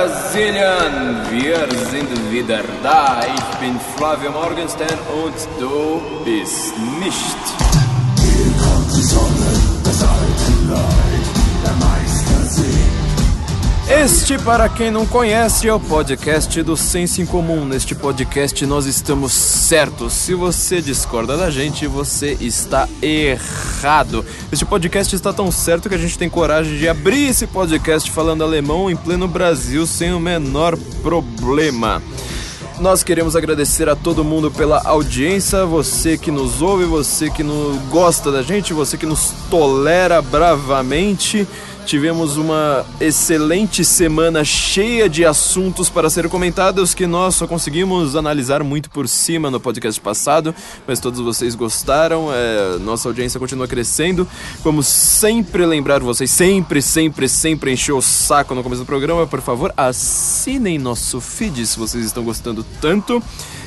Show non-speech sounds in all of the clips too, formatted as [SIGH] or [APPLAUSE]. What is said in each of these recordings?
Brasilien! Wir sind wieder da. Ich bin Flavio Morgenstern und du bist nicht. Este, para quem não conhece, é o podcast do Senso em Comum. Neste podcast nós estamos certos. Se você discorda da gente, você está errado. Este podcast está tão certo que a gente tem coragem de abrir esse podcast falando alemão em pleno Brasil sem o menor problema. Nós queremos agradecer a todo mundo pela audiência, você que nos ouve, você que não gosta da gente, você que nos tolera bravamente. Tivemos uma excelente semana cheia de assuntos para ser comentados que nós só conseguimos analisar muito por cima no podcast passado, mas todos vocês gostaram, é, nossa audiência continua crescendo. Vamos sempre lembrar vocês, sempre, sempre, sempre encher o saco no começo do programa, por favor, assinem nosso feed se vocês estão gostando tanto.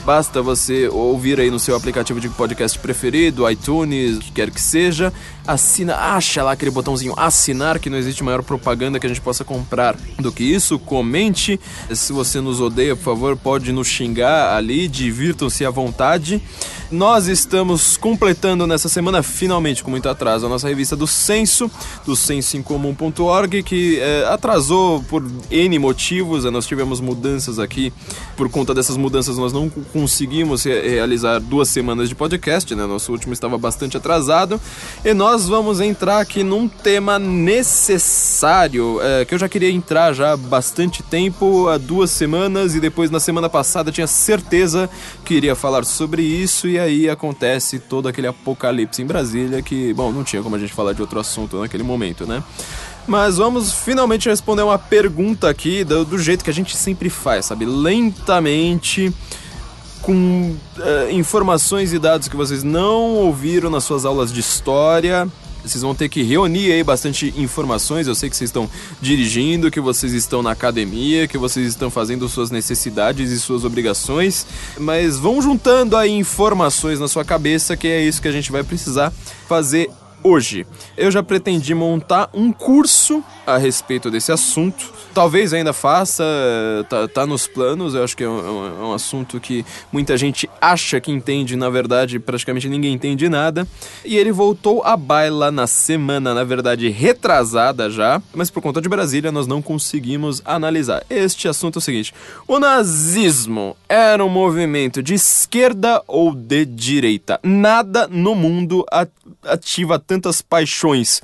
Basta você ouvir aí no seu aplicativo de podcast preferido, iTunes, quer que seja. Assina, acha lá aquele botãozinho assinar, que não existe maior propaganda que a gente possa comprar do que isso. Comente. Se você nos odeia, por favor, pode nos xingar ali, divirtam-se à vontade. Nós estamos completando nessa semana, finalmente, com muito atraso, a nossa revista do Censo, do censoincomum.org, que é, atrasou por N motivos. Nós tivemos mudanças aqui. Por conta dessas mudanças, nós não conseguimos re realizar duas semanas de podcast, né? Nosso último estava bastante atrasado. E nós vamos entrar aqui num tema necessário, é, que eu já queria entrar já há bastante tempo, há duas semanas, e depois na semana passada tinha certeza que iria falar sobre isso, e aí acontece todo aquele apocalipse em Brasília que, bom, não tinha como a gente falar de outro assunto naquele momento, né? Mas vamos finalmente responder uma pergunta aqui do, do jeito que a gente sempre faz, sabe? Lentamente com uh, informações e dados que vocês não ouviram nas suas aulas de história. Vocês vão ter que reunir aí bastante informações. Eu sei que vocês estão dirigindo, que vocês estão na academia, que vocês estão fazendo suas necessidades e suas obrigações, mas vão juntando aí informações na sua cabeça, que é isso que a gente vai precisar fazer hoje. Eu já pretendi montar um curso a respeito desse assunto. Talvez ainda faça, tá, tá nos planos. Eu acho que é um, é um, assunto que muita gente acha que entende, na verdade, praticamente ninguém entende nada. E ele voltou à baila na semana, na verdade, retrasada já, mas por conta de Brasília nós não conseguimos analisar. Este assunto é o seguinte: o nazismo era um movimento de esquerda ou de direita? Nada no mundo ativa tantas paixões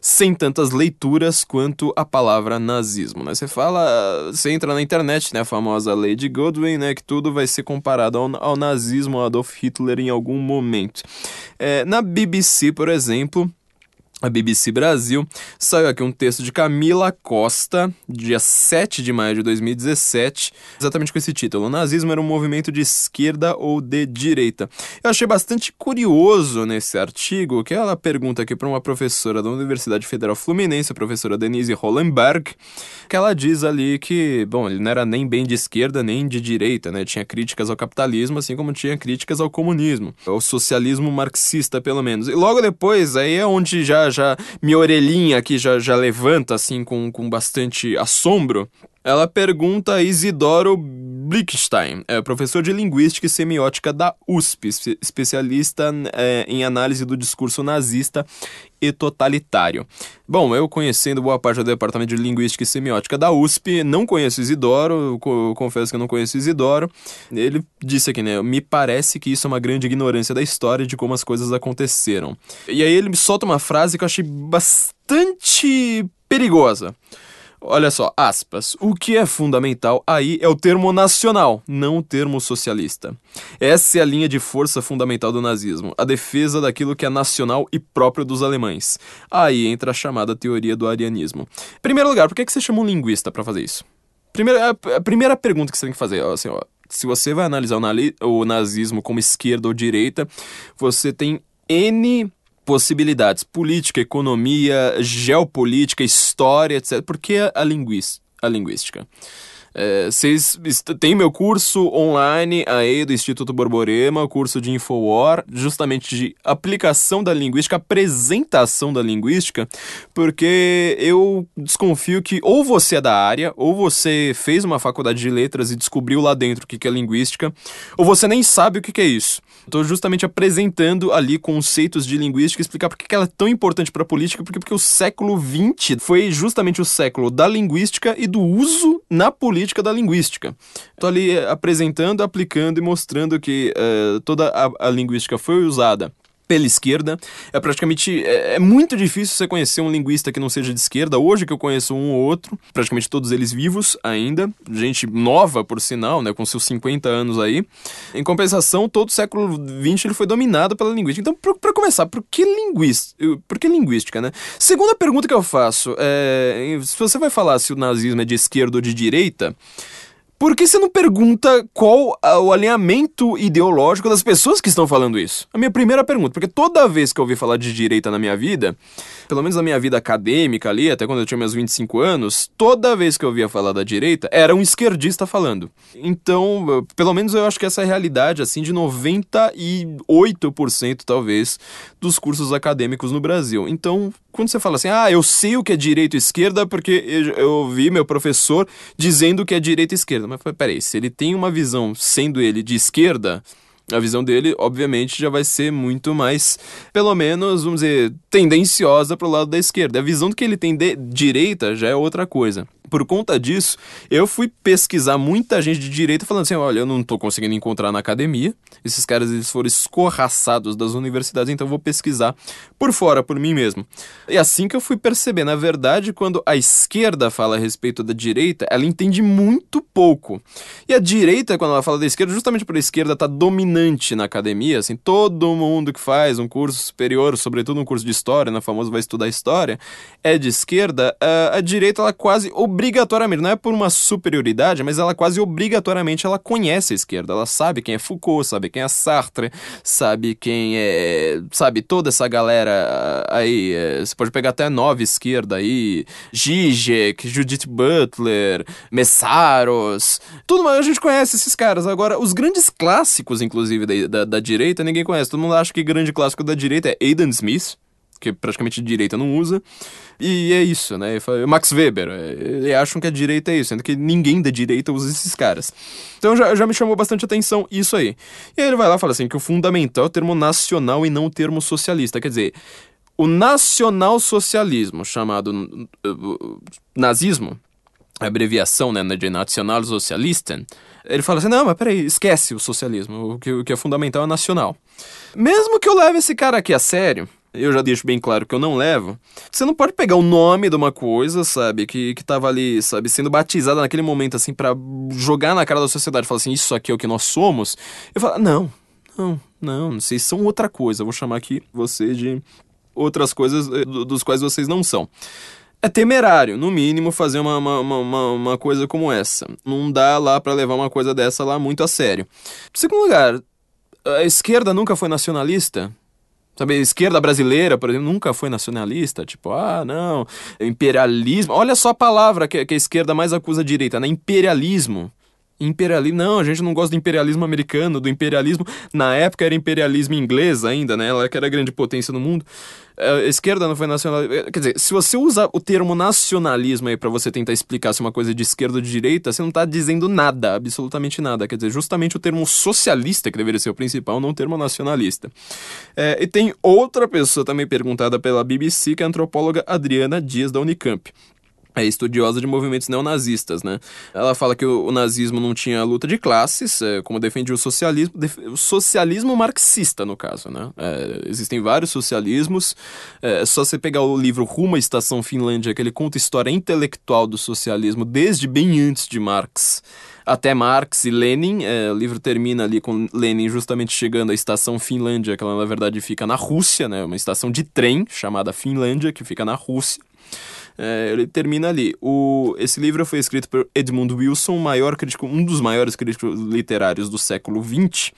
sem tantas leituras quanto a palavra nazismo, né? Você fala, você entra na internet, né, a famosa Lady Godwin, né, que tudo vai ser comparado ao, ao nazismo, ao Adolf Hitler em algum momento. É, na BBC, por exemplo, a BBC Brasil, saiu aqui um texto de Camila Costa, dia 7 de maio de 2017, exatamente com esse título: O nazismo era um movimento de esquerda ou de direita. Eu achei bastante curioso nesse artigo que ela pergunta aqui para uma professora da Universidade Federal Fluminense, a professora Denise Hollenberg, que ela diz ali que, bom, ele não era nem bem de esquerda nem de direita, né? Tinha críticas ao capitalismo, assim como tinha críticas ao comunismo, ao socialismo marxista, pelo menos. E logo depois, aí é onde já já minha orelhinha aqui já, já levanta assim com, com bastante assombro. Ela pergunta a Isidoro Blickstein, é professor de Linguística e Semiótica da USP, especialista é, em análise do discurso nazista e totalitário. Bom, eu conhecendo boa parte do Departamento de Linguística e Semiótica da USP, não conheço Isidoro, confesso que eu não conheço Isidoro. Ele disse aqui, né, me parece que isso é uma grande ignorância da história de como as coisas aconteceram. E aí ele solta uma frase que eu achei bastante perigosa. Olha só, aspas. O que é fundamental aí é o termo nacional, não o termo socialista. Essa é a linha de força fundamental do nazismo, a defesa daquilo que é nacional e próprio dos alemães. Aí entra a chamada teoria do arianismo. Primeiro lugar, por que, que você chama um linguista para fazer isso? Primeira, a, primeira pergunta que você tem que fazer, assim, ó, se você vai analisar o, o nazismo como esquerda ou direita, você tem N possibilidades: política, economia, geopolítica, história, etc. Por que a, linguis, a linguística? É, vocês têm meu curso online aí do Instituto Borborema, curso de Infowar, justamente de aplicação da linguística, apresentação da linguística, porque eu desconfio que ou você é da área, ou você fez uma faculdade de letras e descobriu lá dentro o que é linguística, ou você nem sabe o que é isso. Estou justamente apresentando ali conceitos de linguística, explicar por que ela é tão importante para a política, porque, porque o século XX foi justamente o século da linguística e do uso na política da linguística. Estou ali apresentando, aplicando e mostrando que uh, toda a, a linguística foi usada pela esquerda. É praticamente. É, é, muito difícil você conhecer um linguista que não seja de esquerda. Hoje que eu conheço um ou outro, praticamente todos eles vivos ainda. Gente nova, por sinal, né? Com seus 50 anos aí. Em compensação, todo o século XX ele foi dominado pela linguística. Então, para começar, por que linguística? Por que linguística, né? Segunda pergunta que eu faço é. Se você vai falar se o nazismo é de esquerda ou de direita. Por que você não pergunta qual o alinhamento ideológico das pessoas que estão falando isso? A minha primeira pergunta, porque toda vez que eu ouvi falar de direita na minha vida, pelo menos na minha vida acadêmica ali, até quando eu tinha meus 25 anos, toda vez que eu ouvia falar da direita, era um esquerdista falando. Então, pelo menos eu acho que essa é a realidade, assim, de 98% talvez dos cursos acadêmicos no Brasil. Então, quando você fala assim, ah, eu sei o que é direita e esquerda porque eu ouvi meu professor dizendo que é direita e esquerda. Mas peraí, se ele tem uma visão, sendo ele de esquerda, a visão dele, obviamente, já vai ser muito mais, pelo menos, vamos dizer, tendenciosa para o lado da esquerda. A visão que ele tem de direita já é outra coisa por conta disso, eu fui pesquisar muita gente de direita falando assim: olha, eu não tô conseguindo encontrar na academia. Esses caras eles foram escorraçados das universidades, então eu vou pesquisar por fora, por mim mesmo. E assim que eu fui perceber, na verdade, quando a esquerda fala a respeito da direita, ela entende muito pouco. E a direita, quando ela fala da esquerda, justamente por a esquerda tá dominante na academia, assim, todo mundo que faz um curso superior, sobretudo um curso de história, na né, famoso vai estudar história, é de esquerda, a, a direita ela quase obriga obrigatoriamente, não é por uma superioridade, mas ela quase obrigatoriamente ela conhece a esquerda. Ela sabe quem é Foucault, sabe quem é Sartre, sabe quem é. Sabe toda essa galera aí. É, você pode pegar até a nova esquerda aí: Zizek, Judith Butler, Messaros. Tudo mais, a gente conhece esses caras. Agora, os grandes clássicos, inclusive, da, da, da direita, ninguém conhece. Todo mundo acha que grande clássico da direita é Aidan Smith que praticamente direita não usa. E é isso, né? Max Weber, é, eles acham que a direita é isso, sendo que ninguém da direita usa esses caras. Então já, já me chamou bastante atenção isso aí. E aí ele vai lá e fala assim que o fundamental é o termo nacional e não o termo socialista. Quer dizer, o nacional-socialismo, chamado nazismo, abreviação né, de nacional-socialista, ele fala assim, não, mas peraí, esquece o socialismo, o que, o que é fundamental é nacional. Mesmo que eu leve esse cara aqui a sério, eu já deixo bem claro que eu não levo. Você não pode pegar o nome de uma coisa, sabe, que, que tava ali, sabe, sendo batizada naquele momento, assim, para jogar na cara da sociedade, falar assim, isso aqui é o que nós somos. Eu falo, não, não, não, vocês são outra coisa. Eu vou chamar aqui você de outras coisas eh, dos quais vocês não são. É temerário, no mínimo, fazer uma, uma, uma, uma coisa como essa. Não dá lá para levar uma coisa dessa lá muito a sério. Em segundo lugar, a esquerda nunca foi nacionalista? Sabe, esquerda brasileira, por exemplo, nunca foi nacionalista. Tipo, ah, não, imperialismo. Olha só a palavra que, que a esquerda mais acusa a direita, né? Imperialismo. Imperialismo. Não, a gente não gosta do imperialismo americano, do imperialismo. Na época era imperialismo inglês ainda, né? Ela que era a grande potência no mundo. A esquerda não foi nacional. Quer dizer, se você usa o termo nacionalismo aí para você tentar explicar se uma coisa é de esquerda ou de direita, você não tá dizendo nada, absolutamente nada. Quer dizer, justamente o termo socialista que deveria ser o principal, não o termo nacionalista. É, e tem outra pessoa também perguntada pela BBC, que é a antropóloga Adriana Dias da Unicamp é estudiosa de movimentos neonazistas, né? Ela fala que o, o nazismo não tinha luta de classes, é, como defendia o socialismo, def, o socialismo marxista, no caso, né? É, existem vários socialismos, é só você pegar o livro Rumo à Estação Finlândia, que ele conta a história intelectual do socialismo desde bem antes de Marx até Marx e Lenin. É, o livro termina ali com Lenin justamente chegando à estação Finlândia, que ela na verdade fica na Rússia, né? Uma estação de trem chamada Finlândia, que fica na Rússia. É, ele termina ali. O, esse livro foi escrito por Edmund Wilson, maior crítico, um dos maiores críticos literários do século XX.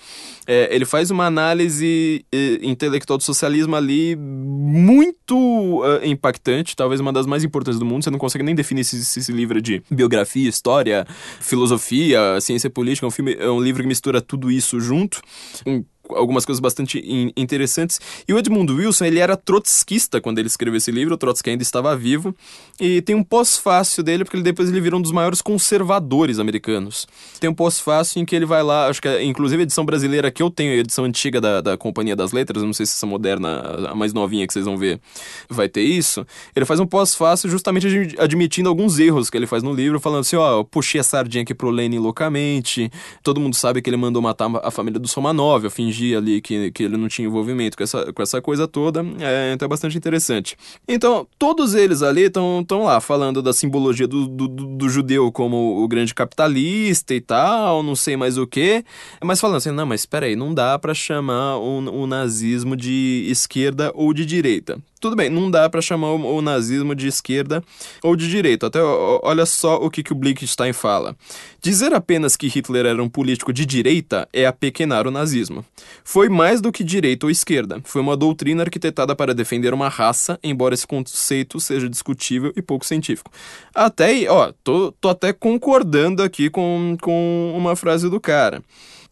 É, ele faz uma análise eh, intelectual do socialismo ali muito uh, impactante, talvez uma das mais importantes do mundo. Você não consegue nem definir se, se esse livro é de biografia, história, filosofia, ciência política. É um, filme, é um livro que mistura tudo isso junto. Um algumas coisas bastante in interessantes. E o Edmund Wilson, ele era trotskista quando ele escreveu esse livro, o Trotsky ainda estava vivo, e tem um pós-fácil dele, porque ele, depois ele virou um dos maiores conservadores americanos. Tem um pós-fácil em que ele vai lá, acho que é, inclusive a edição brasileira que eu tenho, a edição antiga da, da Companhia das Letras, não sei se essa moderna, a mais novinha que vocês vão ver, vai ter isso. Ele faz um pós-fácil justamente admitindo alguns erros que ele faz no livro, falando assim, ó, eu puxei a sardinha aqui pro Lenin loucamente, todo mundo sabe que ele mandou matar a família do Romanov, eu fingi fingir ali que, que ele não tinha envolvimento com essa, com essa coisa toda, é, então é bastante interessante. Então, todos eles ali estão lá falando da simbologia do, do, do, judeu como o grande capitalista e tal, não sei mais o que, mas falando assim, não, mas espera aí, não dá para chamar o, o nazismo de esquerda ou de direita tudo bem, não dá para chamar o, o, nazismo de esquerda ou de direita. Até olha só o que, que o Blickstein fala. Dizer apenas que Hitler era um político de direita é apequenar o nazismo. Foi mais do que direita ou esquerda. Foi uma doutrina arquitetada para defender uma raça, embora esse conceito seja discutível e pouco científico. Até ó, tô, tô até concordando aqui com, com uma frase do cara.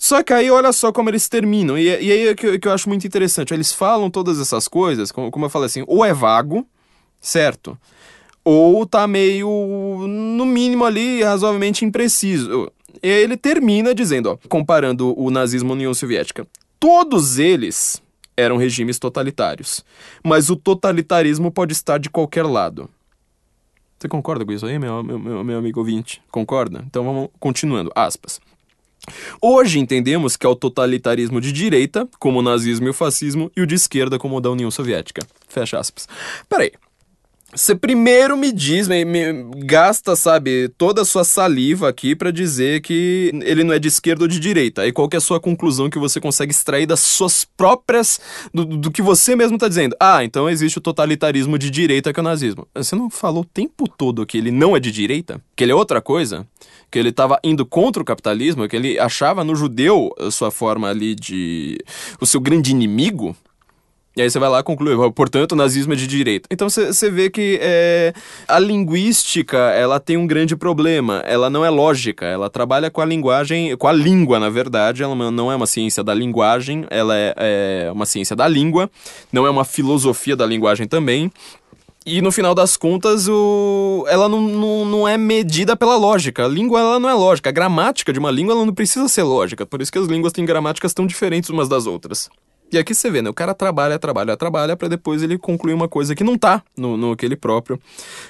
Só que aí olha só como eles terminam. E, e aí é que, que, eu acho muito interessante. Eles falam todas essas coisas, como, como eu falei assim, ou é vago, certo? Ou tá meio, no mínimo ali, razoavelmente impreciso. E aí ele termina dizendo, ó, comparando o nazismo à União Soviética. Todos eles eram regimes totalitários. Mas o totalitarismo pode estar de qualquer lado. Você concorda com isso aí, meu, meu, meu, amigo ouvinte? Concorda? Então vamos continuando. Aspas. Hoje entendemos que é o totalitarismo de direita, como o nazismo e o fascismo, e o de esquerda, como o da União Soviética. Fecha aspas. Peraí. Você primeiro me diz, me, me, gasta, sabe, toda a sua saliva aqui para dizer que ele não é de esquerda ou de direita. Aí qual que é a sua conclusão que você consegue extrair das suas próprias. do, do que você mesmo tá dizendo? Ah, então existe o totalitarismo de direita que é o nazismo. Você não falou o tempo todo que ele não é de direita? Que ele é outra coisa? Que ele estava indo contra o capitalismo? Que ele achava no judeu a sua forma ali de. o seu grande inimigo? E aí você vai lá e conclui, portanto, o nazismo é de direita. Então você vê que é, a linguística ela tem um grande problema. Ela não é lógica, ela trabalha com a linguagem, com a língua, na verdade. Ela não é uma ciência da linguagem, ela é, é uma ciência da língua, não é uma filosofia da linguagem também. E no final das contas, o... ela não, não, não é medida pela lógica. A língua ela não é lógica. A gramática de uma língua ela não precisa ser lógica. Por isso que as línguas têm gramáticas tão diferentes umas das outras. E aqui você vê, né? O cara trabalha, trabalha, trabalha, para depois ele concluir uma coisa que não tá no, no que ele próprio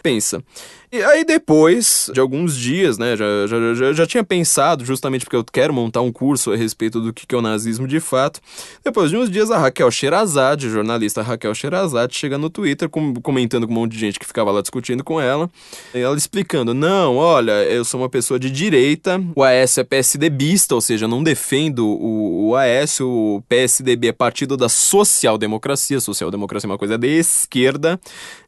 pensa. E aí depois de alguns dias, né, já, já, já, já, tinha pensado, justamente porque eu quero montar um curso a respeito do que é o nazismo de fato. Depois de uns dias, a Raquel Sherazade, jornalista Raquel Sherazade, chega no Twitter com, comentando com um monte de gente que ficava lá discutindo com ela. E ela explicando, não, olha, eu sou uma pessoa de direita, o AS é PSDBista, ou seja, não defendo o, o AS, o PSDB é partido da social-democracia, social-democracia é uma coisa de esquerda.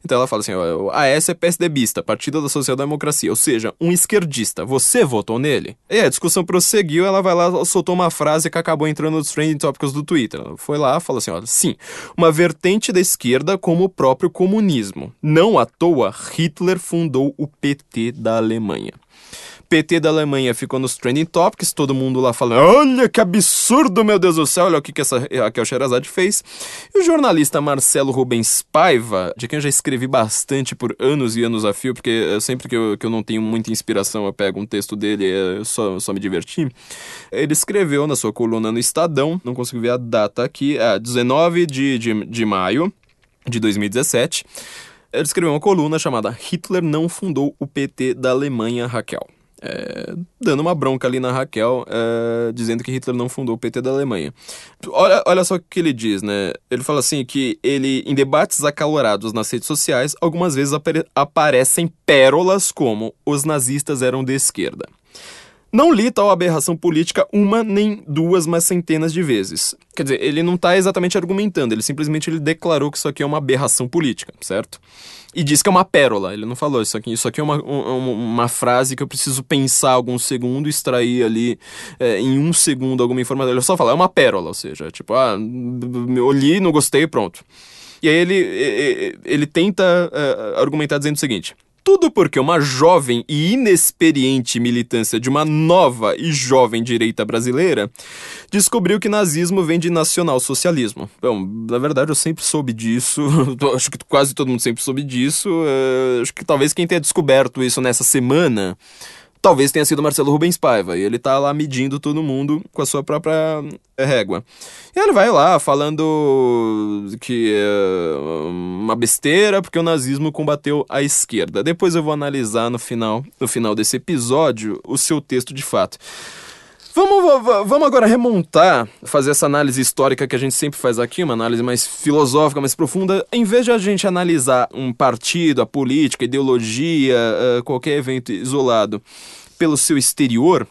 Então ela fala assim, o AS é PSDBista, partido da social-democracia, ou seja, um esquerdista. Você votou nele? E a discussão prosseguiu, ela vai lá, soltou uma frase que acabou entrando nos trending topics do Twitter. Ela foi lá, falou assim, olha, sim, uma vertente da esquerda como o próprio comunismo. Não à toa, Hitler fundou o PT da Alemanha. PT da Alemanha ficou nos trending topics, todo mundo lá falando: olha que absurdo, meu Deus do céu, olha o que, que essa Raquel Sherazade fez. E o jornalista Marcelo Rubens Paiva, de quem eu já escrevi bastante por anos e anos a fio, porque sempre que eu, que eu não tenho muita inspiração eu pego um texto dele e é só, só me divertir. Ele escreveu na sua coluna no Estadão, não consigo ver a data aqui, é 19 de, de, de maio de 2017 ele escreveu uma coluna chamada Hitler não fundou o PT da Alemanha, Raquel é, dando uma bronca ali na Raquel, é, dizendo que Hitler não fundou o PT da Alemanha. Olha, olha só o que ele diz, né? Ele fala assim que ele, em debates acalorados nas redes sociais, algumas vezes apare aparecem pérolas como os nazistas eram de esquerda. Não li tal aberração política uma nem duas, mas centenas de vezes. Quer dizer, ele não está exatamente argumentando, ele simplesmente ele declarou que isso aqui é uma aberração política, certo? E disse que é uma pérola. Ele não falou isso aqui. Isso aqui é uma, uma, uma frase que eu preciso pensar alguns segundos, extrair ali é, em um segundo alguma informação. Ele só fala, é uma pérola, ou seja, tipo, ah, li, não gostei, pronto. E aí ele, ele tenta uh, argumentar dizendo o seguinte: tudo porque uma jovem e inexperiente militância de uma nova e jovem direita brasileira descobriu que nazismo vem de nacionalsocialismo. Bom, na verdade eu sempre soube disso, [LAUGHS] acho que quase todo mundo sempre soube disso. Uh, acho que talvez quem tenha descoberto isso nessa semana talvez tenha sido Marcelo Rubens Paiva. E ele tá lá medindo todo mundo com a sua própria eh, régua. E ele vai lá falando que é uma besteira porque o nazismo combateu a esquerda. Depois eu vou analisar no final, no final desse episódio o seu texto de fato. Vamos, vamos agora remontar, fazer essa análise histórica que a gente sempre faz aqui, uma análise mais filosófica, mais profunda. Em vez de a gente analisar um partido, a política, a ideologia, uh, qualquer evento isolado pelo seu exterior,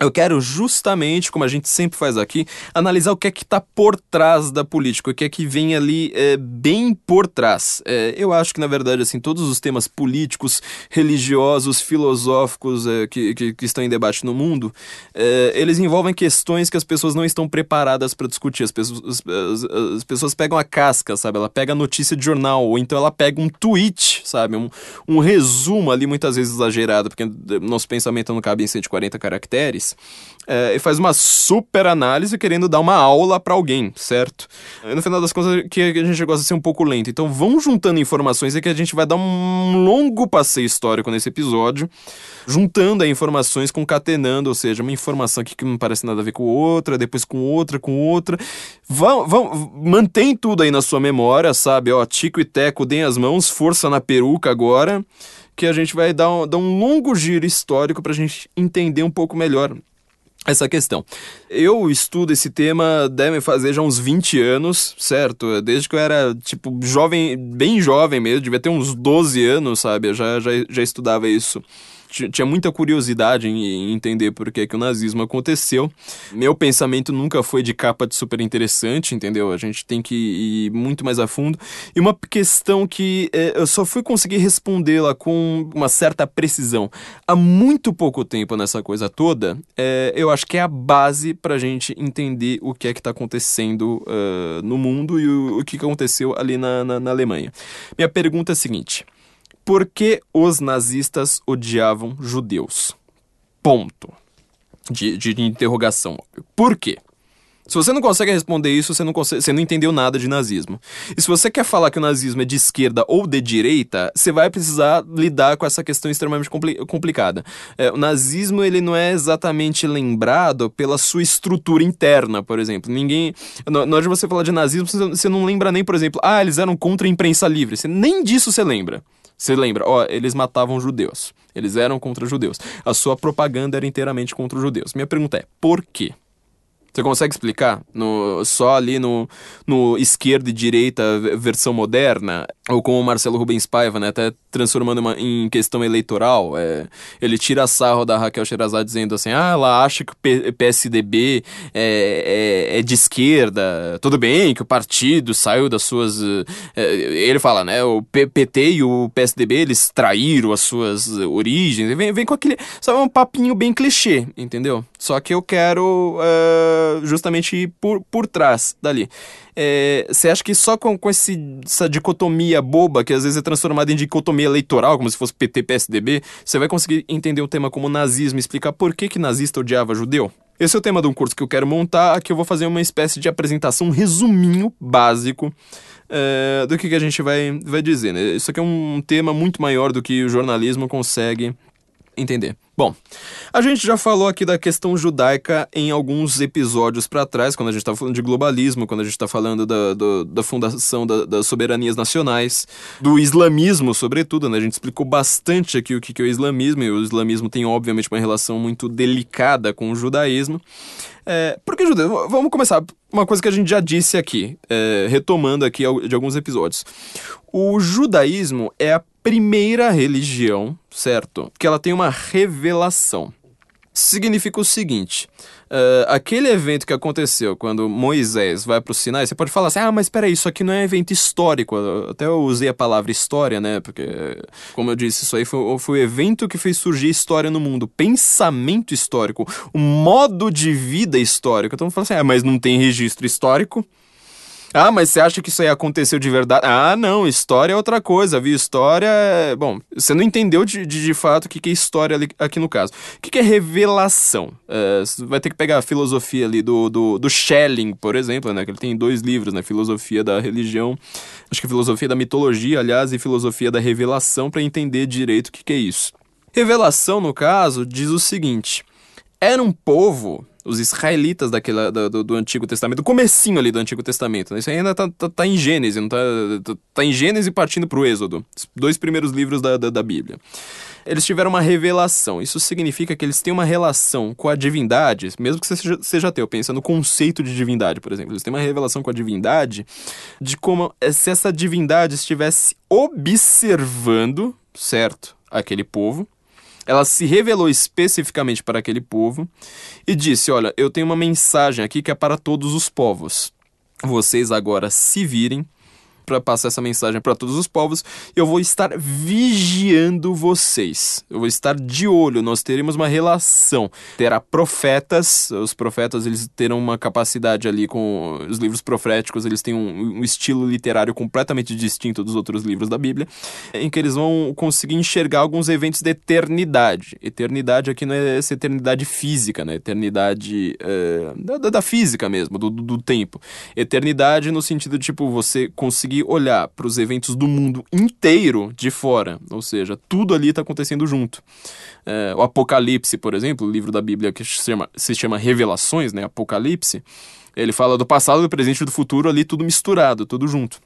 eu quero justamente, como a gente sempre faz aqui, analisar o que é que está por trás da política, o que é que vem ali é, bem por trás. É, eu acho que, na verdade, assim, todos os temas políticos, religiosos, filosóficos é, que, que, que, estão em debate no mundo, é, eles envolvem questões que as pessoas não estão preparadas para discutir. As pessoas, as, as, pessoas pegam a casca, sabe? Ela pega a notícia de jornal, ou então ela pega um tweet, sabe? Um, um resumo ali, muitas vezes exagerado, porque nosso pensamento não cabe em 140 caracteres é, e faz uma super análise querendo dar uma aula para alguém, certo? E no final das contas, que a gente gosta de ser um pouco lento. Então vão juntando informações e que a gente vai dar um longo passeio histórico nesse episódio, juntando aí informações, concatenando, ou seja, uma informação aqui que não parece nada a ver com outra, depois com outra, com outra. Vão, vão, mantém tudo aí na sua memória, sabe? Ó, Tico e Teco, deem as mãos, força na peruca agora que a gente vai dar um, dar um longo giro histórico para a gente entender um pouco melhor essa questão. Eu estudo esse tema, devem fazer já uns 20 anos, certo? Desde que eu era, tipo, jovem, bem jovem mesmo, devia ter uns 12 anos, sabe? Eu já, já, já estudava isso tinha muita curiosidade em entender por que, que o nazismo aconteceu. Meu pensamento nunca foi de capa de super interessante, entendeu? A gente tem que ir muito mais a fundo. E uma questão que é, eu só fui conseguir respondê-la com uma certa precisão há muito pouco tempo nessa coisa toda, é, eu acho que é a base para a gente entender o que é que está acontecendo uh, no mundo e o, o que aconteceu ali na, na, na Alemanha. Minha pergunta é a seguinte. Por que os nazistas odiavam judeus? Ponto. De, de interrogação. Por quê? Se você não consegue responder isso, você não, consegue, você não entendeu nada de nazismo. E se você quer falar que o nazismo é de esquerda ou de direita, você vai precisar lidar com essa questão extremamente compli complicada. É, o nazismo ele não é exatamente lembrado pela sua estrutura interna, por exemplo. Ninguém. Na hora de você falar de nazismo, você não lembra nem, por exemplo, ah, eles eram contra a imprensa livre. Você, nem disso você lembra. Você lembra? Ó, eles matavam judeus. Eles eram contra judeus. A sua propaganda era inteiramente contra os judeus. Minha pergunta é: por quê? Você consegue explicar? No, só ali no, no esquerda e direita versão moderna? Ou como o Marcelo Rubens Paiva, né? Até transformando uma, em questão eleitoral. É, ele tira sarro da Raquel Sherazade dizendo assim: ah, ela acha que o PSDB é, é, é, de esquerda. Tudo bem que o partido saiu das suas. É, ele fala, né? O PT e o PSDB eles traíram as suas origens. Vem, vem com aquele. Sabe, um papinho bem clichê, entendeu? Só que eu quero uh, justamente ir por, por trás dali. É, você acha que só com, com esse, essa dicotomia boba, que às vezes é transformada em dicotomia eleitoral, como se fosse PT-PSDB, você vai conseguir entender o tema como nazismo e explicar por que, que nazista odiava judeu? Esse é o tema de um curso que eu quero montar, aqui eu vou fazer uma espécie de apresentação, um resuminho básico é, do que, que a gente vai, vai dizer. Né? Isso aqui é um tema muito maior do que o jornalismo consegue entender. Bom, a gente já falou aqui da questão judaica em alguns episódios para trás, quando a gente estava falando de globalismo, quando a gente está falando da, do, da fundação da, das soberanias nacionais, do islamismo, sobretudo, né? A gente explicou bastante aqui o que, que é o islamismo, e o islamismo tem, obviamente, uma relação muito delicada com o judaísmo. É, por que judeu? Vamos começar. Uma coisa que a gente já disse aqui, é, retomando aqui de alguns episódios. O judaísmo é a primeira religião, certo? Que ela tem uma revelação. significa o seguinte: uh, aquele evento que aconteceu quando Moisés vai para o Sinai, você pode falar assim, ah, mas peraí, isso aqui não é evento histórico. Até eu usei a palavra história, né? Porque, como eu disse, isso aí foi, foi o evento que fez surgir história no mundo, pensamento histórico, o modo de vida histórico. Então, eu falo assim, ah, mas não tem registro histórico. Ah, mas você acha que isso aí aconteceu de verdade? Ah, não, história é outra coisa, viu? História é. Bom, você não entendeu de, de, de fato o que, que é história ali, aqui no caso. O que, que é revelação? É, vai ter que pegar a filosofia ali do, do, do Schelling, por exemplo, né? Que ele tem dois livros, né? Filosofia da religião, acho que é filosofia da mitologia, aliás, e filosofia da revelação, para entender direito o que, que é isso. Revelação, no caso, diz o seguinte: era um povo os israelitas daquela, do, do, Antigo Testamento, do comecinho ali do Antigo Testamento. Né? Isso ainda tá, tá, tá, em Gênesis, não tá, tá, tá em Gênesis partindo para o Êxodo, dois primeiros livros da, da, da Bíblia. Eles tiveram uma revelação. Isso significa que eles têm uma relação com a divindade, mesmo que você seja, seja ateu, pensa no conceito de divindade, por exemplo. Eles têm uma revelação com a divindade de como se essa divindade estivesse observando, certo, aquele povo, ela se revelou especificamente para aquele povo e disse: Olha, eu tenho uma mensagem aqui que é para todos os povos. Vocês agora se virem para passar essa mensagem para todos os povos. Eu vou estar vigiando vocês. Eu vou estar de olho. Nós teremos uma relação. Terá profetas. Os profetas eles terão uma capacidade ali com os livros proféticos. Eles têm um, um estilo literário completamente distinto dos outros livros da Bíblia, em que eles vão conseguir enxergar alguns eventos de eternidade. Eternidade aqui não é essa eternidade física, né? Eternidade é, da, da, física mesmo, do, do tempo. Eternidade no sentido de tipo você conseguir conseguir olhar para os eventos do mundo inteiro de fora, ou seja, tudo ali está acontecendo junto. É, o Apocalipse, por exemplo, o livro da Bíblia que se chama, se chama Revelações, né, Apocalipse, ele fala do passado, do presente e do futuro ali tudo misturado, tudo junto.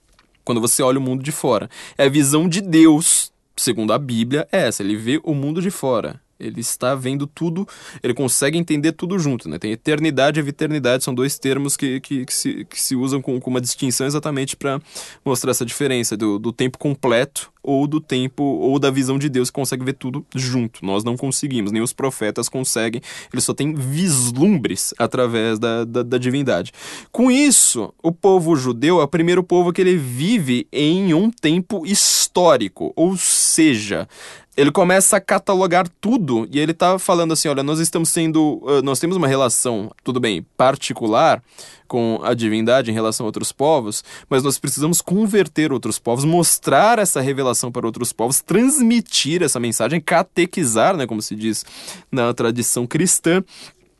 Quando você olha o mundo de fora, é a visão de Deus, segundo a Bíblia, é essa, ele vê o mundo de fora ele está vendo tudo, ele consegue entender tudo junto, né? Tem eternidade e viternidade, são dois termos que, que, que, se, que se usam com, com uma distinção exatamente para mostrar essa diferença do, do tempo completo ou do tempo ou da visão de Deus que consegue ver tudo junto. Nós não conseguimos, nem os profetas conseguem, eles só têm vislumbres através da, da, da, divindade. Com isso, o povo judeu é o primeiro povo que ele vive em um tempo histórico, ou seja, ele começa a catalogar tudo e ele tá falando assim, olha, nós estamos sendo, nós temos uma relação, tudo bem, particular com a divindade em relação a outros povos, mas nós precisamos converter outros povos, mostrar essa revelação para outros povos, transmitir essa mensagem, catequizar, né, como se diz na tradição cristã,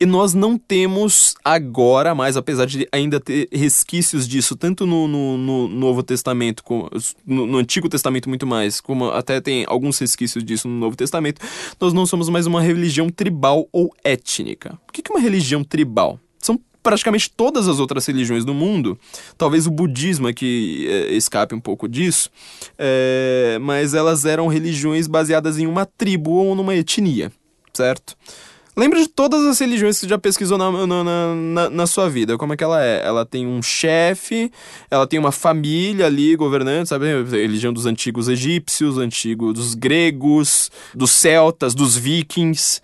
e nós não temos agora mais, apesar de ainda ter resquícios disso, tanto no, no, no Novo Testamento, como, no, no, Antigo Testamento muito mais, como até tem alguns resquícios disso no Novo Testamento, nós não somos mais uma religião tribal ou étnica. O que é uma religião tribal? Praticamente todas as outras religiões do mundo, talvez o budismo é que é, escape um pouco disso, é, mas elas eram religiões baseadas em uma tribo ou numa etnia, certo? Lembra de todas as religiões que você já pesquisou na, na, na, na, sua vida. Como é que ela é? Ela tem um chefe, ela tem uma família ali governante, sabe? Religião dos antigos egípcios, antigos dos gregos, dos celtas, dos vikings.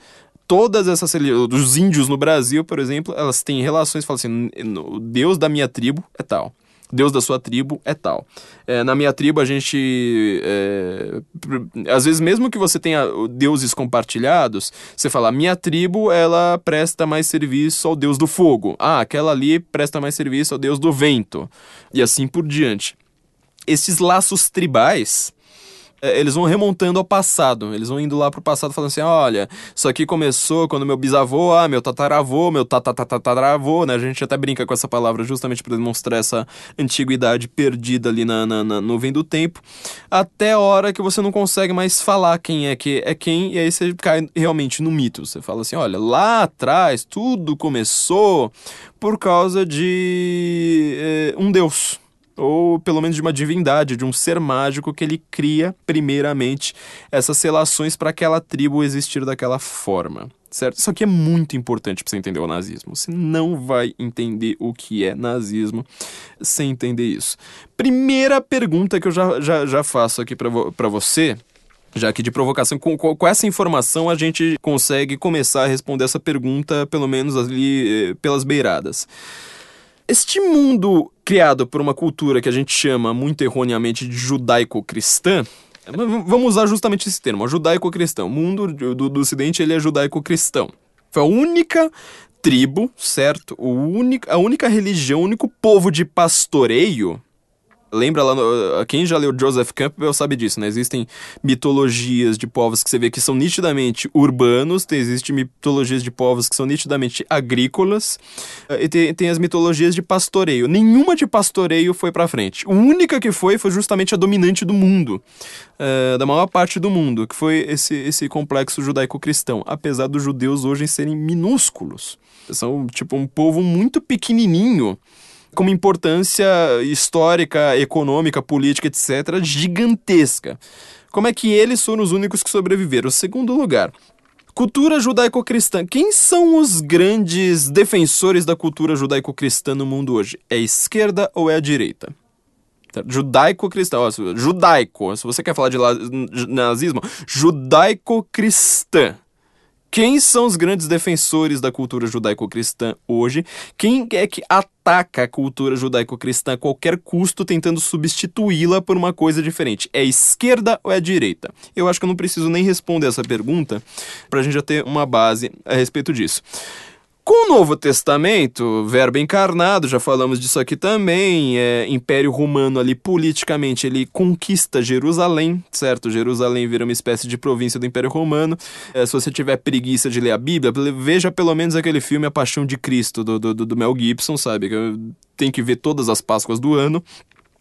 Todas essas dos índios no Brasil, por exemplo, elas têm relações, falam assim, o deus da minha tribo é tal. Deus da sua tribo é tal. É, na minha tribo, a gente. É, às vezes, mesmo que você tenha deuses compartilhados, você fala: minha tribo ela presta mais serviço ao Deus do fogo. Ah, aquela ali presta mais serviço ao Deus do vento. E assim por diante. Esses laços tribais eles vão remontando ao passado. Eles vão indo lá pro passado falando assim: olha, isso aqui começou quando meu bisavô, ah, meu tataravô, meu tataravô, né? A gente até brinca com essa palavra justamente para demonstrar essa antiguidade perdida ali na, na, na, nuvem do tempo. Até a hora que você não consegue mais falar quem é que é quem, e aí você cai realmente no mito. Você fala assim: olha, lá atrás tudo começou por causa de eh, um deus ou pelo menos de uma divindade, de um ser mágico que ele cria, primeiramente, essas relações para aquela tribo existir daquela forma. Certo? Isso aqui é muito importante para você entender o nazismo. Você não vai entender o que é nazismo sem entender isso. Primeira pergunta que eu já, já, já faço aqui para vo você Já que de provocação, com, com, essa informação a gente consegue começar a responder essa pergunta, pelo menos ali eh, pelas beiradas. Este mundo criado por uma cultura que a gente chama muito erroneamente de judaico-cristã, vamos usar justamente esse termo, judaico-cristão. O mundo do, do Ocidente ele é judaico-cristão. Foi a única tribo, certo? O único, a única religião, o único povo de pastoreio Lembra lá, no, quem já leu Joseph Campbell sabe disso, né? Existem mitologias de povos que você vê que são nitidamente urbanos, tem, existem mitologias de povos que são nitidamente agrícolas, eh, e tem, tem as mitologias de pastoreio. Nenhuma de pastoreio foi pra frente. A única que foi foi justamente a dominante do mundo, uh, da maior parte do mundo, que foi esse, esse complexo judaico-cristão, apesar dos judeus hoje serem minúsculos. São, tipo, um povo muito pequenininho com uma importância histórica, econômica, política, etc., gigantesca. Como é que eles foram os únicos que sobreviveram? Segundo lugar, cultura judaico-cristã. Quem são os grandes defensores da cultura judaico-cristã no mundo hoje? É a esquerda ou é a direita? Judaico-cristã, judaico, se você quer falar de nazismo, judaico-cristã. Quem são os grandes defensores da cultura judaico-cristã hoje? Quem é que ataca a cultura judaico-cristã a qualquer custo, tentando substituí-la por uma coisa diferente? É esquerda ou é direita? Eu acho que eu não preciso nem responder essa pergunta para a gente já ter uma base a respeito disso. Com o Novo Testamento, verbo encarnado, já falamos disso aqui também, é, Império Romano ali politicamente ele conquista Jerusalém, certo? Jerusalém vira uma espécie de província do Império Romano. É, se você tiver preguiça de ler a Bíblia, veja pelo menos aquele filme A Paixão de Cristo, do, do, do Mel Gibson, sabe? Tem que ver todas as Páscoas do ano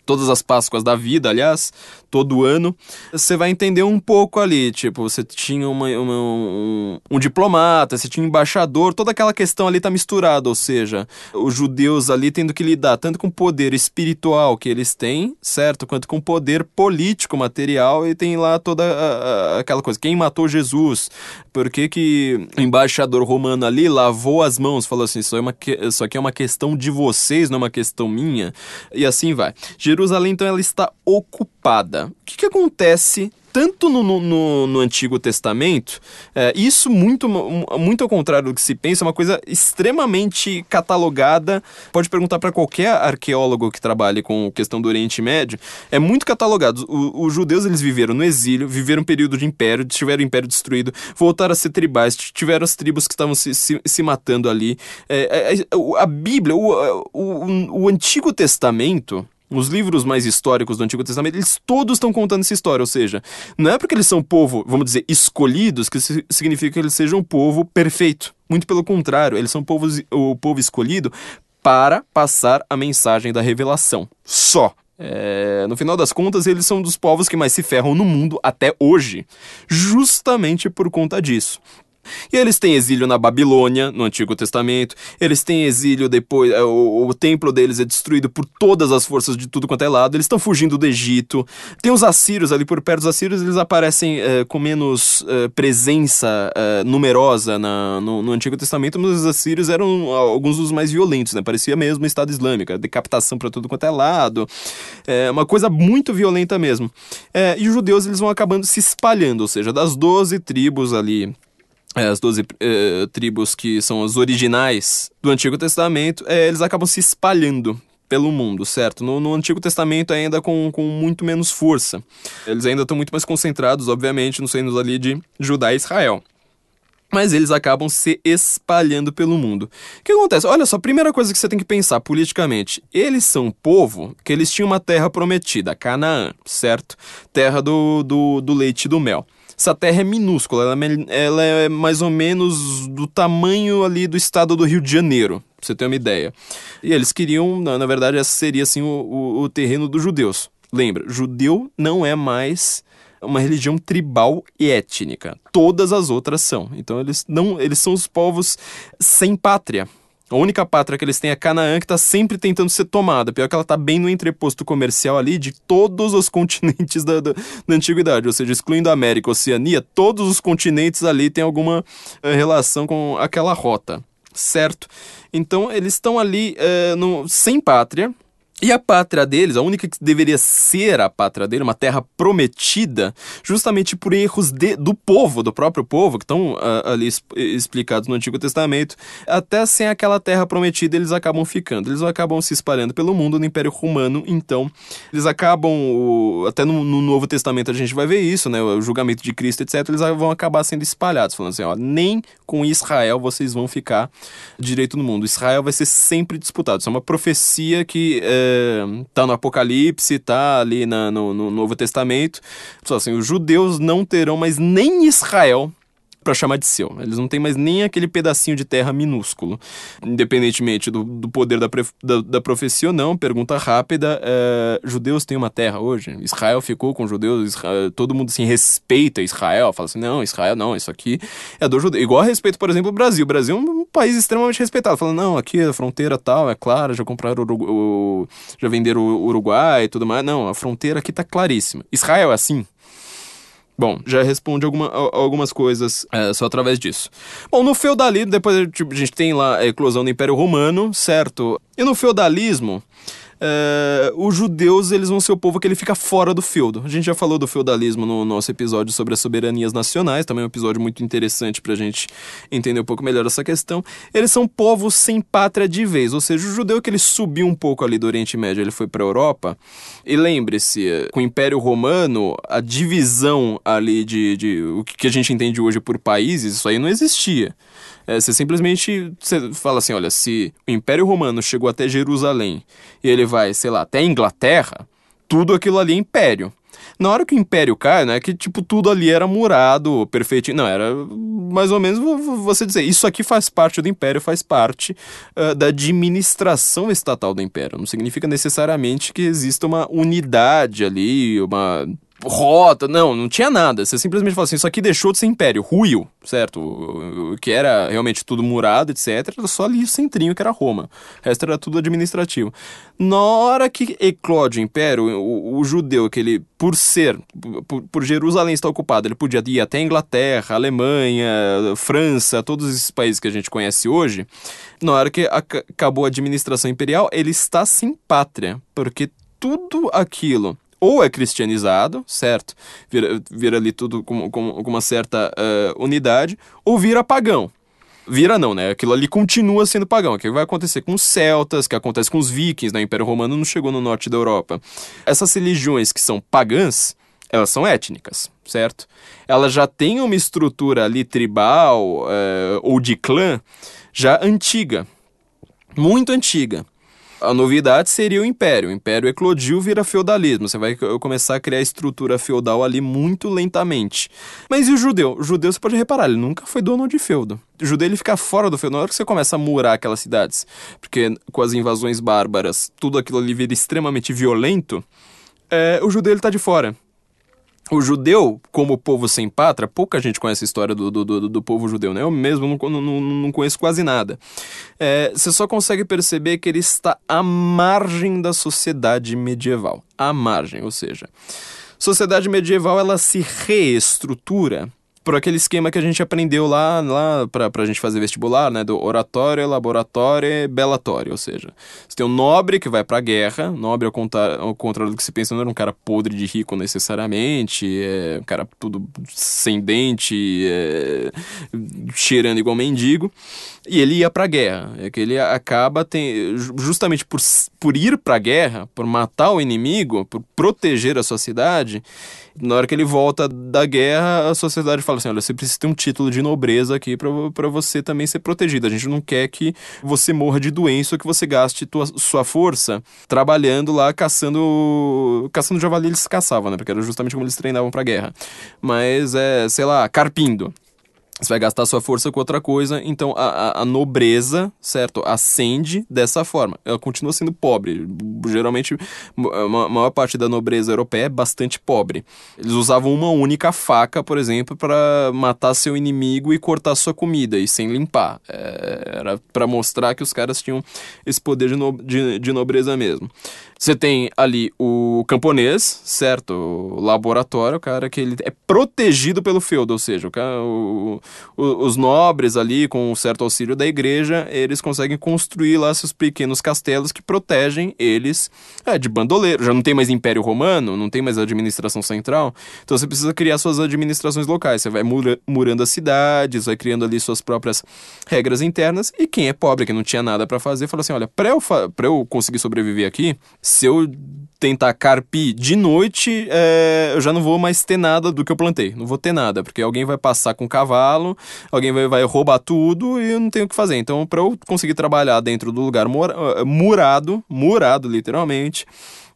todas as Páscoas da vida, aliás, todo ano, você vai entender um pouco ali. Tipo, você tinha uma, uma, um, um, diplomata, você tinha um embaixador, toda aquela questão ali tá misturada, ou seja, os judeus ali tendo que lidar tanto com o poder espiritual que eles têm, certo? Quanto com o poder político, material, e tem lá toda a, a, aquela coisa. Quem matou Jesus? Por que, que o embaixador romano ali lavou as mãos, falou assim: isso, é uma, isso aqui é uma questão de vocês, não é uma questão minha? E assim vai. Jerusalém, então, ela está ocupada. O que, que acontece tanto no, no, no, Antigo Testamento, é, isso muito, muito ao contrário do que se pensa, é uma coisa extremamente catalogada. Pode perguntar para qualquer arqueólogo que trabalhe com questão do Oriente Médio, é muito catalogado. O, os judeus eles viveram no exílio, viveram um período de império, tiveram o império destruído, voltaram a ser tribais, tiveram as tribos que estavam se, se, se matando ali. É, é, a Bíblia, o, o, o Antigo Testamento os livros mais históricos do Antigo Testamento, eles todos estão contando essa história, ou seja, não é porque eles são povo, vamos dizer, escolhidos, que significa que eles sejam um povo perfeito. Muito pelo contrário, eles são povos, o povo escolhido para passar a mensagem da revelação. Só. É, no final das contas, eles são dos povos que mais se ferram no mundo até hoje, justamente por conta disso. E eles têm exílio na Babilônia, no Antigo Testamento. Eles têm exílio depois. É, o, o templo deles é destruído por todas as forças de tudo quanto é lado. Eles estão fugindo do Egito. Tem os assírios ali por perto. Os assírios eles aparecem é, com menos é, presença é, numerosa na, no, no, Antigo Testamento, mas os assírios eram alguns dos mais violentos, né? Parecia mesmo o Estado Islâmico, decapitação para tudo quanto é lado. É uma coisa muito violenta mesmo. É, e os judeus eles vão acabando se espalhando, ou seja, das 12 tribos ali as 12 é, tribos que são as originais do Antigo Testamento, é, eles acabam se espalhando pelo mundo, certo? No, no, Antigo Testamento ainda com, com muito menos força. Eles ainda estão muito mais concentrados, obviamente, nos reinos ali de Judá e Israel. Mas eles acabam se espalhando pelo mundo. O que acontece? Olha só, a primeira coisa que você tem que pensar politicamente. Eles são um povo que eles tinham uma terra prometida, Canaã, certo? Terra do, do, do leite e do mel. Essa terra é minúscula, ela, é ela é mais ou menos do tamanho ali do estado do Rio de Janeiro, pra você ter uma ideia. E eles queriam, na, na verdade, esse seria assim o, o, o terreno dos judeus. Lembra, judeu não é mais uma religião tribal e étnica. Todas as outras são. Então eles não, eles são os povos sem pátria. A única pátria que eles têm é Canaã, que está sempre tentando ser tomada. Pior que ela está bem no entreposto comercial ali de todos os [LAUGHS] continentes da, da, da, antiguidade. Ou seja, excluindo a América, Oceania, todos os continentes ali têm alguma uh, relação com aquela rota, certo? Então, eles estão ali uh, no, sem pátria, E a pátria deles, a única que deveria ser a pátria dele, uma terra prometida, justamente por erros de, do povo, do próprio povo, que estão uh, ali explicados no Antigo Testamento, até sem aquela terra prometida eles acabam ficando. Eles acabam se espalhando pelo mundo no Império Romano, então eles acabam, até no, no, Novo Testamento a gente vai ver isso, né, o julgamento de Cristo, etc., eles vão acabar sendo espalhados, falando assim, ó, nem com Israel vocês vão ficar direito no mundo. Israel vai ser sempre disputado. Isso é uma profecia que... Tá no Apocalipse, tá ali na, no, no Novo Testamento. Só assim, os judeus não terão mais nem Israel para chamar de seu. Eles não têm mais nem aquele pedacinho de terra minúsculo. Independentemente do, do poder da, da, da, profecia ou não, pergunta rápida: é, judeus têm uma terra hoje? Israel ficou com judeus? Israel, todo mundo assim respeita Israel? Fala assim: não, Israel não, isso aqui é do judeu. Igual a respeito, por exemplo, o Brasil. O Brasil é um país extremamente respeitado. Fala, não, aqui a fronteira tal, é clara, já compraram o já venderam o Uruguai e tudo mais. Não, a fronteira aqui tá claríssima. Israel é assim? Bom, já responde alguma, algumas coisas é, só através disso. Bom, no feudalismo, depois tipo, a gente tem lá a eclosão do Império Romano, certo? E no feudalismo, é, os judeus eles vão ser o povo que ele fica fora do feudo. A gente já falou do feudalismo no nosso episódio sobre as soberanias nacionais, também um episódio muito interessante para a gente entender um pouco melhor essa questão. Eles são povos sem pátria de vez, ou seja, o judeu que ele subiu um pouco ali do Oriente Médio, ele foi para a Europa. E lembre-se, com o Império Romano, a divisão ali de, de o que a gente entende hoje por países, isso aí não existia. É, você simplesmente você fala assim: olha, se o Império Romano chegou até Jerusalém e ele vai, sei lá, até Inglaterra, tudo aquilo ali é império. Na hora que o império cai, não é que tipo tudo ali era murado, perfeito. Não, era mais ou menos você dizer, isso aqui faz parte do império, faz parte uh, da administração estatal do império. Não significa necessariamente que exista uma unidade ali, uma rota, não, não tinha nada. Você simplesmente fala assim, isso aqui deixou de ser império, ruiu, certo? Que era realmente tudo murado, etc. Só ali o centrinho que era Roma. O resto era tudo administrativo. Na hora que eclode o império, o, o judeu, que ele, por ser, por, por, Jerusalém estar ocupado, ele podia ir até Inglaterra, Alemanha, França, todos esses países que a gente conhece hoje. Na hora que acabou a administração imperial, ele está sem pátria, porque tudo aquilo ou é cristianizado, certo? Vira, vira ali tudo com, com, com uma certa uh, unidade, ou vira pagão. Vira não, né? Aquilo ali continua sendo pagão. O que vai acontecer com os celtas, que acontece com os vikings, né? O Império Romano não chegou no norte da Europa. Essas religiões que são pagãs, elas são étnicas, certo? Elas já têm uma estrutura ali tribal uh, ou de clã já antiga, muito antiga. A novidade seria o império. O império eclodiu, vira feudalismo. Você vai começar a criar estrutura feudal ali muito lentamente. Mas e o judeu? O judeu, você pode reparar, ele nunca foi dono de feudo. O judeu ele fica fora do feudo. Na hora que você começa a murar aquelas cidades, porque com as invasões bárbaras, tudo aquilo ali vira extremamente violento, é, o judeu ele tá de fora o judeu, como povo sem pátria, pouca gente conhece a história do, do, do, do povo judeu, né? Eu mesmo não, não, não conheço quase nada. É, você só consegue perceber que ele está à margem da sociedade medieval. À margem, ou seja, sociedade medieval ela se reestrutura por aquele esquema que a gente aprendeu lá, lá pra, pra gente fazer vestibular, né? Do oratório, laboratório belatório. Ou seja, você tem um nobre que vai pra guerra, nobre ao, contar, ao contrário do que se pensa, não era um cara podre de rico necessariamente, é um cara tudo sem dente, é, cheirando igual mendigo. E ele ia pra guerra. É que ele acaba, tem, justamente por, por ir pra guerra, por matar o inimigo, por proteger a sua cidade, na hora que ele volta da guerra, a sociedade fala assim: olha, você precisa ter um título de nobreza aqui para você também ser protegido. A gente não quer que você morra de doença ou que você gaste tua, sua força trabalhando lá caçando. Caçando javali eles caçavam, né? Porque era justamente como eles treinavam pra guerra. Mas é, sei lá, carpindo. Você vai gastar sua força com outra coisa, então a, a, a, nobreza, certo, ascende dessa forma. Ela continua sendo pobre. Geralmente, a maior parte da nobreza europeia é bastante pobre. Eles usavam uma única faca, por exemplo, para matar seu inimigo e cortar sua comida, e sem limpar. É, era para mostrar que os caras tinham esse poder de, no, de, de nobreza mesmo. Você tem ali o camponês, certo? O laboratório, o cara que ele é protegido pelo feudo, ou seja, o, o, os nobres ali, com um certo auxílio da igreja, eles conseguem construir lá seus pequenos castelos que protegem eles é, de bandoleiro. Já não tem mais Império Romano, não tem mais administração central, então você precisa criar suas administrações locais. Você vai mura- murando as cidades, vai criando ali suas próprias regras internas, e quem é pobre, que não tinha nada pra fazer, fala assim: olha, pra eu, eu conseguir sobreviver aqui, se eu tentar carpir de noite, é, eu já não vou mais ter nada do que eu plantei. Não vou ter nada, porque alguém vai passar com cavalo, alguém vai, vai roubar tudo e eu não tenho o que fazer. Então, para eu conseguir trabalhar dentro do lugar eh, murado, murado literalmente,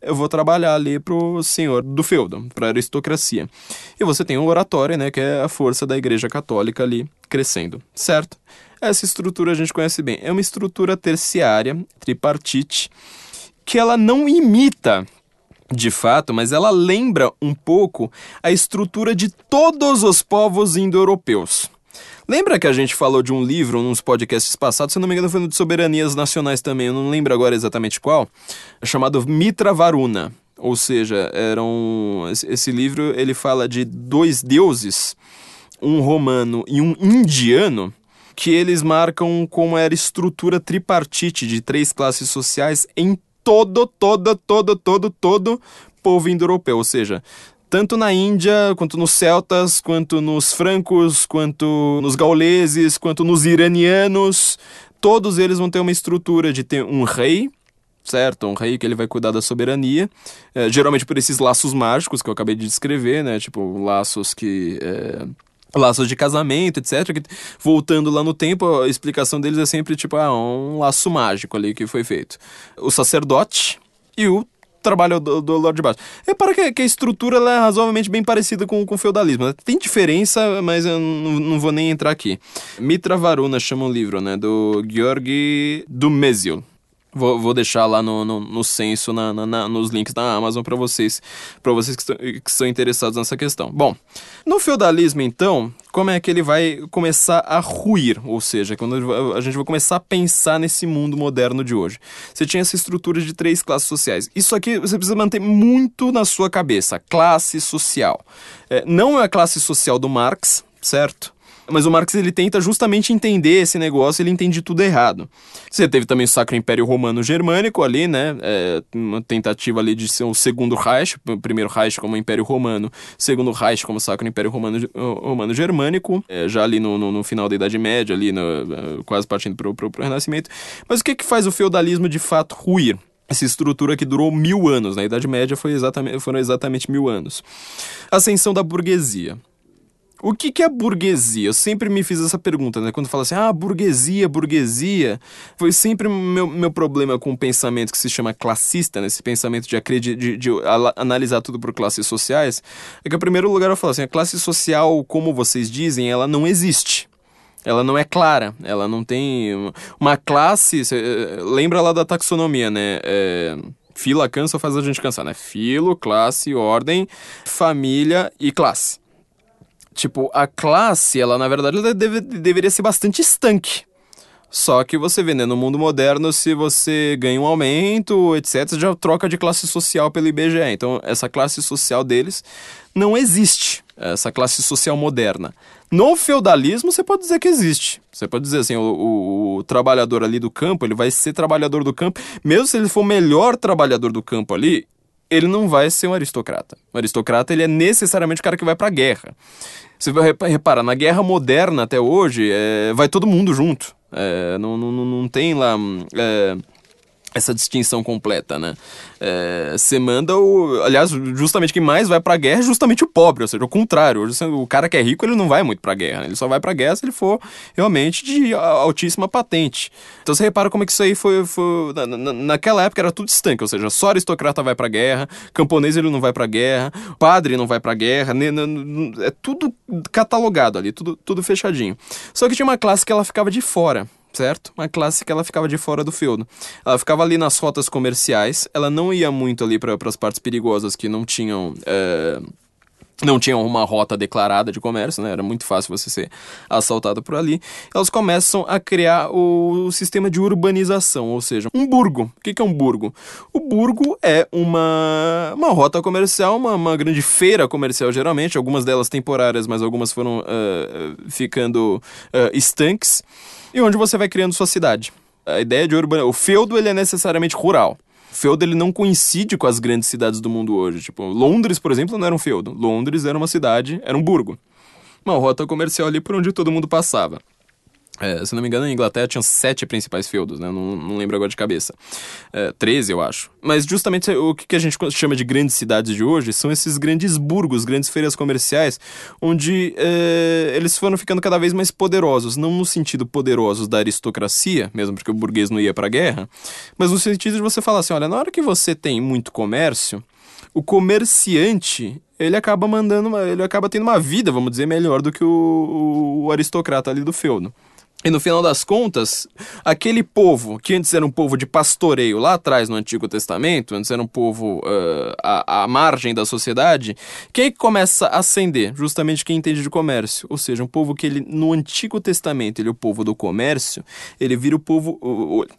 eu vou trabalhar ali pro senhor do feudo, pra aristocracia. E você tem o oratório, né, que é a força da igreja católica ali crescendo, certo? Essa estrutura a gente conhece bem. É uma estrutura terciária, tripartite, que ela não imita de fato, mas ela lembra um pouco a estrutura de todos os povos indo-europeus. Lembra que a gente falou de um livro nos podcasts passados, se não me engano foi no de soberanias nacionais também, eu não lembro agora exatamente qual, chamado Mitra Varuna. Ou seja, era um, esse, livro ele fala de dois deuses, um romano e um indiano, que eles marcam como era estrutura tripartite de três classes sociais em todo, todo, todo, todo, todo povo indo-europeu. Ou seja, tanto na Índia, quanto nos celtas, quanto nos francos, quanto nos gauleses, quanto nos iranianos, todos eles vão ter uma estrutura de ter um rei, certo? Um rei que ele vai cuidar da soberania, eh, geralmente por esses laços mágicos que eu acabei de descrever, né? Tipo, laços que... eh, laços de casamento, etc. Que, voltando lá no tempo, a explicação deles é sempre tipo, ah, um laço mágico ali que foi feito. O sacerdote e o trabalho do, do de Baixo. Repara que, que a estrutura é razoavelmente bem parecida com, com o feudalismo. Tem diferença, mas eu não, não vou nem entrar aqui. Mitra Varuna chama o livro, né? Do Georgi Dumezil. Vou, vou deixar lá no, no, no censo, na, na- nos links da Amazon para vocês, para vocês que, que estão interessados nessa questão. Bom, no feudalismo, então, como é que ele vai começar a ruir? Ou seja, quando a gente vai começar a pensar nesse mundo moderno de hoje. Você tinha essa estrutura de três classes sociais. Isso aqui você precisa manter muito na sua cabeça: classe social. É, não é a classe social do Marx, certo? Mas o Marx ele tenta justamente entender esse negócio, ele entende tudo errado. Você teve também o Sacro Império Romano Germânico ali, né? É, uma tentativa ali de ser o segundo Reich, o primeiro Reich como Império Romano, segundo Reich como Sacro Império Romano, Romano Germânico, é, já ali no, no, no final da Idade Média, ali no, é, quase partindo para o Renascimento. Mas o que, que faz o feudalismo de fato ruir? Essa estrutura que durou mil anos, na Idade Média foi exatamente, foram exatamente mil anos. Ascensão da burguesia. O que, que é burguesia? Eu sempre me fiz essa pergunta, né? Quando fala assim, ah, burguesia, burguesia. Foi sempre meu, meu problema com o pensamento que se chama classista, né? Esse pensamento de, acredi- de, de analisar tudo por classes sociais. É que, em primeiro lugar, eu falo assim, a classe social, como vocês dizem, ela não existe. Ela não é clara, ela não tem uma- classe. eh, lembra lá da taxonomia, né? É, fila cansa faz a gente cansar, né? Filo, classe, ordem, família e classe. Tipo, a classe, ela na verdade ela deve- deveria ser bastante estanque. Só que você vê, né, no mundo moderno, se você ganha um aumento, etc., já troca de classe social pelo IBGE. Então, essa classe social deles não existe, essa classe social moderna. No feudalismo, você pode dizer que existe. Você pode dizer assim, o, o- o trabalhador ali do campo, ele vai ser trabalhador do campo, mesmo se ele for o melhor trabalhador do campo ali, ele não vai ser um aristocrata. O aristocrata, ele é necessariamente o cara que vai pra guerra. Você vai repa- reparar, na guerra moderna até hoje, é, vai todo mundo junto. É, não, não, não não tem lá hum, é, essa distinção completa, né? É, Você manda o. Aliás, justamente quem mais vai pra guerra é justamente o pobre, ou seja, o contrário. O cara que é rico, ele não vai muito pra guerra. né? Ele só vai pra guerra se ele for realmente de altíssima patente. Então você repara como é que isso aí foi. foi na, na- naquela época era tudo estanque, ou seja, só aristocrata vai pra guerra, camponês ele não vai pra guerra, padre não vai pra guerra, ne- ne- é tudo catalogado ali, tudo, tudo fechadinho. Só que tinha uma classe que ela ficava de fora certo? Classe que ela ficava de fora do feudo. Ela ficava ali nas rotas comerciais, ela não ia muito ali para as partes perigosas que não tinham. é, não tinham uma rota declarada de comércio, né? Era muito fácil você ser assaltado por ali. Elas começam a criar o sistema de urbanização, ou seja, um burgo. O que é um burgo? O burgo é uma, uma rota comercial, uma, uma grande feira comercial, geralmente, algumas delas temporárias, mas algumas foram uh, ficando uh, estanques, e onde você vai criando sua cidade. A ideia de urbanização. O feudo ele é necessariamente rural feudo ele não coincide com as grandes cidades do mundo hoje. Tipo, Londres, por exemplo, não era um feudo. Londres era uma cidade, era um burgo. Uma rota comercial ali por onde todo mundo passava. É, se não me engano, na Inglaterra tinha sete principais feudos, né? Não, não lembro agora de cabeça. É, eu acho. Mas justamente o que a gente chama de grandes cidades de hoje são esses grandes burgos, grandes feiras comerciais, onde é, eles foram ficando cada vez mais poderosos. Não no sentido poderosos da aristocracia, mesmo porque o burguês não ia pra guerra, mas no sentido de você falar assim: olha, na hora que você tem muito comércio, o comerciante ele acaba mandando, ele acaba tendo uma vida, vamos dizer, melhor do que o, o aristocrata ali do feudo. E no final das contas, aquele povo que antes era um povo de pastoreio lá atrás no Antigo Testamento, antes era um povo uh, à, à, margem da sociedade, quem começa a ascender? Justamente quem entende de comércio. Ou seja, um povo que ele no Antigo Testamento ele é o povo do comércio, ele vira o povo.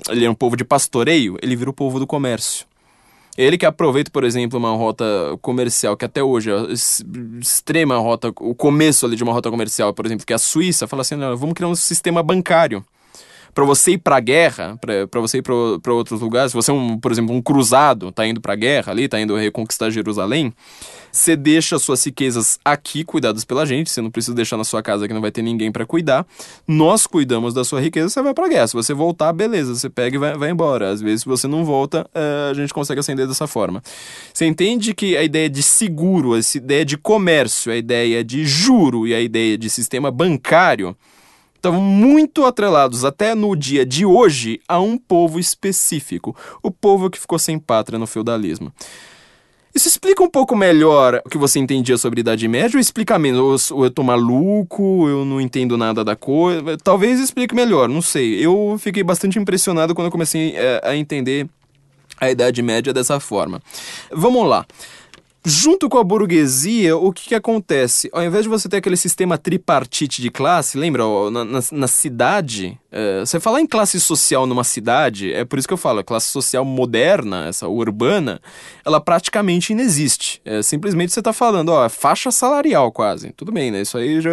Ele é um povo de pastoreio, ele vira o povo do comércio. Ele que aproveita, por exemplo, uma rota comercial que até hoje é extrema rota, o começo ali de uma rota comercial, por exemplo, que é a Suíça, fala assim: não, vamos criar um sistema bancário para você ir para a guerra, para você ir para outros lugares, se você é, um, por exemplo, um cruzado, tá indo para a guerra ali, tá indo reconquistar Jerusalém, você deixa suas riquezas aqui cuidadas pela gente, você não precisa deixar na sua casa que não vai ter ninguém para cuidar. Nós cuidamos da sua riqueza, você vai para a guerra. Se você voltar, beleza, você pega e vai, vai embora. Às vezes, se você não volta, é, a gente consegue acender dessa forma. Você entende que a ideia de seguro, a ideia de comércio, a ideia de juro e a ideia de sistema bancário estavam muito atrelados até no dia de hoje a um povo específico, o povo que ficou sem pátria no feudalismo. Isso explica um pouco melhor o que você entendia sobre Idade Média ou explica menos? Ou eu tô maluco, eu não entendo nada da coisa? Talvez explique melhor, não sei. Eu fiquei bastante impressionado quando eu comecei é, a entender a Idade Média dessa forma. Vamos lá. Junto com a burguesia, o que, que, acontece? Ao invés de você ter aquele sistema tripartite de classe, lembra, na, na, na cidade, é, você falar em classe social numa cidade, é por isso que eu falo, a classe social moderna, essa urbana, ela praticamente inexiste. É, simplesmente você está falando, ó, faixa salarial quase. Tudo bem, né? Isso aí já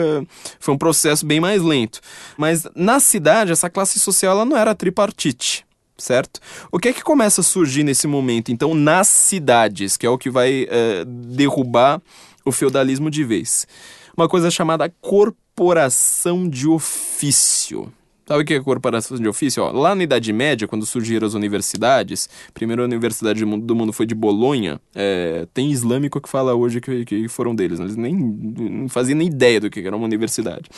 foi um processo bem mais lento. Mas na cidade, essa classe social ela não era tripartite certo? O que é que começa a surgir nesse momento, então, nas cidades, que é o que vai uh, derrubar o feudalismo de vez? Uma coisa chamada corporação de ofício. Sabe o que é corporação de ofício? Ó, lá na Idade Média, quando surgiram as universidades, a primeira universidade do mundo foi de Bolonha. É, tem islâmico que fala hoje que, que foram deles. Eles nem não faziam nem ideia do que era uma universidade.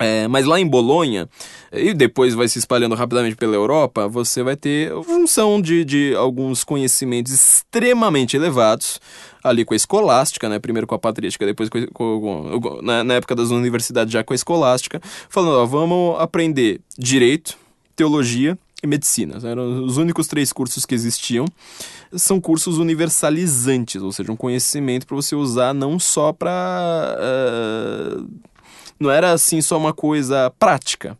É, mas lá em Bolonha, e depois vai se espalhando rapidamente pela Europa, você vai ter função de, de alguns conhecimentos extremamente elevados, ali com a escolástica, né? Primeiro com a patrística, depois com, com, com na, na, época das universidades já com a escolástica, falando, ó, vamos aprender direito, teologia e medicina. Eram os únicos três cursos que existiam. São cursos universalizantes, ou seja, um conhecimento para você usar não só para. Uh, eh, não era assim só uma coisa prática.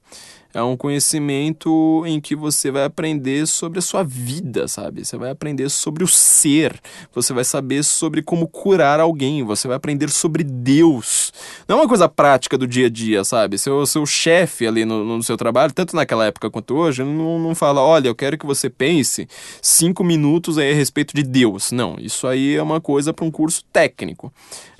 É um conhecimento em que você vai aprender sobre a sua vida, sabe? Você vai aprender sobre o ser, você vai saber sobre como curar alguém, você vai aprender sobre Deus. Não é uma coisa prática do dia a dia, sabe? Seu, seu chefe ali no, no seu trabalho, tanto naquela época quanto hoje, não, não fala: olha, eu quero que você pense cinco minutos aí a respeito de Deus. Não, isso aí é uma coisa para um curso técnico.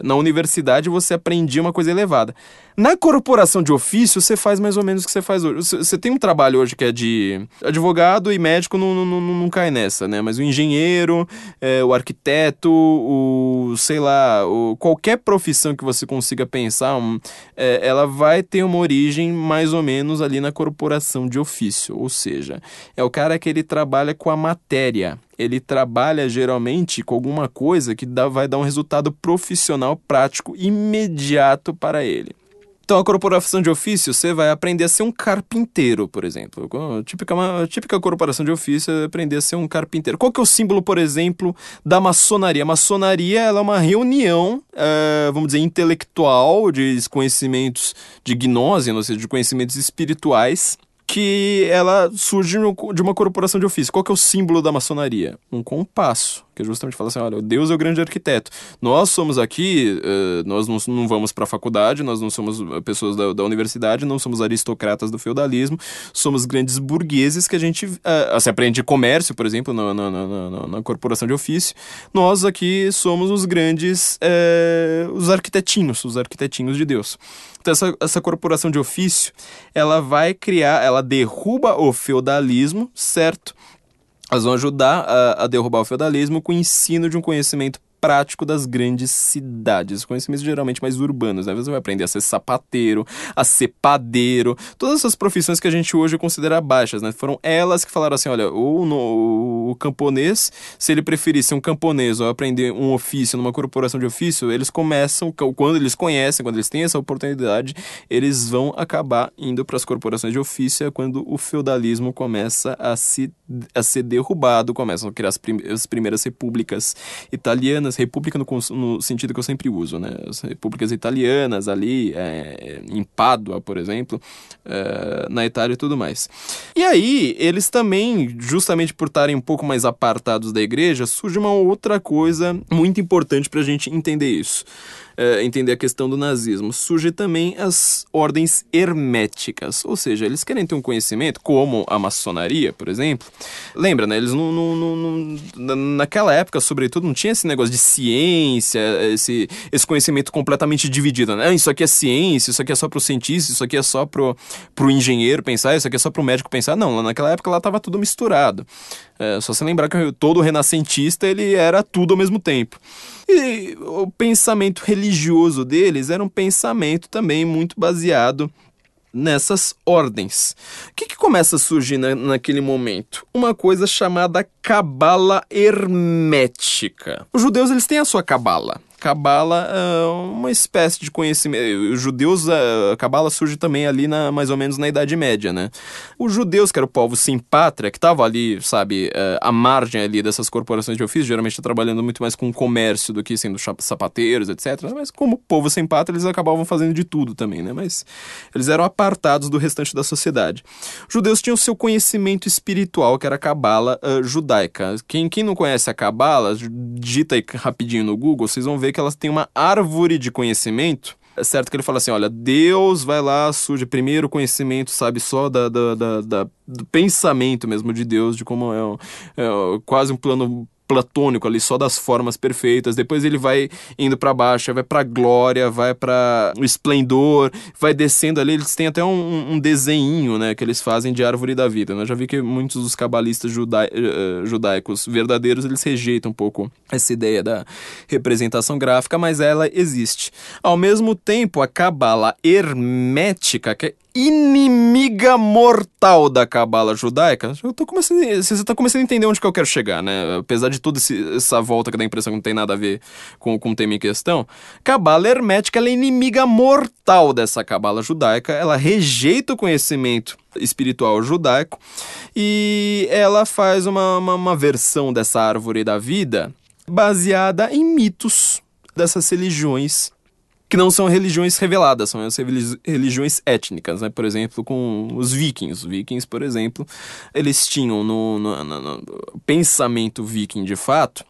Na universidade você aprendia uma coisa elevada. Na corporação de ofício, você faz mais ou menos o que você faz hoje. Você tem um trabalho hoje que é de advogado e médico, não, não, não, não cai nessa, né? Mas o engenheiro, é, o arquiteto, o sei lá, o, qualquer profissão que você consiga pensar, um, é, ela vai ter uma origem mais ou menos ali na corporação de ofício. Ou seja, é o cara que ele trabalha com a matéria ele trabalha geralmente com alguma coisa que dá, vai dar um resultado profissional prático imediato para ele. Então, a corporação de ofício, você vai aprender a ser um carpinteiro, por exemplo. A típica, a típica corporação de ofício é aprender a ser um carpinteiro. Qual que é o símbolo, por exemplo, da maçonaria? A maçonaria ela é uma reunião, é, vamos dizer, intelectual, de conhecimentos de gnose, ou seja, de conhecimentos espirituais, que ela surge de uma corporação de ofício. Qual que é o símbolo da maçonaria? Um compasso que justamente fala assim, olha, Deus é o grande arquiteto. Nós somos aqui, uh, nós não, não vamos para a faculdade, nós não somos pessoas da, da, universidade, não somos aristocratas do feudalismo, somos grandes burgueses que a gente uh, assim, aprende comércio, por exemplo, na, na, na, na, corporação de ofício. Nós aqui somos os grandes, uh, os arquitetinhos, os arquitetinhos de Deus. Então essa, essa corporação de ofício, ela vai criar, ela derruba o feudalismo, certo? Elas vão ajudar a, a derrubar o feudalismo com o ensino de um conhecimento prático das grandes cidades, conhecimentos geralmente mais urbanos, né? Você vai aprender a ser sapateiro, a ser padeiro, todas essas profissões que a gente hoje considera baixas, né? Foram elas que falaram assim, olha, o, no, o camponês, se ele preferisse um camponês ou aprender um ofício numa corporação de ofício, eles começam, quando eles conhecem, quando eles têm essa oportunidade, eles vão acabar indo para as corporações de ofício, é quando o feudalismo começa a, se, a ser derrubado, começam a criar as, prim as primeiras repúblicas italianas, república no, no, sentido que eu sempre uso, né? As repúblicas italianas ali, é, em Pádua, por exemplo, é, na Itália e tudo mais. E aí, eles também, justamente por estarem um pouco mais apartados da igreja, surge uma outra coisa muito importante para a gente entender isso uh, entender a questão do nazismo, surge também as ordens herméticas, ou seja, eles querem ter um conhecimento, como a maçonaria, por exemplo. Lembra, né? Eles não, não, não, naquela época, sobretudo, não tinha esse negócio de ciência, esse, esse conhecimento completamente dividido, né? Isso aqui é ciência, isso aqui é só pro cientista, isso aqui é só pro, pro engenheiro pensar, isso aqui é só pro médico pensar. Não, naquela época lá tava tudo misturado. É, só se lembrar que todo renascentista ele era tudo ao mesmo tempo. E o pensamento religioso deles era um pensamento também muito baseado nessas ordens. O que, que começa a surgir na, naquele momento? Uma coisa chamada cabala hermética. Os judeus eles têm a sua cabala. Cabala é uma espécie de conhecimento. Os judeus, a Cabala surge também ali na, mais ou menos na Idade Média, né? Os judeus, que era o povo sem pátria, que estavam ali, sabe, é, à margem ali dessas corporações de ofício, geralmente trabalhando muito mais com comércio do que sendo sapateiros, etc. Mas como povo sem pátria, eles acabavam fazendo de tudo também, né? Mas eles eram apartados do restante da sociedade. Os judeus tinham seu conhecimento espiritual, que era a Cabala uh, judaica. Quem, quem não conhece a Cabala, digita aí rapidinho no Google, vocês vão ver que elas têm uma árvore de conhecimento. É certo que ele fala assim: olha, Deus vai lá, surge primeiro conhecimento, sabe, só da, da, da, da do pensamento mesmo de Deus, de como é, é quase um plano platônico ali, só das formas perfeitas. Depois ele vai indo para baixo, vai para glória, vai para o esplendor, vai descendo ali. Eles têm até um, um desenho, né, que eles fazem de árvore da vida. Né? Eu já vi que muitos dos cabalistas judai, uh, judaicos verdadeiros eles rejeitam um pouco essa ideia da representação gráfica, mas ela existe. Ao mesmo tempo, a cabala hermética, que é inimiga mortal da cabala judaica. Eu tô começando, você está começando a entender onde que eu quero chegar, né? Apesar de toda essa volta que dá a impressão que não tem nada a ver com, com o tema em questão, cabala hermética é inimiga mortal dessa cabala judaica. Ela rejeita o conhecimento espiritual judaico e ela faz uma, uma, uma versão dessa árvore da vida baseada em mitos dessas religiões que não são religiões reveladas, são as religiões étnicas, né? Por exemplo, com os vikings. Os vikings, por exemplo, eles tinham no, no, no, no pensamento viking de fato,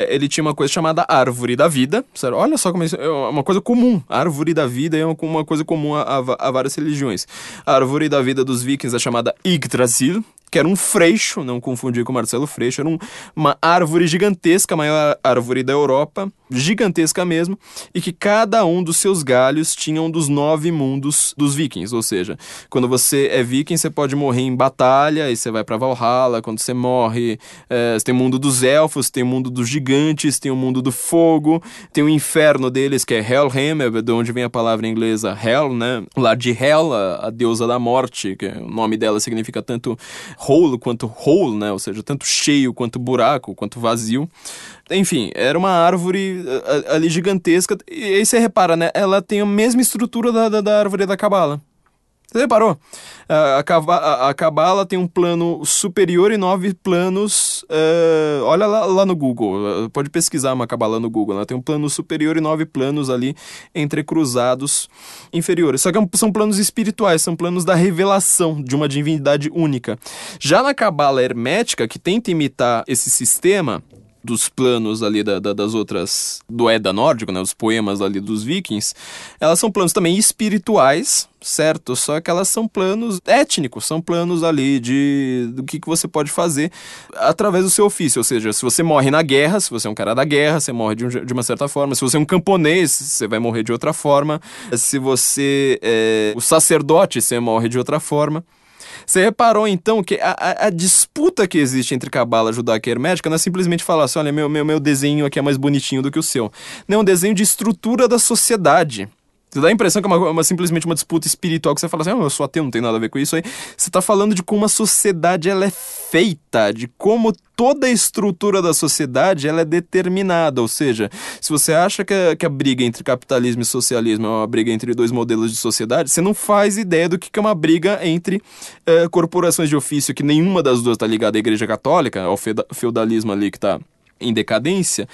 é, ele tinha uma coisa chamada árvore da vida. Olha só como é, uma coisa comum. Árvore da vida é uma coisa comum a, a, a, várias religiões. A árvore da vida dos vikings é chamada Yggdrasil, que era um freixo, não confundir com Marcelo Freixo, era um, uma árvore gigantesca, a maior árvore da Europa, gigantesca mesmo, e que cada um dos seus galhos tinha um dos nove mundos dos vikings, ou seja, quando você é viking, você pode morrer em batalha, e você vai para Valhalla, quando você morre, é, você tem o mundo dos elfos, tem o mundo dos gigantes, tem o mundo do fogo, tem o inferno deles, que é Helheim, é de onde vem a palavra inglesa Hell, né, lá de Hel, a, a deusa da morte, que o nome dela significa tanto whole quanto whole, né? Ou seja, tanto cheio quanto buraco, quanto vazio. Enfim, era uma árvore ali gigantesca. E aí você repara, né? Ela tem a mesma estrutura da, da, da árvore da cabala. Você reparou? A Cabala tem um plano superior e nove planos. Uh, olha lá, lá, no Google, pode pesquisar uma Cabala no Google. Ela tem um plano superior e nove planos ali entrecruzados inferiores. Só que é são planos espirituais, são planos da revelação de uma divindade única. Já na Cabala hermética, que tenta imitar esse sistema, dos planos ali da, da, das outras do Edda nórdico, né, os poemas ali dos vikings, elas são planos também espirituais, certo? Só que elas são planos étnicos, são planos ali de do que, que você pode fazer através do seu ofício, ou seja, se você morre na guerra, se você é um cara da guerra, você morre de, um, de uma certa forma, se você é um camponês, você vai morrer de outra forma, se você é o sacerdote, você morre de outra forma. Você reparou então que a, a, a disputa que existe entre cabala judaica e hermética não é simplesmente falar assim: olha, meu, meu, meu desenho aqui é mais bonitinho do que o seu. Não, é um desenho de estrutura da sociedade. Dá a impressão que é uma, uma, simplesmente uma disputa espiritual que você fala assim, oh, eu sou ateu, não tem nada a ver com isso aí. Você está falando de como a sociedade ela é feita, de como toda a estrutura da sociedade ela é determinada. Ou seja, se você acha que a, que a briga entre capitalismo e socialismo é uma briga entre dois modelos de sociedade, você não faz ideia do que é uma briga entre uh, corporações de ofício, que nenhuma das duas está ligada à Igreja Católica, ao feudalismo ali que está em decadência.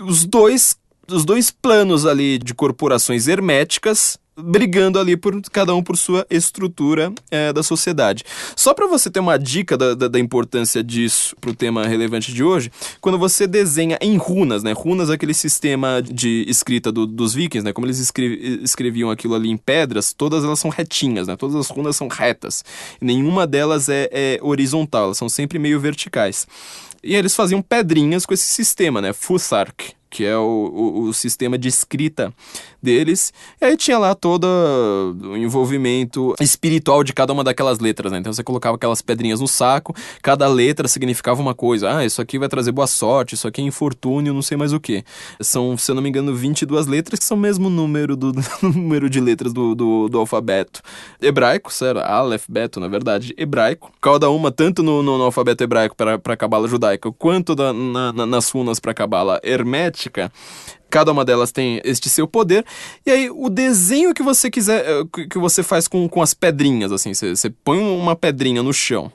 Os dois os dois planos ali de corporações herméticas brigando ali por cada um por sua estrutura é, da sociedade. Só para você ter uma dica da, da, da importância disso para o tema relevante de hoje, quando você desenha em runas, né? Runas é aquele sistema de escrita do, dos vikings, né? Como eles escrevi, escreviam aquilo ali em pedras, todas elas são retinhas, né? Todas as runas são retas. Nenhuma delas é, é horizontal, elas são sempre meio verticais. E eles faziam pedrinhas com esse sistema, né? Futhark que é o, o, o, sistema de escrita deles. E aí tinha lá todo o envolvimento espiritual de cada uma daquelas letras, né? Então você colocava aquelas pedrinhas no saco, cada letra significava uma coisa. Ah, isso aqui vai trazer boa sorte, isso aqui é infortúnio, não sei mais o que. São, se eu não me engano, 22 letras, que são o mesmo número [LAUGHS] do número de letras do, do, do alfabeto hebraico, sério, Aleph, Beto, na verdade, hebraico. Cada uma, tanto no, no, no alfabeto hebraico para a cabala judaica, quanto da, na, na, nas runas para a cabala hermética, Cada uma delas tem este seu poder. E aí, o desenho que você quiser, eh, que você faz com, com as pedrinhas, assim, você, põe uma pedrinha no chão.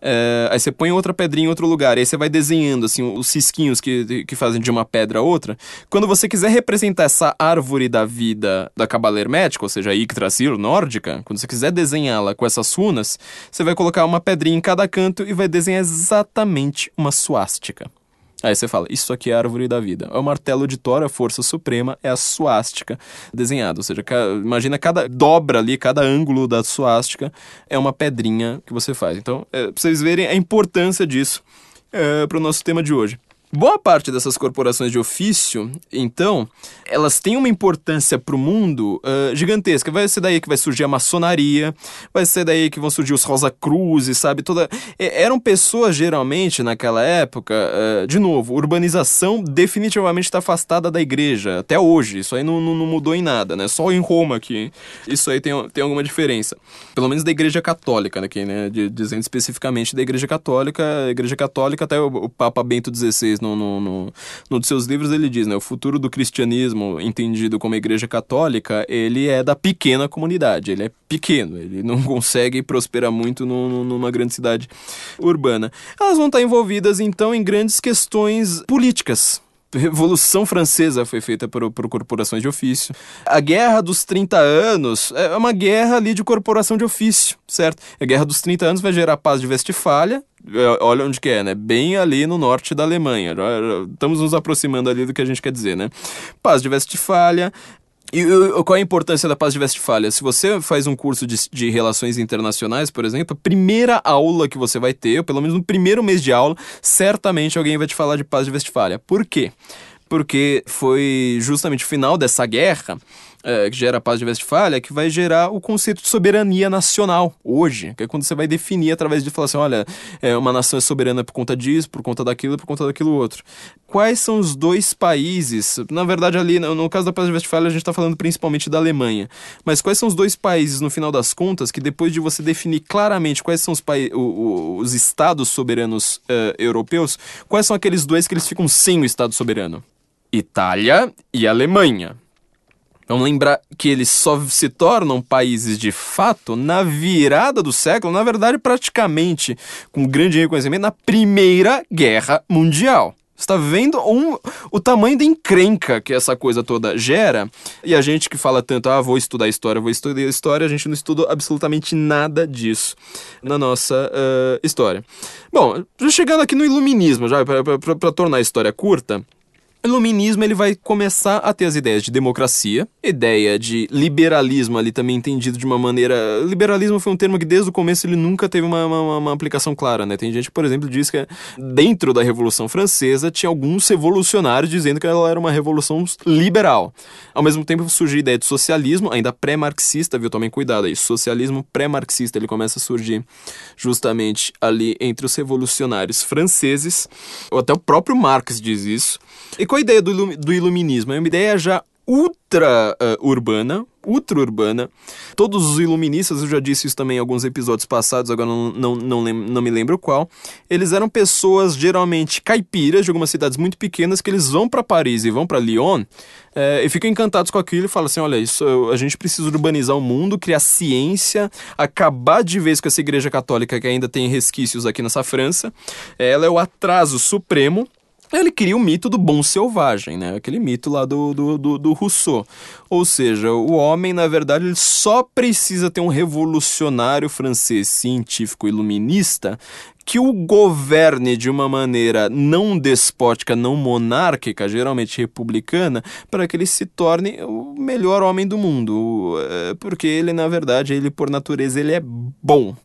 É, aí você põe outra pedrinha em outro lugar, aí você vai desenhando assim os cisquinhos que, que fazem de uma pedra a outra. Quando você quiser representar essa árvore da vida da cabala hermética, ou seja, Yggdrasil nórdica, quando você quiser desenhá-la com essas runas, você vai colocar uma pedrinha em cada canto e vai desenhar exatamente uma suástica. Aí você fala, isso aqui é a árvore da vida. É o martelo de Thor, a força suprema, é a suástica desenhada. Ou seja, imagina cada dobra ali, cada ângulo da suástica é uma pedrinha que você faz. Então, é, pra vocês verem a importância disso é, para o nosso tema de hoje. Boa parte dessas corporações de ofício, então, elas têm uma importância para o mundo uh, gigantesca. Vai ser daí que vai surgir a maçonaria, vai ser daí que vão surgir os Rosa Cruzes, sabe? Toda... eram pessoas, geralmente, naquela época, uh, de novo, urbanização definitivamente está afastada da igreja, até hoje. Isso aí não, não, não, mudou em nada, né? Só em Roma que isso aí tem, tem alguma diferença. Pelo menos da igreja católica, né? né? Dizendo especificamente da igreja católica, a igreja católica, até o, o Papa Bento XVI no, no, no, dos seus livros ele diz, né, o futuro do cristianismo, entendido como igreja católica, ele é da pequena comunidade, ele é pequeno, ele não [LAUGHS] consegue prosperar muito no, numa grande cidade urbana. Elas vão estar envolvidas, então, em grandes questões políticas, Revolução Francesa foi feita por, por corporações de ofício. A Guerra dos 30 Anos é uma guerra ali de corporação de ofício, certo? A Guerra dos 30 Anos vai gerar a Paz de Westfália, olha onde que é, né? Bem ali no norte da Alemanha. Estamos nos aproximando ali do que a gente quer dizer, né? Paz de Westfália, e qual é a importância da Paz de Westfália? Se você faz um curso de, de, relações internacionais, por exemplo, a primeira aula que você vai ter, ou pelo menos no primeiro mês de aula, certamente alguém vai te falar de Paz de Westfália. Por quê? Porque foi justamente o final dessa guerra é, que gera a paz de Westfália, que vai gerar o conceito de soberania nacional hoje, que é quando você vai definir através de falar assim, olha, é, uma nação é soberana por conta disso, por conta daquilo, por conta daquilo outro. Quais são os dois países? Na verdade, ali no, no caso da paz de Westfália, a gente está falando principalmente da Alemanha. Mas quais são os dois países, no final das contas, que depois de você definir claramente quais são os, o, os estados soberanos uh, europeus, quais são aqueles dois que eles ficam sem o estado soberano? Itália e Alemanha. Vamos lembrar que eles só se tornam países de fato na virada do século, na verdade, praticamente com grande reconhecimento, na Primeira Guerra Mundial. está vendo um, o tamanho da encrenca que essa coisa toda gera. E a gente que fala tanto, ah, vou estudar história, vou estudar história, a gente não estuda absolutamente nada disso na nossa uh, história. Bom, já chegando aqui no iluminismo, já para tornar a história curta, iluminismo ele vai começar a ter as ideias de democracia, ideia de liberalismo ali também entendido de uma maneira... Liberalismo foi um termo que desde o começo ele nunca teve uma, uma, uma aplicação clara, né? Tem gente por exemplo, diz que dentro da Revolução Francesa tinha alguns revolucionários dizendo que ela era uma revolução liberal. Ao mesmo tempo surgiu a ideia de socialismo, ainda pré-marxista, viu? Tomem cuidado aí. Socialismo pré-marxista, ele começa a surgir justamente ali entre os revolucionários franceses, ou até o próprio Marx diz isso. E qual a ideia do, do iluminismo? É uma ideia já ultra uh, urbana, ultra urbana. Todos os iluministas, eu já disse isso também em alguns episódios passados, agora não, não, não, não me lembro qual. Eles eram pessoas geralmente caipiras de algumas cidades muito pequenas que eles vão para Paris e vão para Lyon é, e ficam encantados com aquilo e falam assim: olha, isso, a gente precisa urbanizar o mundo, criar ciência, acabar de vez com essa igreja católica que ainda tem resquícios aqui nessa França. Ela é o atraso supremo ele cria o mito do bom selvagem, né? Aquele mito lá do, do, do, do, Rousseau. Ou seja, o homem, na verdade, ele só precisa ter um revolucionário francês científico iluminista que o governe de uma maneira não despótica, não monárquica, geralmente republicana, para que ele se torne o melhor homem do mundo. É, porque ele, na verdade, ele por natureza, ele é bom.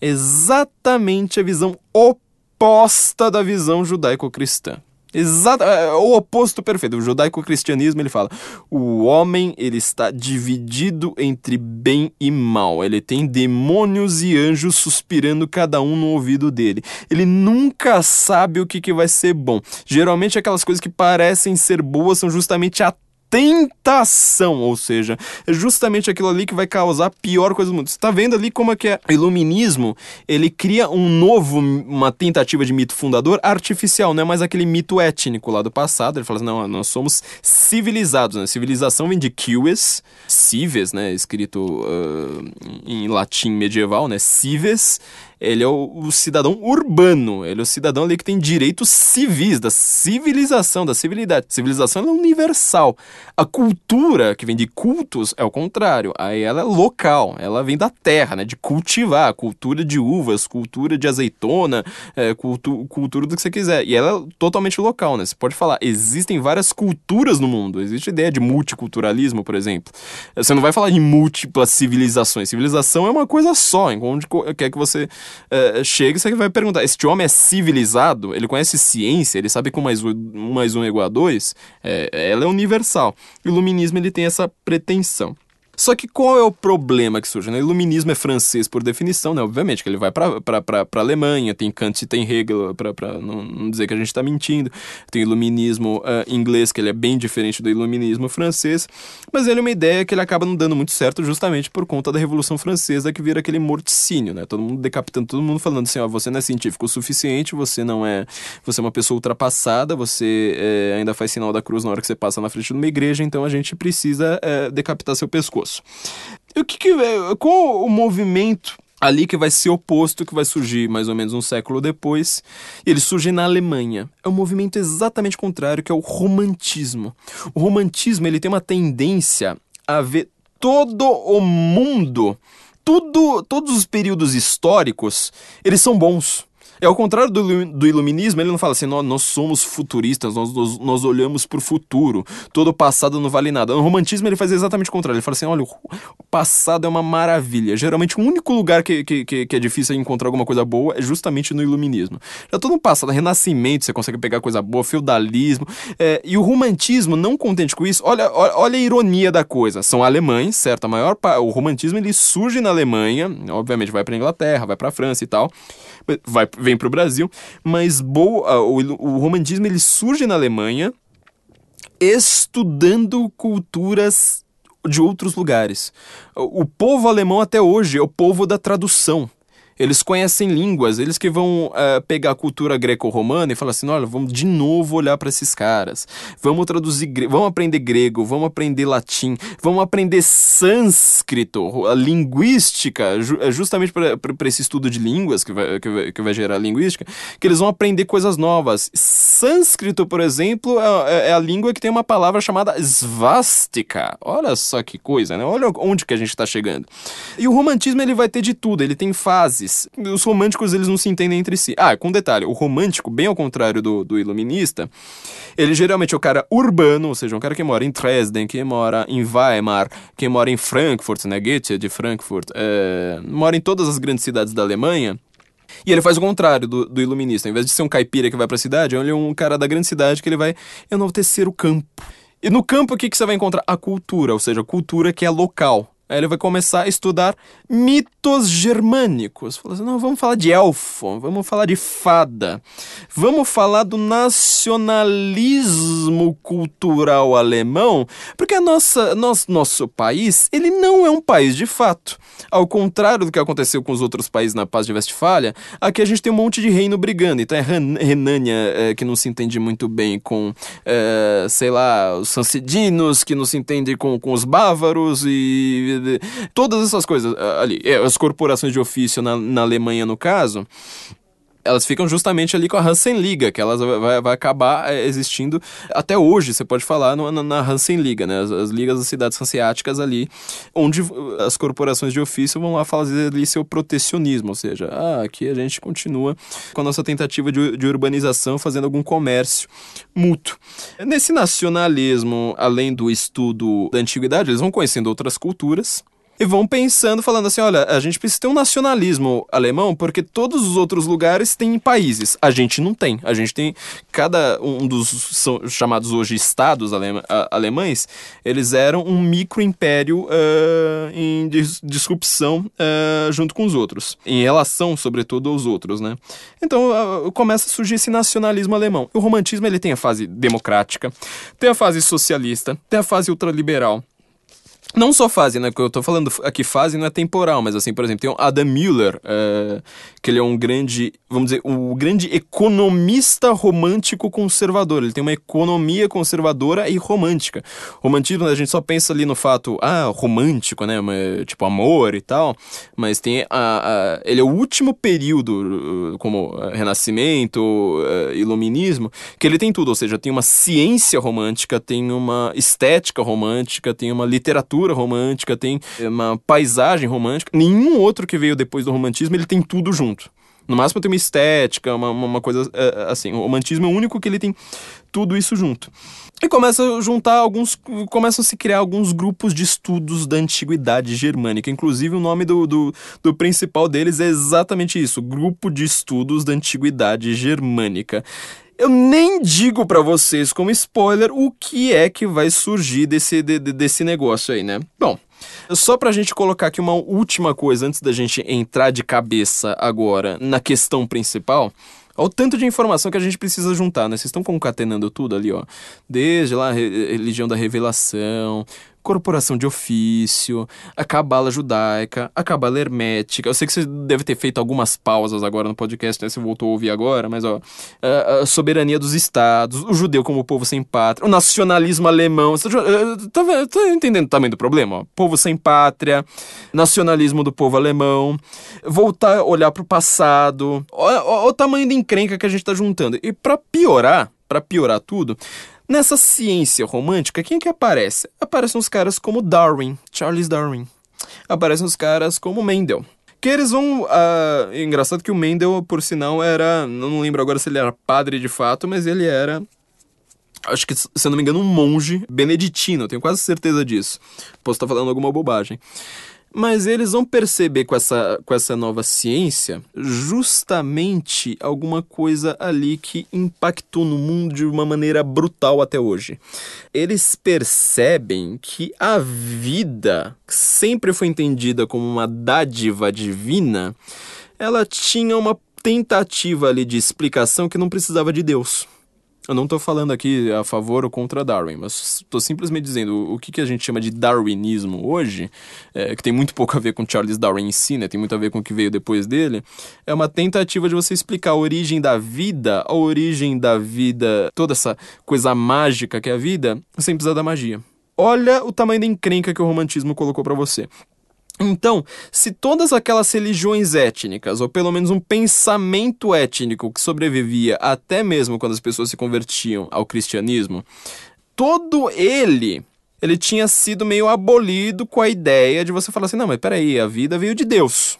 Exatamente a visão oposta oposta da visão judaico-cristã. Exato, é, o oposto perfeito. O judaico-cristianismo ele fala: o homem ele está dividido entre bem e mal. Ele tem demônios e anjos suspirando cada um no ouvido dele. Ele nunca sabe o que, que vai ser bom. Geralmente aquelas coisas que parecem ser boas são justamente a tentação, ou seja, é justamente aquilo ali que vai causar a pior coisa do mundo. Você está vendo ali como é que é? O iluminismo, ele cria um novo, uma tentativa de mito fundador artificial, não é mais aquele mito étnico lá do passado, ele fala assim, não, nós somos civilizados, né? Civilização vem de cives, cives, né, escrito uh, em latim medieval, né, cives, ele é o, o, cidadão urbano, ele é o cidadão ali que tem direitos civis, da civilização, da civilidade. Civilização é universal. A cultura, que vem de cultos, é o contrário. Aí ela é local, ela vem da terra, né? De cultivar, cultura de uvas, cultura de azeitona, é, cultu cultura do que você quiser. E ela é totalmente local, né? Você pode falar, existem várias culturas no mundo. Existe a ideia de multiculturalismo, por exemplo. Você não vai falar de múltiplas civilizações. Civilização é uma coisa só, onde quer que você uh, chega e você vai perguntar: este homem é civilizado? Ele conhece ciência? Ele sabe que um mais um, mais um é igual a dois? É, ela é universal. O iluminismo ele tem essa pretensão. Só que qual é o problema que surge? Né? O iluminismo é francês por definição, né? Obviamente, que ele vai para a Alemanha, tem Kant e tem Hegel, para não, não, dizer que a gente está mentindo. Tem iluminismo uh, inglês, que ele é bem diferente do iluminismo francês, mas ele é uma ideia que ele acaba não dando muito certo justamente por conta da Revolução Francesa, que vira aquele morticínio, né? Todo mundo decapitando, todo mundo falando assim, ó, você não é científico o suficiente, você não é... Você é uma pessoa ultrapassada, você é, ainda faz sinal da cruz na hora que você passa na frente de uma igreja, então a gente precisa é, decapitar seu pescoço pescoço. E o que, que qual o movimento ali que vai ser oposto, que vai surgir mais ou menos um século depois, ele surge na Alemanha. É um movimento exatamente contrário, que é o romantismo. O romantismo ele tem uma tendência a ver todo o mundo, tudo, todos os períodos históricos, eles são bons. E ao contrário do, do iluminismo, ele não fala assim, nós, nós somos futuristas, nós, nós, nós olhamos pro futuro, todo o passado não vale nada. No romantismo ele faz exatamente o contrário, ele fala assim, olha, o o passado é uma maravilha. Geralmente o único lugar que, que, que, que é difícil encontrar alguma coisa boa é justamente no iluminismo. Já todo um passado, renascimento, você consegue pegar coisa boa, feudalismo. é, e o romantismo, não contente com isso, olha, olha, a ironia da coisa. São alemães, certo? A maior o romantismo ele surge na Alemanha, obviamente vai pra Inglaterra, vai pra França e tal. Vai, vem pro Brasil, mas boa, o, ilu- o romantismo ele surge na Alemanha estudando culturas de outros lugares. O o povo alemão até hoje é o povo da tradução. Eles conhecem línguas, eles que vão eh, pegar a cultura greco-romana e falar assim: olha, vamos de novo olhar para esses caras. Vamos traduzir, vamos aprender grego, vamos aprender latim, vamos aprender sânscrito, a linguística, ju- é justamente para esse estudo de línguas que vai, que, vai, que vai gerar linguística, que eles vão aprender coisas novas. Sânscrito, por exemplo, é, é a língua que tem uma palavra chamada svastika. Olha só que coisa, né? Olha onde que a gente está chegando. E o romantismo ele vai ter de tudo, ele tem fases. Os românticos eles não se entendem entre si. Ah, com detalhe, o romântico, bem ao contrário do, do iluminista, ele geralmente é o cara urbano, ou seja, um cara que mora em Dresden, que mora em Weimar, que mora em Frankfurt, né? Goethe de Frankfurt, é, mora em todas as grandes cidades da Alemanha. E ele faz o contrário do, do iluminista. Ao invés de ser um caipira que vai pra cidade, ele é um cara da grande cidade que ele vai enaltecer o campo. E no campo, o que, que você vai encontrar? A cultura, ou seja, a cultura que é local. Aí ele vai começar a estudar mitos germânicos. Fala assim, não, vamos falar de elfo, vamos falar de fada, vamos falar do nacionalismo cultural alemão, porque a nossa, nosso, nosso país, ele não é um país de fato. Ao contrário do que aconteceu com os outros países na Paz de Westfália, aqui a gente tem um monte de reino brigando. Então é Ren- Renânia, é, que não se entende muito bem com, é, sei lá, os sancidinos, que não se entende com, com os bávaros e e- todas essas coisas ah, ali. É, as corporações de ofício na, na Alemanha, no caso, elas ficam justamente ali com a Hansenliga, que elas vai, vai- acabar é, existindo até hoje, você pode falar na, na Hansenliga, né? As, as ligas das cidades hanseáticas ali, onde as corporações de ofício vão lá fazer ali seu protecionismo, ou seja, ah, aqui a gente continua com a nossa tentativa de, de urbanização, fazendo algum comércio mútuo. Nesse nacionalismo, além do estudo da antiguidade, eles vão conhecendo outras culturas, e vão pensando, falando assim: olha, a gente precisa ter um nacionalismo alemão porque todos os outros lugares têm países. A gente não tem. A gente tem. Cada um dos são chamados hoje estados alema- a- alemães, eles eram um micro-império ah, em dis- disrupção ah, junto com os outros. Em relação, sobretudo, aos outros, né? Então ah, começa a surgir esse nacionalismo alemão. O romantismo ele tem a fase democrática, tem a fase socialista, tem a fase ultraliberal. Não só fase, né? Que eu tô falando aqui fase não é temporal, mas assim, por exemplo, tem o Adam Müller, eh, que ele é um grande, vamos dizer, um grande economista romântico conservador. Ele tem uma economia conservadora e romântica. Romantismo, a gente só pensa ali no fato, ah, romântico, né? Tipo, amor e tal. Mas tem a, a- ele é o último período, uh, como uh, Renascimento, uh, Iluminismo, que ele tem tudo, ou seja, tem uma ciência romântica, tem uma estética romântica, tem uma literatura romântica, tem uma paisagem romântica. Nenhum outro que veio depois do romantismo, ele tem tudo junto. No máximo tem uma estética, uma, uma coisa eh, assim. O romantismo é o único que ele tem tudo isso junto. E começa a juntar alguns. Começam a se criar alguns grupos de estudos da antiguidade germânica. Inclusive, o nome do, do, do principal deles é exatamente isso: Grupo de Estudos da Antiguidade Germânica. Eu nem digo pra vocês como spoiler o que é que vai surgir desse, de- de- desse negócio aí, né? Bom, só pra gente colocar aqui uma última coisa antes da gente entrar de cabeça agora na questão principal. Olha o tanto de informação que a gente precisa juntar, né? Vocês estão concatenando tudo ali, ó. Desde lá, religião da revelação, corporação de ofício, a cabala judaica, a cabala hermética. Eu sei que você deve ter feito algumas pausas agora no podcast, né? Você voltou a ouvir agora, mas ó, a, soberania dos estados, o judeu como povo sem pátria, o nacionalismo alemão. Você tá, tá, tá entendendo o tamanho do problema? Ó? Povo sem pátria, nacionalismo do povo alemão, voltar a olhar pro passado. Olha, o tamanho da encrenca que a gente tá juntando. E pra piorar, pra piorar tudo, Nessa ciência romântica, quem que aparece? Aparecem uns caras como Darwin, Charles Darwin. Aparecem uns caras como Mendel, Que eles vão. ah, engraçado que o Mendel, por sinal, era. Não lembro agora se ele era padre de fato, mas ele era. Acho que, se eu não me engano, um monge beneditino, tenho quase certeza disso. Posso estar falando alguma bobagem. Mas eles vão perceber com essa, com essa nova ciência justamente alguma coisa ali que impactou no mundo de uma maneira brutal até hoje. Eles percebem que a vida, que sempre foi entendida como uma dádiva divina, ela tinha uma tentativa ali de explicação que não precisava de Deus. Eu não estou falando aqui a favor ou contra Darwin, mas estou simplesmente dizendo o que, que a gente chama de darwinismo hoje, é, que tem muito pouco a ver com Charles Darwin em si, né, tem muito a ver com o que veio depois dele, é uma tentativa de você explicar a origem da vida, a origem da vida, toda essa coisa mágica que é a vida, sem precisar da magia. Olha o tamanho da encrenca que o romantismo colocou para você. Então, se todas aquelas religiões étnicas, ou pelo menos um pensamento étnico que sobrevivia até mesmo quando as pessoas se convertiam ao cristianismo, todo ele ele tinha sido meio abolido com a ideia de você falar assim, não, mas peraí, a vida veio de Deus.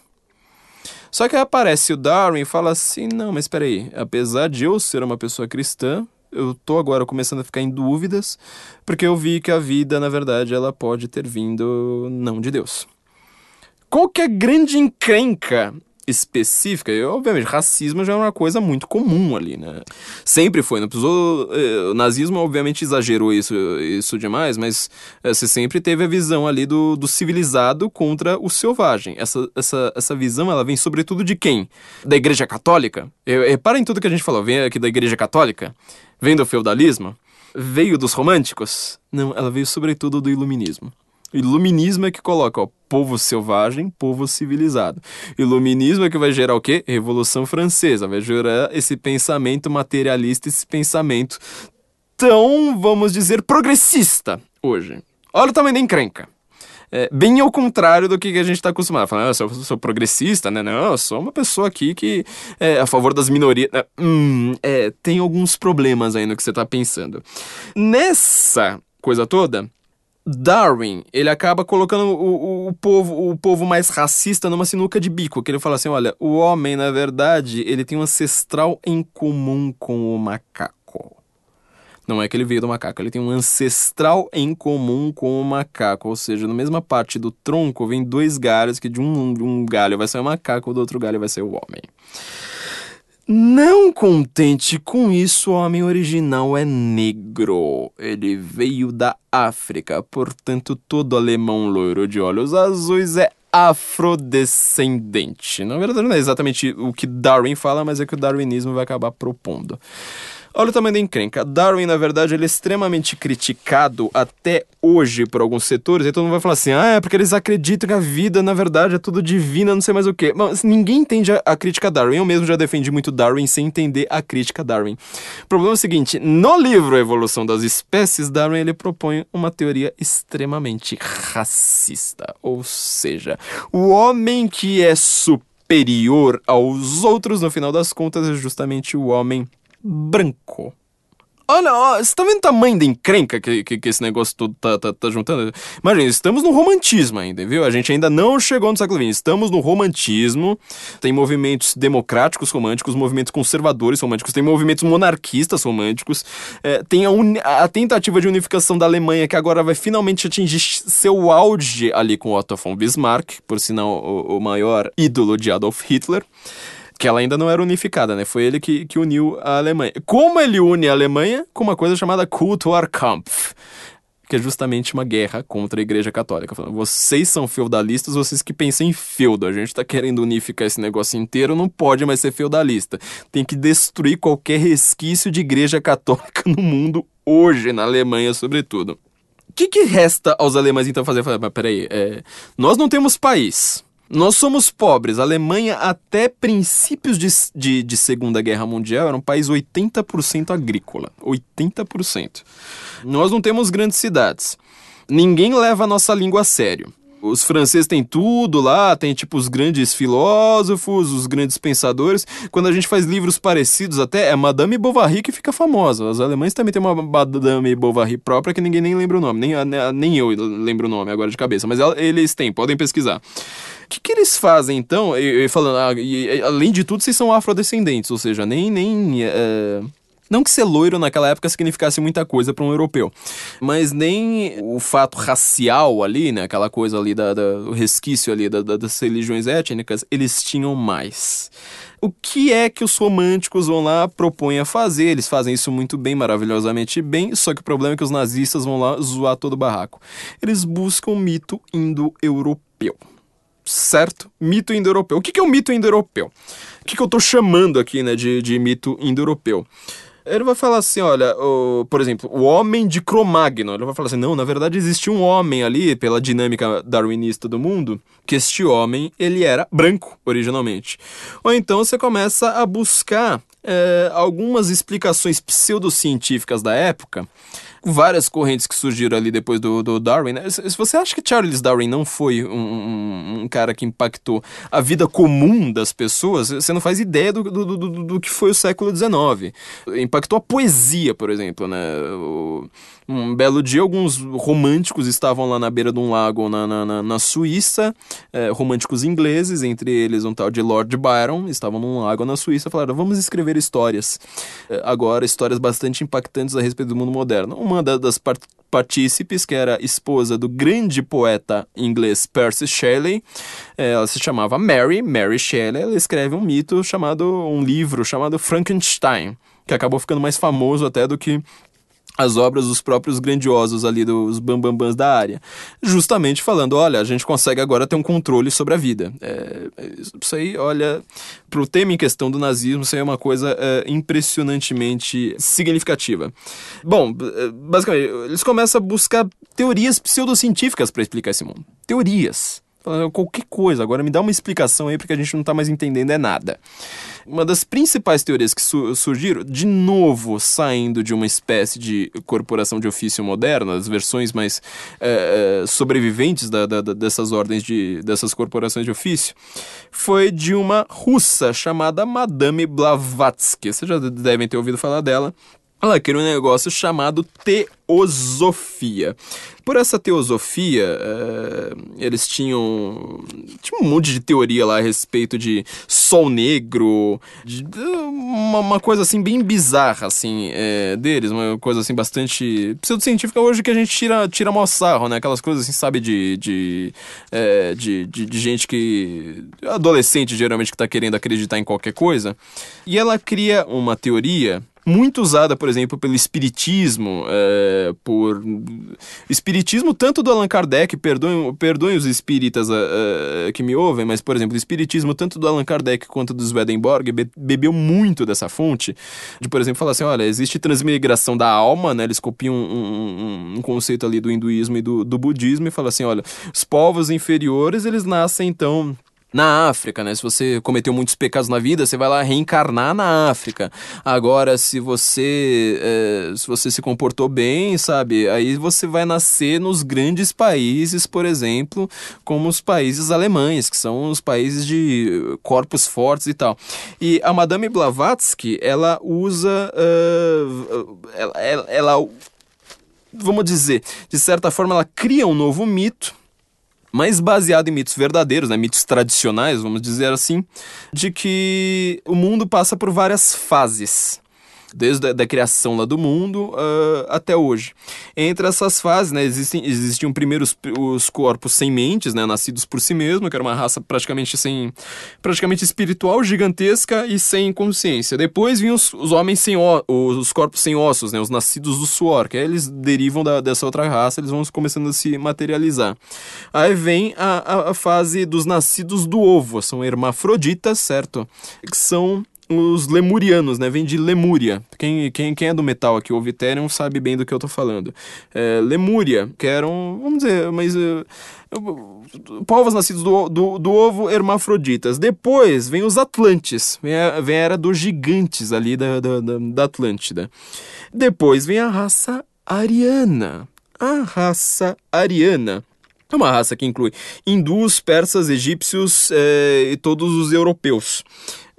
Só que aparece o Darwin e fala assim, não, mas peraí, apesar de eu ser uma pessoa cristã, eu tô agora começando a ficar em dúvidas, porque eu vi que a vida, na verdade, ela pode ter vindo não de Deus. Qual que é a grande encrenca específica? E, obviamente, racismo já é uma coisa muito comum ali, né? Sempre foi, não precisou... eh, O nazismo, obviamente, exagerou isso, isso demais, mas eh, você sempre teve a visão ali do, do civilizado contra o selvagem. Essa, essa, essa visão, ela vem sobretudo de quem? Da Igreja Católica? Eh, Repara em tudo que a gente falou. Vem aqui da Igreja Católica? Vem do feudalismo? Veio dos românticos? Não, ela veio sobretudo do iluminismo. Iluminismo é que coloca, ó, povo selvagem, povo civilizado. Iluminismo é que vai gerar o quê? Revolução Francesa, vai gerar esse pensamento materialista, esse pensamento tão, vamos dizer, progressista hoje. Olha o tamanho da encrenca. É, bem ao contrário do que a gente está acostumado. Falando, ah, eu sou, sou progressista, né? Não, eu sou uma pessoa aqui que é a favor das minorias. É, Hum, é, tem alguns problemas aí no que você está pensando. Nessa coisa toda, Darwin, ele acaba colocando o, o, o povo, o povo mais racista numa sinuca de bico, que ele fala assim, olha, o homem, na verdade, ele tem um ancestral em comum com o macaco. Não é que ele veio do macaco, ele tem um ancestral em comum com o macaco, ou seja, na mesma parte do tronco vem dois galhos, que de um, de um galho vai ser o macaco, do outro galho vai ser o homem. Não contente com isso, o homem original é negro. Ele veio da África, portanto, todo alemão loiro de olhos azuis é afrodescendente. Na verdade, não é exatamente o que Darwin fala, mas é que o darwinismo vai acabar propondo. Olha o tamanho da encrenca. Darwin, na verdade, ele é extremamente criticado até hoje por alguns setores. E todo mundo vai falar assim: ah, é porque eles acreditam que a vida, na verdade, é tudo divina, não sei mais o quê. Mas ninguém entende a, a crítica a Darwin. Eu mesmo já defendi muito Darwin sem entender a crítica a Darwin. O problema é o seguinte: no livro A Evolução das Espécies, Darwin ele propõe uma teoria extremamente racista. Ou seja, o homem que é superior aos outros, no final das contas, é justamente o homem branco. Olha, ó, você tá vendo o tamanho da encrenca que, que, que esse negócio todo tá, tá, tá juntando? Imagina, estamos no romantismo ainda, viu? A gente ainda não chegou no século XX. Estamos no romantismo. Tem movimentos democráticos românticos, movimentos conservadores românticos, tem movimentos monarquistas românticos. é, tem a, uni- a tentativa de unificação da Alemanha, que agora vai finalmente atingir seu auge ali com Otto von Bismarck, por sinal, o, o maior ídolo de Adolf Hitler que ela ainda não era unificada, né? Foi ele que, que uniu a Alemanha. Como ele une a Alemanha? Com uma coisa chamada Kulturkampf, que é justamente uma guerra contra a Igreja Católica. Falando, vocês são feudalistas, vocês que pensam em feudo. A gente tá querendo unificar esse negócio inteiro, não pode mais ser feudalista. Tem que destruir qualquer resquício de Igreja Católica no mundo hoje, na Alemanha, sobretudo. O que, que resta aos alemães então fazer? Falar, peraí, é, nós não temos país. Nós somos pobres. A Alemanha, até princípios de, de, de Segunda Guerra Mundial, era um país 80% agrícola. 80%. Nós não temos grandes cidades. Ninguém leva a nossa língua a sério. Os franceses têm tudo lá, tem tipo os grandes filósofos, os grandes pensadores. Quando a gente faz livros parecidos, até é Madame Bovary que fica famosa. Os alemães também têm uma Madame Bovary própria que ninguém nem lembra o nome, nem, nem eu lembro o nome agora de cabeça, mas eles têm, podem pesquisar. O que, que eles fazem então? Falando, ah, e, além de tudo, vocês são afrodescendentes, ou seja, nem. nem é... Não que ser loiro naquela época significasse muita coisa para um europeu, mas nem o fato racial ali, né, aquela coisa ali, da, da o resquício ali da, da, das religiões étnicas, eles tinham mais. O que é que os românticos vão lá propõem a fazer? Eles fazem isso muito bem, maravilhosamente bem, só que o problema é que os nazistas vão lá zoar todo o barraco. Eles buscam o mito indo-europeu certo? Mito indo-europeu. O que, é o mito indo-europeu? O que, que eu estou chamando aqui né, de, de mito indo-europeu? Ele vai falar assim, olha, o, por exemplo, o homem de Cromagno. Ele vai falar assim, não, na verdade existe um homem ali, pela dinâmica darwinista do mundo, que este homem, ele era branco, originalmente. Ou então você começa a buscar é, algumas explicações pseudocientíficas da época várias correntes que surgiram ali depois do, do Darwin. Né? Se você acha que Charles Darwin não foi um, um, um, cara que impactou a vida comum das pessoas, você não faz ideia do, do, do, do que foi o século XIX. Impactou a poesia, por exemplo, né? O, um belo dia, alguns românticos estavam lá na beira de um lago na, na, na Suíça, é, românticos ingleses, entre eles um tal de Lord Byron, estavam num lago na Suíça, falaram: vamos escrever histórias. É, agora, histórias bastante impactantes a respeito do mundo moderno. Uma das part partícipes, que era esposa do grande poeta inglês Percy Shelley, é, ela se chamava Mary, Mary Shelley, ela escreve um mito chamado, um livro chamado Frankenstein, que acabou ficando mais famoso até do que as obras dos próprios grandiosos ali, dos bambambãs da área. Justamente falando, olha, a gente consegue agora ter um controle sobre a vida. É, isso aí, olha, pro tema em questão do nazismo, isso aí é uma coisa é, impressionantemente significativa. Bom, é, basicamente, eles começam a buscar teorias pseudocientíficas para explicar esse mundo. Teorias qualquer coisa. Agora me dá uma explicação aí, porque a gente não está mais entendendo é nada. Uma das principais teorias que su surgiram, de novo saindo de uma espécie de corporação de ofício moderna, as versões mais é, sobreviventes da, da, dessas ordens de dessas corporações de ofício, foi de uma russa chamada Madame Blavatsky. Vocês já devem ter ouvido falar dela ela queria um negócio chamado teosofia. Por essa teosofia, é, eles tinham, tinham um monte de teoria lá a respeito de sol negro, de, uma, uma, coisa assim bem bizarra assim é, deles, uma coisa assim bastante pseudocientífica hoje que a gente tira, tira mó né? Aquelas coisas assim, sabe, de, de, é, de, de, de, gente que... adolescente geralmente que tá querendo acreditar em qualquer coisa. E ela cria uma teoria muito usada, por exemplo, pelo espiritismo, é, por espiritismo tanto do Allan Kardec, perdoem, perdoem os espíritas é, que me ouvem, mas, por exemplo, o espiritismo tanto do Allan Kardec quanto do Swedenborg be bebeu muito dessa fonte, de, por exemplo, falar assim, olha, existe transmigração da alma, né, eles copiam um, um, um conceito ali do hinduísmo e do, do budismo e falam assim, olha, os povos inferiores, eles nascem, então na África, né? Se você cometeu muitos pecados na vida, você vai lá reencarnar na África. Agora, se você é, se você se comportou bem, sabe? Aí você vai nascer nos grandes países, por exemplo, como os países alemães, que são os países de corpos fortes e tal. E a Madame Blavatsky, ela usa, uh, ela, ela, ela vamos dizer, de certa forma, ela cria um novo mito mas baseado em mitos verdadeiros, né, mitos tradicionais, vamos dizer assim, de que o mundo passa por várias fases desde a da criação lá do mundo uh, até hoje. Entre essas fases, né, existem, existiam primeiro os, os, corpos sem mentes, né, nascidos por si mesmo, que era uma raça praticamente sem, praticamente espiritual, gigantesca e sem consciência. Depois vinham os, os homens sem o, os corpos sem ossos, né, os nascidos do suor, que aí eles derivam da, dessa outra raça, eles vão começando a se materializar. Aí vem a, a, a fase dos nascidos do ovo, são hermafroditas, certo? Que são os lemurianos, né? Vem de Lemúria. Quem, quem, quem é do metal aqui, o Ethereum, sabe bem do que eu tô falando. É, Lemúria, que eram, vamos dizer, mas... Uh, povos nascidos do, do, do, ovo hermafroditas. Depois vem os Atlantes, vem a, vem a era dos gigantes ali da, da, da, da Atlântida. Depois vem a raça ariana. A raça ariana É uma raça que inclui hindus, persas, egípcios eh, e todos os europeus.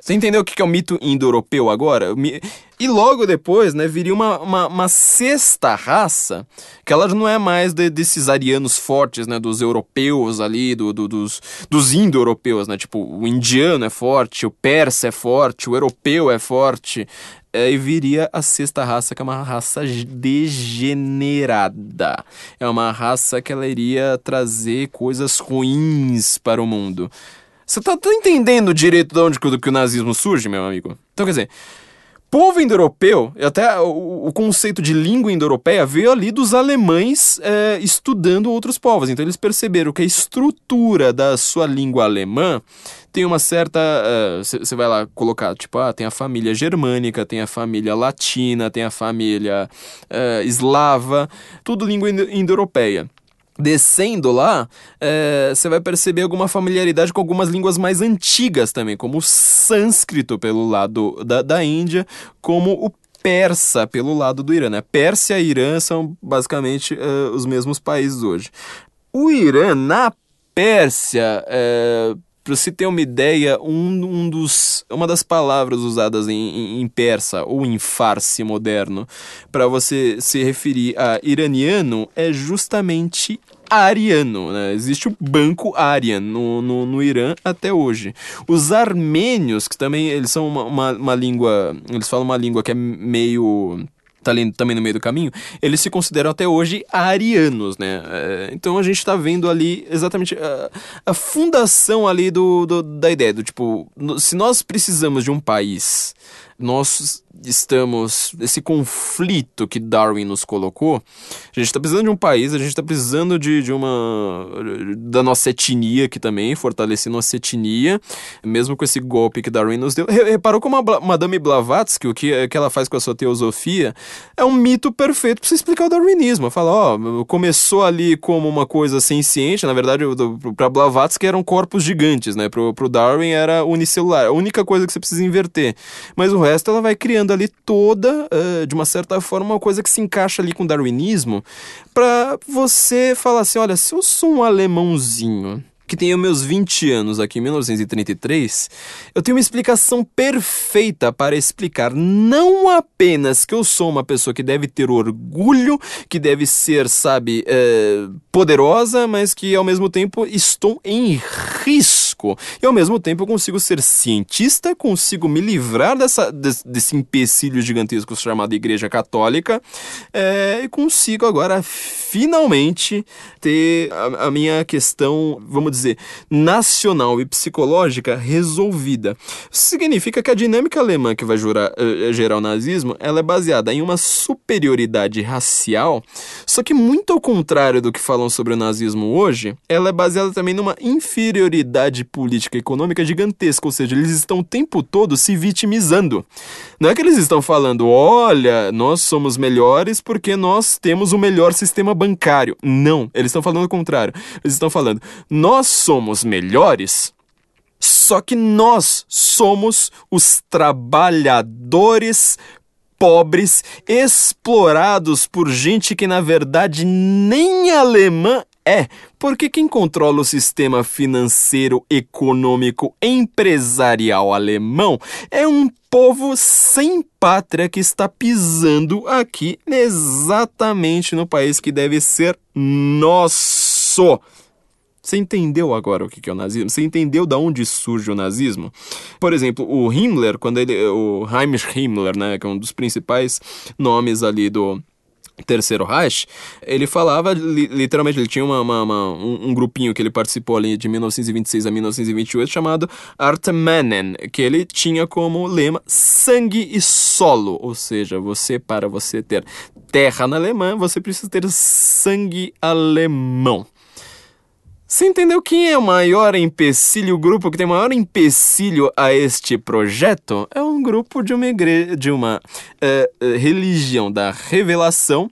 Você entendeu o que é o mito indo-europeu agora? E logo depois, né, viria uma, uma, uma, sexta raça, que ela não é mais de, desses arianos fortes, né, dos europeus ali, do, do dos, dos indo-europeus, né, tipo, o indiano é forte, o persa é forte, o europeu é forte, é, e viria a sexta raça, que é uma raça degenerada. É uma raça que ela iria trazer coisas ruins para o mundo. Você tá, tá entendendo direito de onde que, que o nazismo surge, meu amigo? Então, quer dizer, povo indo-europeu, até o, o, conceito de língua indo-europeia veio ali dos alemães é, estudando outros povos. Então eles perceberam que a estrutura da sua língua alemã tem uma certa. Você uh, vai lá colocar, tipo, ah, tem a família germânica, tem a família latina, tem a família uh, eslava, tudo língua indo-europeia descendo lá, você é, vai perceber alguma familiaridade com algumas línguas mais antigas também, como o sânscrito pelo lado da, da Índia, como o persa pelo lado do Irã. Né? Pérsia e Irã são basicamente uh, os mesmos países hoje. O Irã, na Pérsia, uh, para você ter uma ideia, um, um dos, uma das palavras usadas em, em, persa ou em farsi moderno para você se referir a iraniano é justamente ariano. Né? Existe o banco Aryan no, no, no, Irã até hoje. Os armênios, que também eles são uma, uma, uma língua. Eles falam uma língua que é meio tá ali também no meio do caminho, eles se consideram até hoje arianos, né? É, então a gente está vendo ali exatamente a, a fundação ali do, do, da ideia do tipo, se nós precisamos de um país, nós estamos esse conflito que Darwin nos colocou. A gente está precisando de um país, a gente está precisando de, de uma da nossa etnia aqui também, fortalecer nossa etnia, mesmo com esse golpe que Darwin nos deu. Reparou como a Madame Blavatsky, o que, que ela faz com a sua teosofia, é um mito perfeito para explicar o darwinismo. Fala, ó, começou ali como uma coisa sem ciente, na verdade, para Blavatsky eram corpos gigantes, né? Pro, pro Darwin era unicelular, a única coisa que você precisa inverter. Mas o resto ela vai criando ali toda, uh, de uma certa forma, uma coisa que se encaixa ali com o darwinismo, para você falar assim: olha, se eu sou um alemãozinho que tenho meus 20 anos aqui em 1933, eu tenho uma explicação perfeita para explicar não apenas que eu sou uma pessoa que deve ter orgulho, que deve ser, sabe, é, poderosa, mas que ao mesmo tempo estou em risco. E ao mesmo tempo eu consigo ser cientista, consigo me livrar dessa, desse, desse empecilho gigantesco chamado Igreja Católica, é, e consigo agora finalmente ter a, a minha questão, vamos dizer, nacional e psicológica resolvida. Significa que a dinâmica alemã que vai jurar, uh, gerar o nazismo, ela é baseada em uma superioridade racial, só que muito ao contrário do que falam sobre o nazismo hoje, ela é baseada também numa inferioridade política econômica gigantesca, ou seja, eles estão o tempo todo se vitimizando. Não é que eles estão falando, olha, nós somos melhores porque nós temos o melhor sistema bancário. Não, eles estão falando o contrário. Eles estão falando, nós somos melhores, só que nós somos os trabalhadores pobres, explorados por gente que na verdade nem alemã é, porque quem controla o sistema financeiro, econômico, empresarial alemão é um povo sem pátria que está pisando aqui exatamente no país que deve ser nosso. Você entendeu agora o que é o nazismo? Você entendeu da onde surge o nazismo? Por exemplo, o Himmler, quando ele, o Heinrich Himmler, né, que é um dos principais nomes ali do Terceiro Reich, ele falava, literalmente, ele tinha uma, uma, uma, um, um, grupinho que ele participou ali de 1926 a 1928 chamado Artemannen, que ele tinha como lema sangue e solo, ou seja, você, para você ter terra na Alemanha, você precisa ter sangue alemão. Você entendeu quem é o maior empecilho, o grupo que tem o maior empecilho a este projeto? É um grupo de uma de uma eh, eh, religião da revelação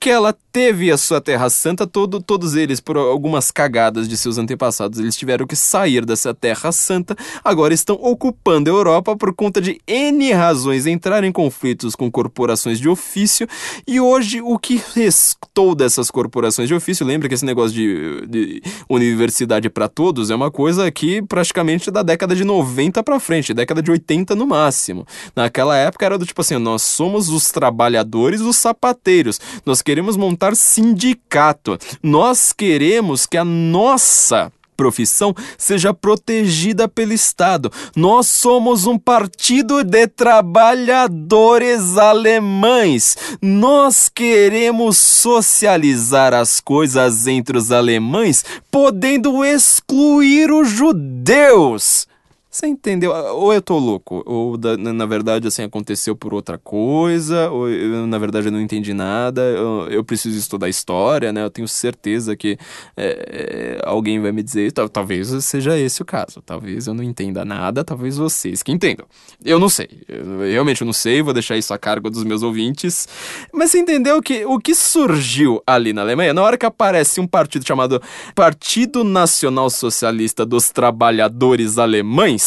que ela teve a sua Terra Santa, todo, todos eles, por algumas cagadas de seus antepassados, eles tiveram que sair dessa Terra Santa, agora estão ocupando a Europa por conta de N razões, entrar em conflitos com corporações de ofício, e hoje o que restou dessas corporações de ofício, lembra que esse negócio de, de universidade para todos é uma coisa que praticamente da década de 90 para frente, década de 80 no máximo. Naquela época era do tipo assim, nós somos os trabalhadores, os sapateiros, nós queremos montar sindicato. Nós queremos que a nossa profissão seja protegida pelo Estado. Nós somos um partido de trabalhadores alemães. Nós queremos socializar as coisas entre os alemães, podendo excluir os judeus. Você entendeu? Ou eu tô louco, ou na verdade assim aconteceu por outra coisa, ou eu, na verdade eu não entendi nada, eu, eu preciso estudar história, né? Eu tenho certeza que é, é, alguém vai me dizer, talvez seja esse o caso, talvez eu não entenda nada, talvez vocês que entendam. Eu não sei, eu, realmente eu não sei, vou deixar isso a cargo dos meus ouvintes. Mas você entendeu que o que surgiu ali na Alemanha, na hora que aparece um partido chamado Partido Nacional Socialista dos Trabalhadores Alemães,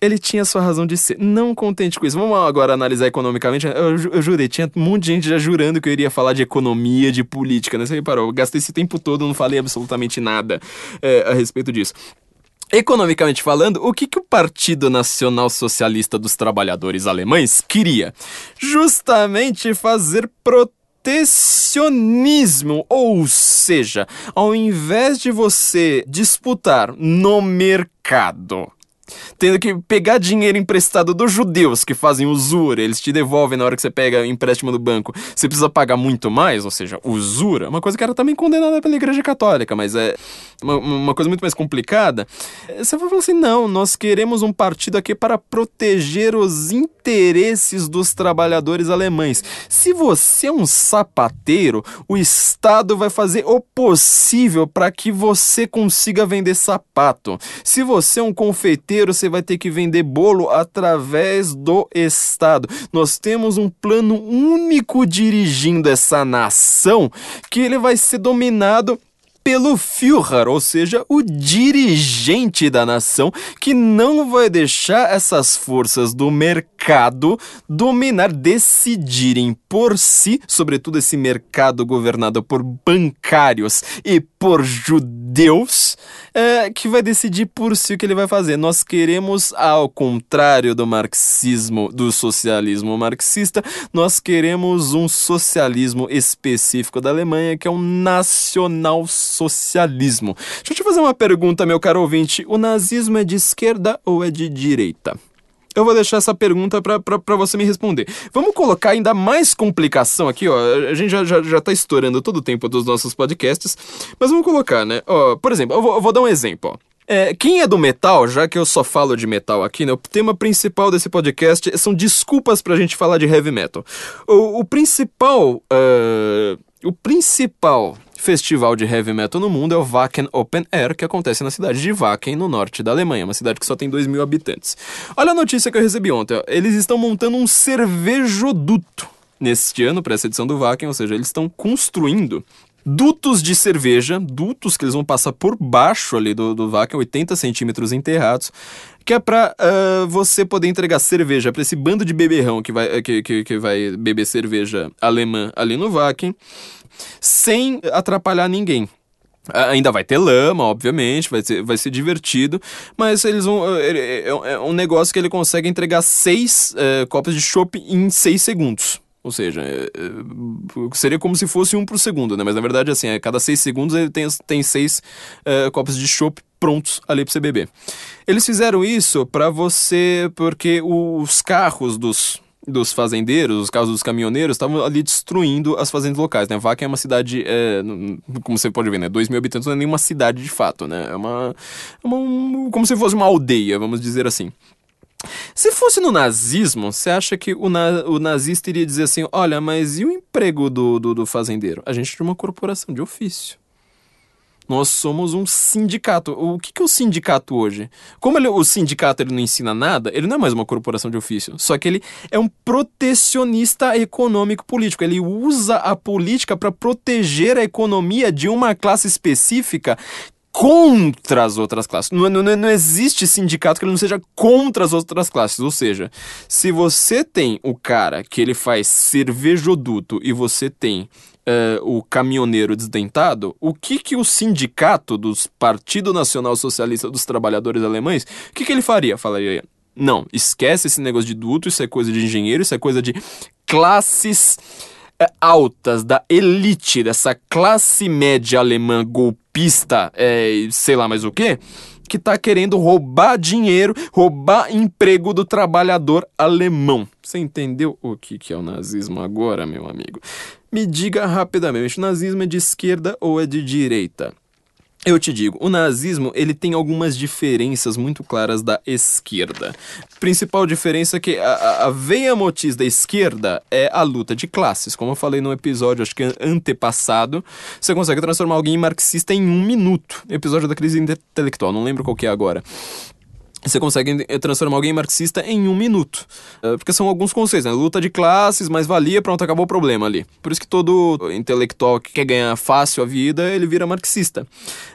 ele tinha sua razão de ser. Não contente com isso. Vamos agora analisar economicamente. Eu, eu jurei, tinha um monte de gente já jurando que eu iria falar de economia, de política, né? Você reparou? Eu gastei esse tempo todo, não falei absolutamente nada é, a respeito disso. Economicamente falando, o que, que o Partido Nacional Socialista dos Trabalhadores Alemães queria? Justamente fazer protecionismo, ou seja, ao invés de você disputar no mercado tendo que pegar dinheiro emprestado dos judeus que fazem usura, eles te devolvem na hora que você pega empréstimo do banco, você precisa pagar muito mais, ou seja, usura, uma coisa que era também condenada pela Igreja Católica, mas é uma, uma coisa muito mais complicada. Você vai falar assim: não, nós queremos um partido aqui para proteger os interesses dos trabalhadores alemães. Se você é um sapateiro, o Estado vai fazer o possível para que você consiga vender sapato. Se você é um confeiteiro, você vai ter que vender bolo através do Estado. Nós temos um plano único dirigindo essa nação que ele vai ser dominado pelo Führer, ou seja, o dirigente da nação, que não vai deixar essas forças do mercado dominar, decidirem por si, sobretudo esse mercado governado por bancários e por judeus, é, que vai decidir por si o que ele vai fazer. Nós queremos, ao contrário do marxismo, do socialismo marxista, nós queremos um socialismo específico da Alemanha, que é um nacional socialismo. Deixa eu te fazer uma pergunta, meu caro ouvinte: o nazismo é de esquerda ou é de direita? Eu vou deixar essa pergunta para você me responder. Vamos colocar ainda mais complicação aqui, ó. A gente já, já, já tá estourando todo o tempo dos nossos podcasts, mas vamos colocar, né? Ó, por exemplo, eu vou, eu vou dar um exemplo, ó. É, quem é do metal, já que eu só falo de metal aqui, né? O tema principal desse podcast são desculpas pra gente falar de heavy metal. O, o principal. Uh, o principal festival de heavy metal no mundo é o Wacken Open Air, que acontece na cidade de Wacken, no norte da Alemanha, uma cidade que só tem 2 mil habitantes. Olha a notícia que eu recebi ontem, eles estão montando um cervejoduto neste ano para essa edição do Wacken, ou seja, eles estão construindo dutos de cerveja, dutos que eles vão passar por baixo ali do, do Wacken, 80 centímetros enterrados, que é para uh, você poder entregar cerveja para esse bando de beberrão que vai, que, que, que vai beber cerveja alemã ali no Wacken sem atrapalhar ninguém. Ainda vai ter lama, obviamente, vai ser, vai ser divertido, mas eles vão. É, é, é um negócio que ele consegue entregar seis é, copos de chopp em seis segundos. Ou seja, é, é, seria como se fosse um por segundo, né? Mas na verdade, assim, a cada seis segundos ele tem, tem seis é, copos de chopp prontos ali para você beber. Eles fizeram isso para você, porque os carros dos dos fazendeiros, os carros dos caminhoneiros, estavam ali destruindo as fazendas locais, né? Vaca é uma cidade, é, como você pode ver, né? 2 mil habitantes não é nenhuma cidade de fato, né? É uma, é uma um, como se fosse uma aldeia, vamos dizer assim. Se fosse no nazismo, você acha que o, na, o nazista iria dizer assim: olha, mas e o emprego do, do, do fazendeiro? A gente tinha uma corporação de ofício. Nós somos um sindicato. O que, que é o sindicato hoje? Como ele- o sindicato ele não ensina nada, ele não é mais uma corporação de ofício. Só que ele é um protecionista econômico político. Ele usa a política para proteger a economia de uma classe específica contra as outras classes. Não, não, não existe sindicato que ele não seja contra as outras classes. Ou seja, se você tem o cara que ele faz cervejoduto e você tem eh, o caminhoneiro desdentado, o que que o sindicato dos Partido Nacional Socialista dos Trabalhadores Alemães, o que que ele faria? Falaria, não, esquece esse negócio de duto, isso é coisa de engenheiro, isso é coisa de classes é, altas da elite dessa classe média alemã golpista, é, sei lá mais o que, que tá querendo roubar dinheiro, roubar emprego do trabalhador alemão. Você entendeu o que, que é o nazismo agora, meu amigo? Me diga rapidamente, o nazismo é de esquerda ou é de direita? Eu te digo, o nazismo ele tem algumas diferenças muito claras da esquerda. Principal diferença é que a, a- veia motriz da esquerda é a luta de classes. Como eu falei no episódio, acho que antepassado, você consegue transformar alguém em marxista em um minuto. Episódio da crise intelectual, não lembro qual que é agora. Você consegue eh, transformar alguém marxista em um minuto. Eh, Porque são alguns conceitos, né? Luta de classes, mais valia, pronto, acabou o problema ali. Por isso que todo intelectual que quer ganhar fácil a vida, ele vira marxista.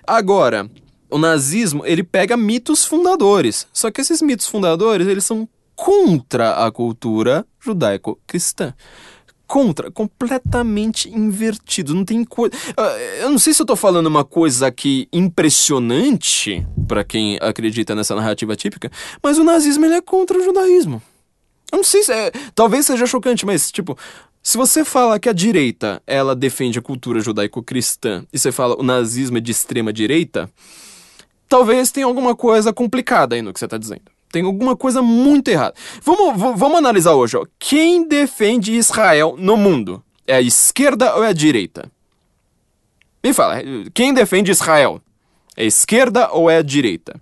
Agora, o nazismo, ele pega mitos fundadores. Só que esses mitos fundadores, eles são contra a cultura judaico-cristã contra, completamente invertido. Não tem coisa. Eu não sei se eu tô falando uma coisa aqui impressionante pra quem acredita nessa narrativa típica, mas o nazismo ele é contra o judaísmo. Eu não sei se é. Talvez seja chocante, mas, tipo. Se você fala que a direita ela defende a cultura judaico-cristã e você fala o nazismo é de extrema direita, talvez tenha alguma coisa complicada aí no que você está dizendo. Tem alguma coisa muito errada. Vamos, vamos analisar hoje. Ó. Quem defende Israel no mundo? É a esquerda ou é a direita? Me fala, quem defende Israel? É a esquerda ou é a direita?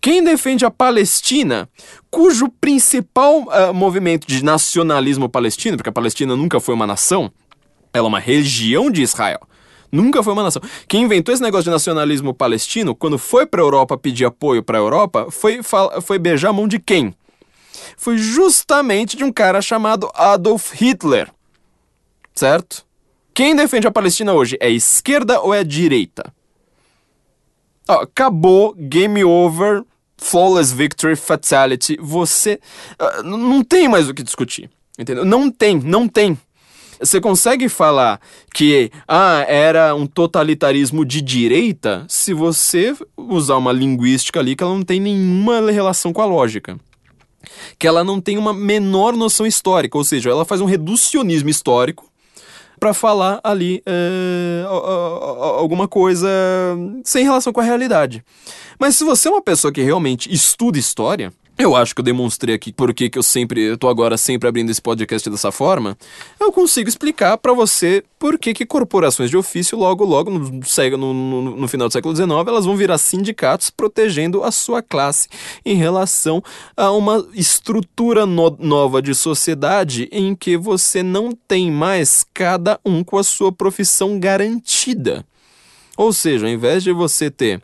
Quem defende a Palestina, cujo principal ah, movimento de nacionalismo palestino, porque a Palestina nunca foi uma nação, ela é uma região de Israel. Nunca foi uma nação. Quem inventou esse negócio de nacionalismo palestino, quando foi pra Europa pedir apoio pra Europa, foi, foi beijar a mão de quem? Foi justamente de um cara chamado Adolf Hitler. Certo? Quem defende a Palestina hoje? É a esquerda ou é a direita? Ó, acabou, game over, flawless victory, fatality. Você. n- não tem mais o que discutir. Entendeu? Não tem, não tem. Você consegue falar que ah, era um totalitarismo de direita se você usar uma linguística ali que ela não tem nenhuma relação com a lógica. Que ela não tem uma menor noção histórica, ou seja, ela faz um reducionismo histórico para falar ali é, alguma coisa sem relação com a realidade. Mas se você é uma pessoa que realmente estuda história, eu acho que eu demonstrei aqui por que eu sempre, eu tô agora sempre abrindo esse podcast dessa forma, eu consigo explicar para você por que que corporações de ofício logo logo no, no- no final do século XIX elas vão virar sindicatos protegendo a sua classe em relação a uma estrutura no- nova de sociedade em que você não tem mais cada um com a sua profissão garantida. Ou seja, ao invés de você ter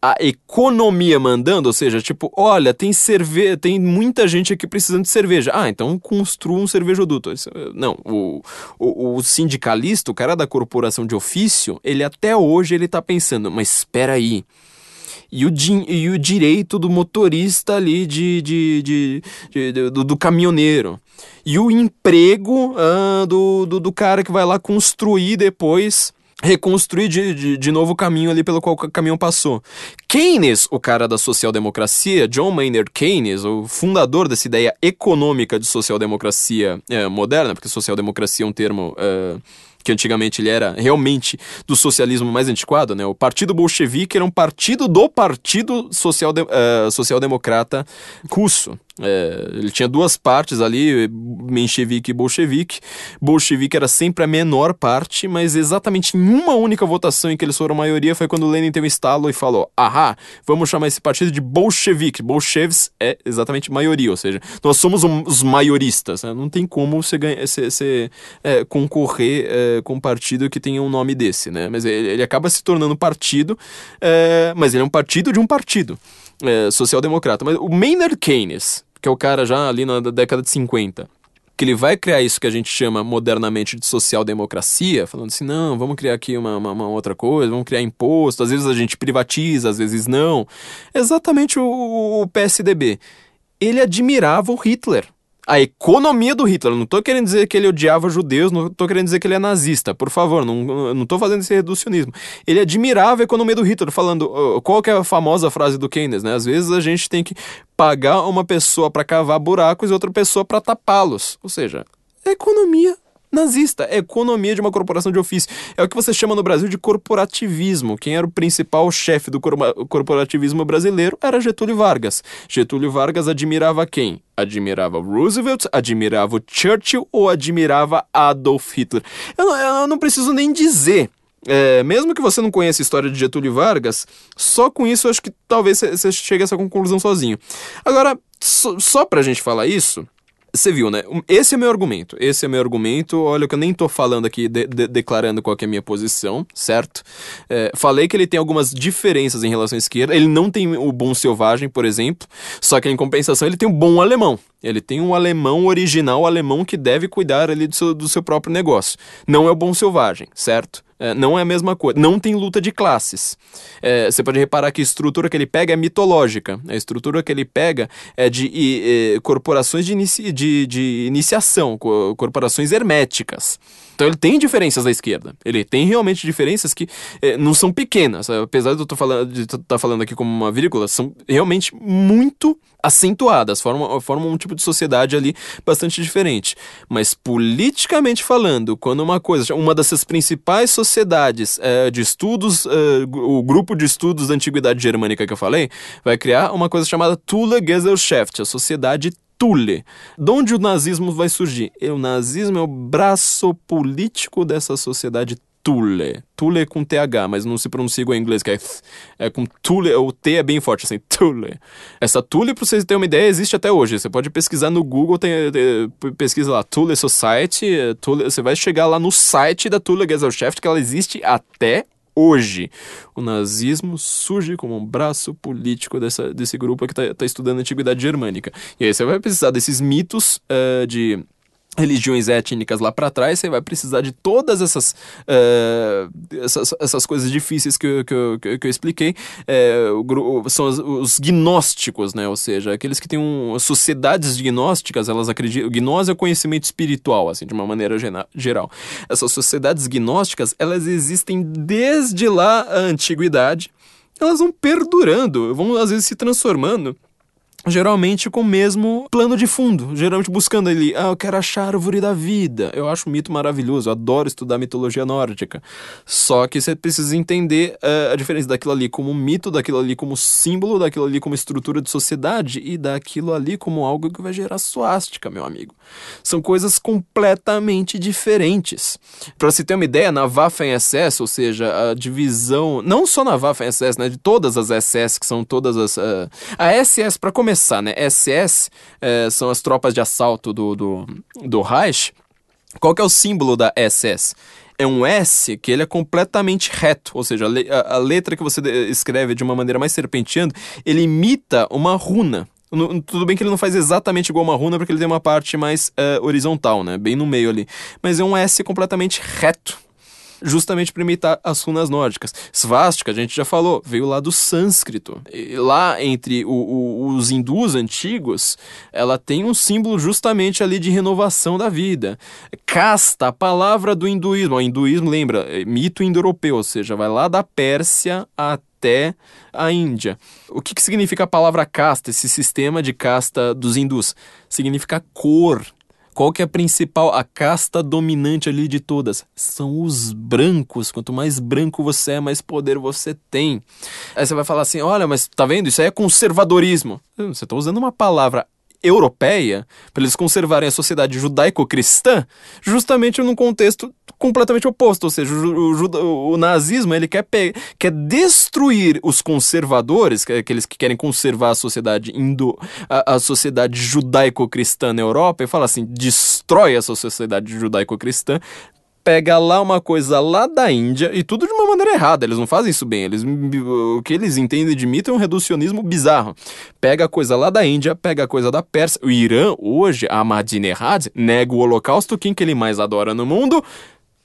a economia mandando, ou seja, tipo, olha, tem cerveja, tem muita gente aqui precisando de cerveja. Ah, então construa um cervejoduto. Eh, Não, o, o, o sindicalista, o cara da corporação de ofício, ele até hoje ele tá pensando, mas espera aí. E o, e o direito do motorista ali de, de, de- de- de- do, do caminhoneiro. E o emprego ah, do, do, do cara que vai lá construir depois reconstruir de, de, de novo o caminho ali pelo qual o caminhão passou. Keynes, o cara da social-democracia, John Maynard Keynes, o fundador dessa ideia econômica de social-democracia eh, moderna, porque social-democracia é um termo eh, que antigamente ele era realmente do socialismo mais antiquado, né? O Partido Bolchevique era um partido do Partido Social eh, Social-Democrata Russo. É, ele tinha duas partes ali, menchevique e bolchevique. Bolchevique era sempre a menor parte, mas exatamente em uma única votação em que eles foram maioria foi quando Lenin teve um estalo e falou: Ahá, vamos chamar esse partido de bolchevique. Bolcheviks é exatamente maioria, ou seja, nós somos um- os maioristas. né? Não tem como você, ganha, você, você, é, concorrer é, é, com um partido que tenha um nome desse, né? Mas ele, ele acaba se tornando partido, é, mas ele é um partido de um partido é, social-democrata. Mas o Maynard Keynes, que é o cara já ali na década de 50, que ele vai criar isso que a gente chama modernamente de social-democracia, falando assim, não, vamos criar aqui uma, uma, uma, outra coisa, vamos criar imposto, às vezes a gente privatiza, às vezes não. Exatamente o, o PSDB. Ele admirava o Hitler a economia do Hitler. Não estou querendo dizer que ele odiava judeus, não estou querendo dizer que ele é nazista, por favor, não, não tô fazendo esse reducionismo. Ele admirava a economia do Hitler, falando, qual que é a famosa frase do Keynes, né? Às vezes a gente tem que pagar uma pessoa para cavar buracos e outra pessoa para tapá-los. Ou seja, a economia nazista, é economia de uma corporação de ofício. É o que você chama no Brasil de corporativismo. Quem era o principal chefe do corporativismo brasileiro era Getúlio Vargas. Getúlio Vargas admirava quem? Admirava Roosevelt, admirava Churchill ou admirava Adolf Hitler? Eu não, eu não preciso nem dizer. É, mesmo que você não conheça a história de Getúlio Vargas, só com isso acho que talvez você chegue a essa conclusão sozinho. Agora, só, só pra gente falar isso, você viu, né? Esse é meu argumento. Esse é meu argumento. Olha, que eu nem tô falando aqui, de, de, declarando qual é a minha posição, certo? É, falei que ele tem algumas diferenças em relação à esquerda. Ele não tem o bom selvagem, por exemplo. Só que em compensação ele tem o bom alemão. Ele tem um alemão original, alemão que deve cuidar ali do seu, do seu próprio negócio. Não é o bom selvagem, certo? É, não é a mesma coisa. Não tem luta de classes. É, você pode reparar que a estrutura que ele pega é mitológica. A estrutura que ele pega é de e, corporações de, inici, de, de iniciação, corporações herméticas. Então ele tem diferenças da esquerda. Ele tem realmente diferenças que é, não são pequenas. Apesar de eu estar tá falando aqui como uma vírgula, são realmente muito acentuadas, formam, formam um tipo de sociedade ali bastante diferente. Mas politicamente falando, quando uma coisa, uma dessas principais sociedades é, de estudos, é, o grupo de estudos da antiguidade germânica que eu falei, vai criar uma coisa chamada Thule Gesellschaft, a sociedade Thule. De onde o nazismo vai surgir? O nazismo é o braço político dessa sociedade Thule. Thule com TH, mas não se pronuncia igual em inglês, que é, é com Thule, o T é bem forte, assim, Thule. Essa Thule, pra vocês terem uma ideia, existe até hoje. Você pode pesquisar no Google, tem, tem pesquisa lá, Thule Society, Thule, você vai chegar lá no site da Thule Gesellschaft, que ela existe até hoje. O nazismo surge como um braço político dessa, desse grupo que está tá estudando a antiguidade germânica. E aí você vai precisar desses mitos uh, de religiões étnicas lá para trás, você vai precisar de todas essas, uh, essas, essas, coisas difíceis que, eu, que, que eu expliquei. Uh, são os, os, gnósticos, né? Ou seja, aqueles que têm um, sociedades gnósticas, elas acreditam. Gnose é o conhecimento espiritual, assim, de uma maneira geral. Essas sociedades gnósticas, elas existem desde lá a antiguidade. Elas vão perdurando, vão às vezes se transformando geralmente com o mesmo plano de fundo, geralmente buscando ali, ah, eu quero achar a árvore da vida. Eu acho um mito maravilhoso, eu adoro estudar mitologia nórdica. Só que você precisa entender uh, a diferença daquilo ali como mito, daquilo ali como símbolo, daquilo ali como estrutura de sociedade e daquilo ali como algo que vai gerar suástica, meu amigo. São coisas completamente diferentes. Para se ter uma ideia, na Waffen-SS, ou seja, a divisão, não só na Waffen-SS, né, de todas as SS, que são todas as... Uh, a SS, para começar, começar, né? SS é, são as tropas de assalto do, do, do Reich. Qual que é o símbolo da SS? é um S que ele é completamente reto, ou seja, a, a, letra que você escreve de uma maneira mais serpenteando, ele imita uma runa. tudo bem que ele não faz exatamente igual uma runa, porque ele tem uma parte mais uh, horizontal, né? Bem no meio ali. Mas é um S completamente reto justamente para imitar as runas nórdicas. Svastika, a gente já falou, veio lá do sânscrito. E lá entre o, o, os hindus antigos, ela tem um símbolo justamente ali de renovação da vida. Casta, a palavra do hinduísmo. O hinduísmo, lembra, é mito indo-europeu, ou seja, vai lá da Pérsia até a Índia. O que, que significa a palavra casta, esse sistema de casta dos hindus? Significa cor, qual que é a principal, a casta dominante ali de todas? São os brancos. Quanto mais branco você é, mais poder você tem. Aí você vai falar assim: olha, mas tá vendo? Isso aí é conservadorismo. Você está usando uma palavra europeia, para eles conservarem a sociedade judaico-cristã, justamente num contexto completamente oposto, ou seja, o, o, o nazismo ele quer, quer destruir os conservadores, que aqueles que querem conservar a sociedade indo a, a sociedade judaico-cristã na Europa, e fala assim, destrói essa sociedade judaico-cristã pega lá uma coisa lá da Índia e tudo de uma maneira errada. Eles não fazem isso bem. Eles, o que eles entendem de mito é um reducionismo bizarro. Pega a coisa lá da Índia, pega a coisa da Pérsia. O Irã, hoje, Ahmadinejad, nega o holocausto. Quem que ele mais adora no mundo?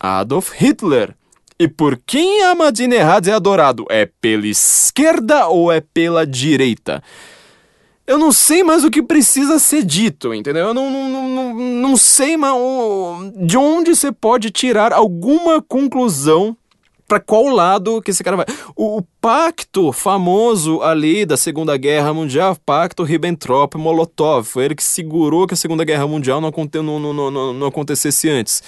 Adolf Hitler. E por quem Ahmadinejad é adorado? É pela esquerda ou é pela direita? Eu não sei mais o que precisa ser dito, entendeu? Eu não, não, não, não sei mais de onde você pode tirar alguma conclusão para qual lado que esse cara vai. O, o, pacto famoso ali da Segunda Guerra Mundial, pacto Ribbentrop-Molotov, foi ele que segurou que a Segunda Guerra Mundial não, não, não, não acontecesse antes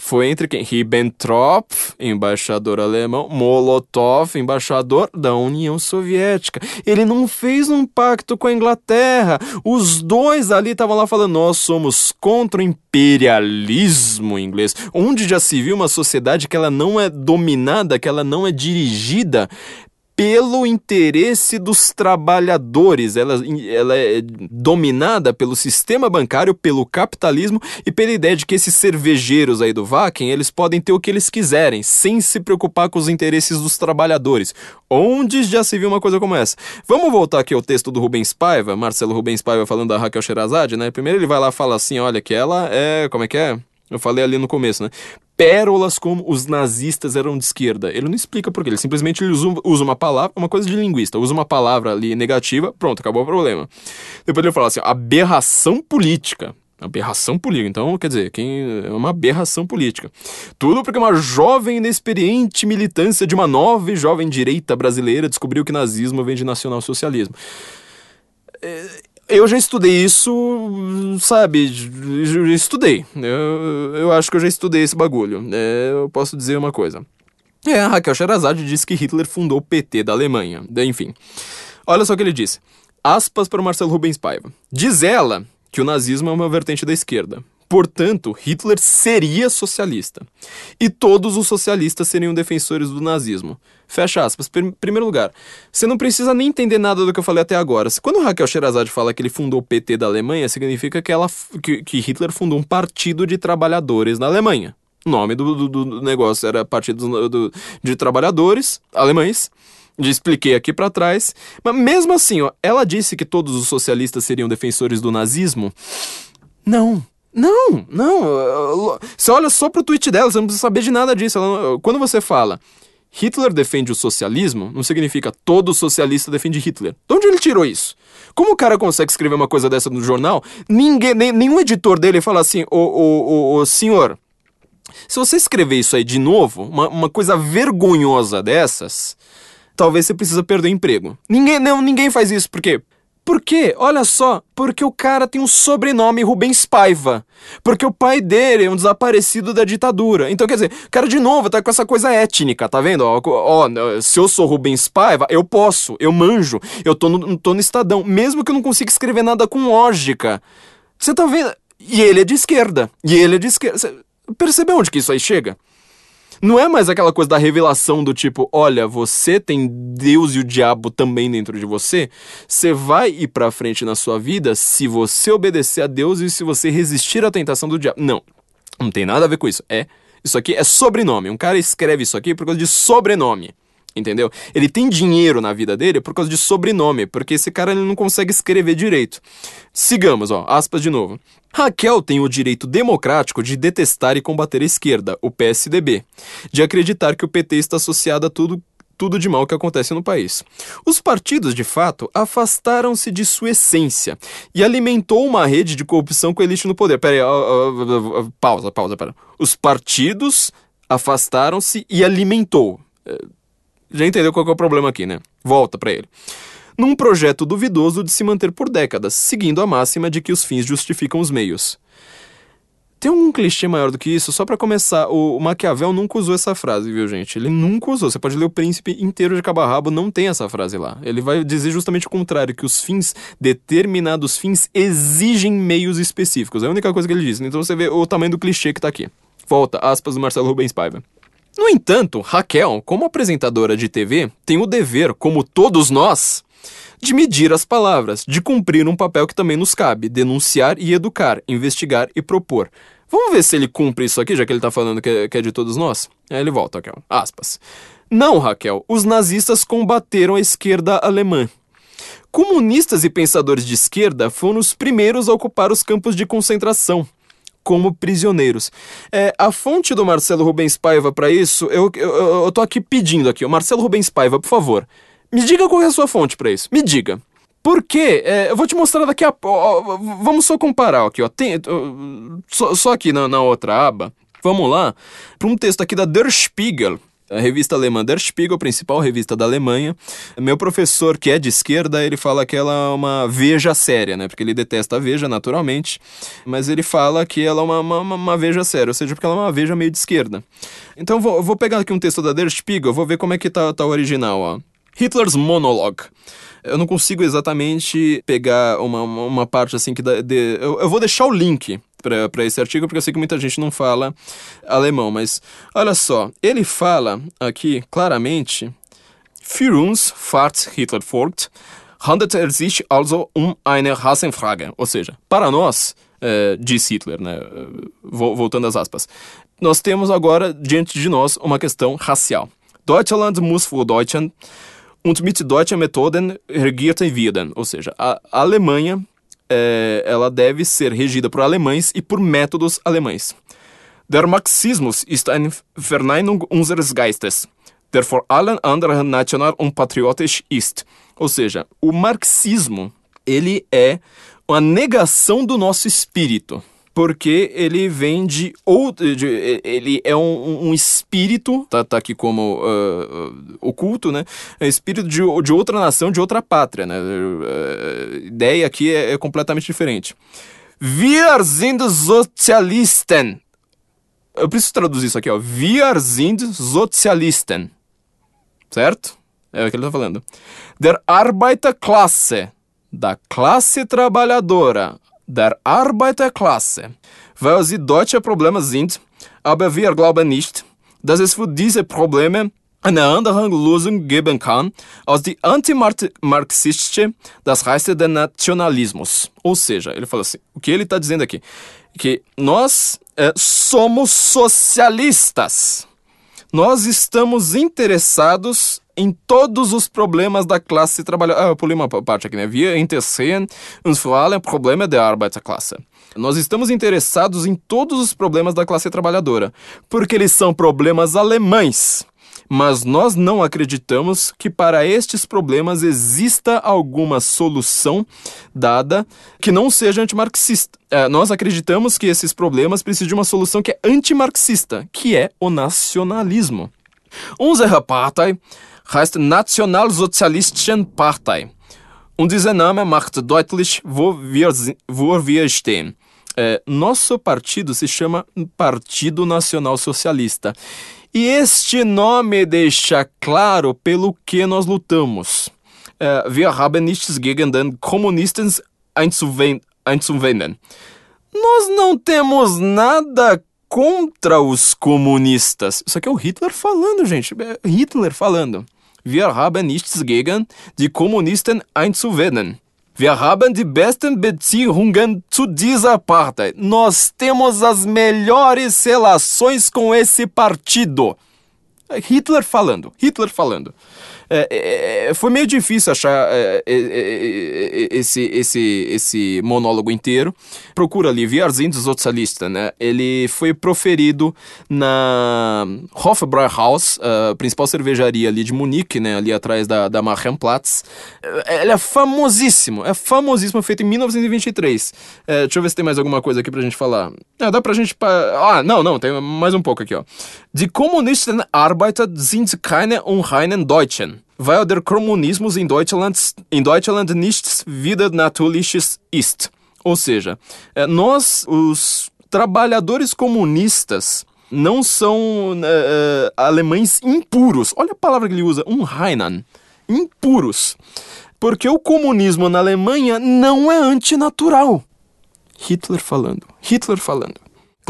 foi entre quem? Ribbentrop, embaixador alemão, Molotov, embaixador da União Soviética. Ele não fez um pacto com a Inglaterra. Os dois ali estavam lá falando: nós somos contra o imperialismo inglês, onde já se viu uma sociedade que ela não é dominada, que ela não é dirigida pelo interesse dos trabalhadores. Ela, ela é dominada pelo sistema bancário, pelo capitalismo e pela ideia de que esses cervejeiros aí do Vaken, eles podem ter o que eles quiserem, sem se preocupar com os interesses dos trabalhadores. Onde já se viu uma coisa como essa? Vamos voltar aqui ao texto do Rubens Paiva, Marcelo Rubens Paiva falando da Raquel Sherazade, né? Primeiro ele vai lá e fala assim, olha, que ela é... como é que é? Eu falei ali no começo, né? Pérolas como os nazistas eram de esquerda. Ele não explica por quê, ele simplesmente usa, uma palavra, uma coisa de linguista, usa uma palavra ali negativa, pronto, acabou o problema. Depois ele fala assim, aberração política. Aberração política. Então, quer dizer, quem é uma aberração política. Tudo porque uma jovem inexperiente militância de uma nova e jovem direita brasileira descobriu que nazismo vem de nacionalsocialismo. É, eu já estudei isso, sabe? Estudei. Eu, eu acho que eu já estudei esse bagulho. É, eu posso dizer uma coisa. É, a Raquel Sherazade disse que Hitler fundou o PT da Alemanha. Enfim. Olha só o que ele disse. Aspas para o Marcelo Rubens Paiva. Diz ela que o nazismo é uma vertente da esquerda. Portanto, Hitler seria socialista. E todos os socialistas seriam defensores do nazismo. Fecha aspas. Em primeiro lugar, você não precisa nem entender nada do que eu falei até agora. Quando Raquel Sherazade fala que ele fundou o PT da Alemanha, significa que, ela, que, que Hitler fundou um partido de trabalhadores na Alemanha. O nome do, do, do negócio era Partido do, de Trabalhadores Alemães. Já expliquei aqui para trás. Mas mesmo assim, ó, ela disse que todos os socialistas seriam defensores do nazismo. Não, não, não. Você olha só pro tweet dela, você não precisa saber de nada disso. Ela, quando você fala Hitler defende o socialismo, não significa todo socialista defende Hitler. De onde ele tirou isso? Como o cara consegue escrever uma coisa dessa no jornal? Ninguém, nem, nenhum editor dele fala assim, ô, senhor, se você escrever isso aí de novo, uma, uma coisa vergonhosa dessas, talvez você precisa perder emprego. Ninguém, não, ninguém faz isso, porque por quê? Olha só, porque o cara tem um sobrenome Rubens Paiva. Porque o pai dele é um desaparecido da ditadura. Então, quer dizer, o cara de novo tá com essa coisa étnica, tá vendo? Ó, ó se eu sou Rubens Paiva, eu posso, eu manjo, eu tô no, tô no Estadão, mesmo que eu não consiga escrever nada com lógica. Você tá vendo? E ele é de esquerda. E ele é de esquerda. Você percebeu onde que isso aí chega? Não é mais aquela coisa da revelação do tipo, olha, você tem Deus e o diabo também dentro de você. Você vai ir pra frente na sua vida se você obedecer a Deus e se você resistir à tentação do diabo. Não, não tem nada a ver com isso. É, isso aqui é sobrenome. Um cara escreve isso aqui por causa de sobrenome. Entendeu? Ele tem dinheiro na vida dele por causa de sobrenome, porque esse cara ele não consegue escrever direito. Sigamos, ó, aspas de novo. Raquel tem o direito democrático de detestar e combater a esquerda, o PSDB, de acreditar que o PT está associado a tudo tudo de mal que acontece no país. Os partidos, de fato, afastaram-se de sua essência e alimentou uma rede de corrupção com a elite no poder. Pera aí, uh, uh, uh, pausa, pausa, pera. Os partidos afastaram-se e alimentou. Já entendeu qual é o problema aqui, né? Volta para ele num projeto duvidoso de se manter por décadas, seguindo a máxima de que os fins justificam os meios. Tem um clichê maior do que isso? Só para começar, o Maquiavel nunca usou essa frase, viu, gente? Ele nunca usou. Você pode ler o Príncipe inteiro de cabo a rabo, não tem essa frase lá. Ele vai dizer justamente o contrário, que os fins, determinados fins, exigem meios específicos. É a única coisa que ele diz. Então você vê o tamanho do clichê que tá aqui. Volta, aspas do Marcelo Rubens Paiva. No entanto, Raquel, como apresentadora de TV, tem o dever, como todos nós, de medir as palavras, de cumprir um papel que também nos cabe, denunciar e educar, investigar e propor. Vamos ver se ele cumpre isso aqui, já que ele tá falando que é, que é de todos nós. Aí ele volta, Raquel. Aspas. Não, Raquel, os nazistas combateram a esquerda alemã. Comunistas e pensadores de esquerda foram os primeiros a ocupar os campos de concentração como prisioneiros. É, a fonte do Marcelo Rubens Paiva para isso, eu, eu, eu tô aqui pedindo aqui, o Marcelo Rubens Paiva, por favor, me diga qual é a sua fonte para isso. Me diga. Porque, é, eu vou te mostrar daqui a pouco. Vamos só comparar aqui, ó. Tem, só, só aqui na, na outra aba. Vamos lá para um texto aqui da Der Spiegel, a revista alemã Der Spiegel, principal revista da Alemanha. Meu professor, que é de esquerda, ele fala que ela é uma veja séria, né? Porque ele detesta a veja, naturalmente. Mas ele fala que ela é uma, uma, uma veja séria, ou seja, porque ela é uma veja meio de esquerda. Então vou, vou pegar aqui um texto da Der Spiegel, vou ver como é que tá, tá o original, ó. Hitler's Monologue. Eu não consigo exatamente pegar uma, uma parte assim que dá. De, eu, eu vou deixar o link para esse artigo, porque eu sei que muita gente não fala alemão, mas olha só, ele fala aqui claramente: Für uns fahrt Hitler fort, handelt er sich also um eine Rassenfrage. Ou seja, para nós, é, Hitler, né? voltando às aspas, nós temos agora diante de nós uma questão racial. Deutschland muss für Deutschland und mit deutschen Methoden regiert werden. Ou seja, a Alemanha é, ela deve ser regida por alemães e por métodos alemães. Der Marxismus ist eine Verneinung unseres Geistes, der vor allen anderen national und patriotisch ist. Ou seja, o marxismo, ele é uma negação do nosso espírito porque ele vem de outro. Ele é um, um, espírito, tá, tá aqui como uh, oculto, né? É espírito de, de outra nação, de outra pátria, né? A ideia aqui é, é completamente diferente. Wir sind Sozialisten. Eu preciso traduzir isso aqui, ó. Wir sind Sozialisten. Certo? É o que ele tá falando. Der Arbeiterklasse. Da classe trabalhadora der Arbeiterklasse, weil sie deutsche Probleme sind, aber wir glauben nicht, dass es für diese Probleme eine andere Lösung geben kann als die antimarxistische, das heißt der Nationalismus. Ou seja, ele fala assim, o que ele está dizendo aqui? Que nós é, somos socialistas. Nós estamos interessados em todos os problemas da classe trabalhadora. Ah, pulei uma parte aqui, né? Wir interessieren uns vor allem Probleme der Arbeiterklasse. Nós estamos interessados em todos os problemas da classe trabalhadora, porque eles são problemas alemães. Mas nós não acreditamos que para estes problemas exista alguma solução dada que não seja antimarxista. É, nós acreditamos que esses problemas precisam de uma solução que é antimarxista, que é o nacionalismo. Unsere Partei heißt Nationalsozialistischen Partei. Und dieser Name macht deutlich, wo wir, wo wir stehen. É, nosso partido se chama Partido Nacional Socialista. E este nome deixa claro pelo que nós lutamos. É, wir haben nichts gegen den Kommunisten einzuwenden. Nós não temos nada contra os comunistas. Isso aqui é o Hitler falando, gente. É Hitler falando. Wir haben nichts gegen die Kommunisten einzuwenden. Wir haben die besten Beziehungen zu dieser Partei. Nós temos as melhores relações com esse partido. Hitler falando, Hitler falando. É, é, é, foi meio difícil achar é, é, esse, esse, esse monólogo inteiro. Procura ali, Wir sind Sozialisten, né? Ele foi proferido na Hofbrauhaus, a principal cervejaria ali de Munique, né? Ali atrás da, da Marienplatz. Ele é famosíssimo, é famosíssimo, feito em 1923. deixa eu ver se tem mais alguma coisa aqui pra gente falar. Ah, dá pra gente... Ah, não, não, tem mais um pouco aqui, ó. Die Kommunisten sind keine unreinen Deutschen weil der Kommunismus in Deutschland, in Deutschland nichts widernatürliches ist. Ou seja, é, nós, os trabalhadores comunistas, não são uh, alemães impuros. Olha a palavra que ele usa, um Hainan. Impuros. Porque o comunismo na Alemanha não é antinatural. Hitler falando. Hitler falando.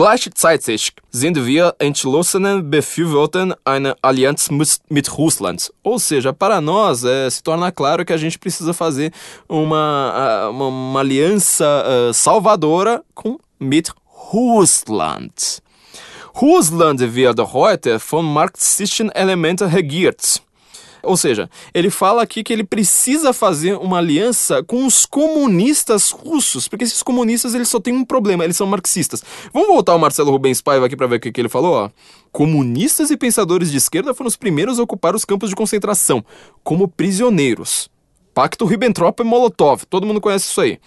Gleichzeitig sind wir entschlossene Befürworter einer Allianz mit Russland. Ou seja, para nós é, se torna claro que a gente precisa fazer uma, uma, uma aliança uh, salvadora com mit Russland. Russland wird heute von marxistischen Elementen regiert. Ou seja, ele fala aqui que ele precisa fazer uma aliança com os comunistas russos, porque esses comunistas eles só têm um problema, eles são marxistas. Vamos voltar ao Marcelo Rubens Paiva aqui para ver o que, que ele falou, ó. Comunistas e pensadores de esquerda foram os primeiros a ocupar os campos de concentração, como prisioneiros. Pacto Ribbentrop-Molotov, todo mundo conhece isso aí.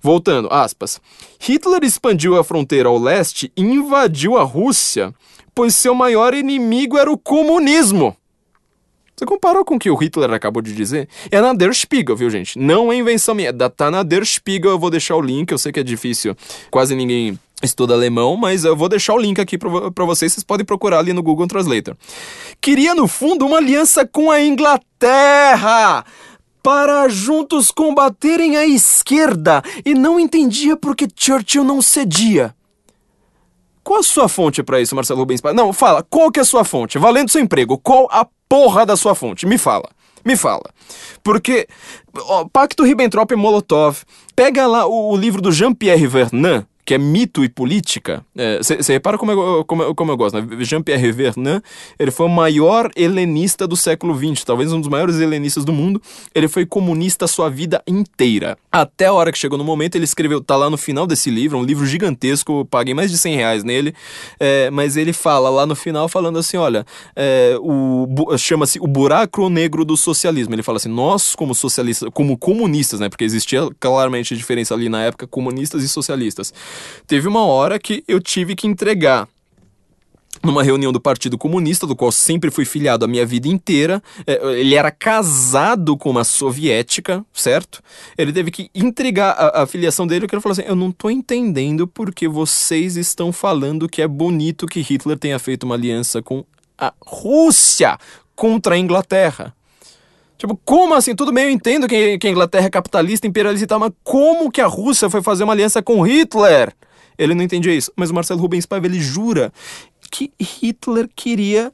Voltando, aspas. Hitler expandiu a fronteira ao leste e invadiu a Rússia, pois seu maior inimigo era o comunismo. Você comparou com o que o Hitler acabou de dizer? É na Der Spiegel, viu, gente? Não é invenção minha. Tá na Der Spiegel, eu vou deixar o link. Eu sei que é difícil, quase ninguém estuda alemão, mas eu vou deixar o link aqui para vocês. Vocês podem procurar ali no Google Translator. Queria, no fundo, uma aliança com a Inglaterra para juntos combaterem a esquerda e não entendia por que Churchill não cedia. Qual a sua fonte para isso, Marcelo Rubens? Não, fala, qual que é a sua fonte? Valendo seu emprego, qual a porra da sua fonte? Me fala. Me fala. Porque, ó, Pacto Ribbentrop-Molotov, pega lá o, o livro do Jean-Pierre Vernant, que é mito e política. Você é, repara como eu, como, como eu gosto, né? Jean-Pierre Vernant, ele foi o maior helenista do século XX, talvez um dos maiores helenistas do mundo. Ele foi comunista a sua vida inteira. Até a hora que chegou no momento, ele escreveu, tá lá no final desse livro, um livro gigantesco, paguei mais de 100 reais nele, é, mas ele fala lá no final, falando assim, olha, é, o chama-se o buraco negro do socialismo. Ele fala assim, nós como socialistas, como comunistas, né, porque existia claramente diferença ali na época, comunistas e socialistas, Teve uma hora que eu tive que entregar numa reunião do Partido Comunista, do qual sempre fui filiado a minha vida inteira. É, ele era casado com uma soviética, certo? Ele teve que entregar a, a filiação dele, porque ele falou assim: Eu não tô entendendo porque vocês estão falando que é bonito que Hitler tenha feito uma aliança com a Rússia contra a Inglaterra. Tipo, como assim? Tudo bem, eu entendo que, que a Inglaterra é capitalista, imperialista e tal, mas como que a Rússia foi fazer uma aliança com Hitler? Ele não entendia isso. Mas o Marcelo Rubens Paiva, ele jura que Hitler queria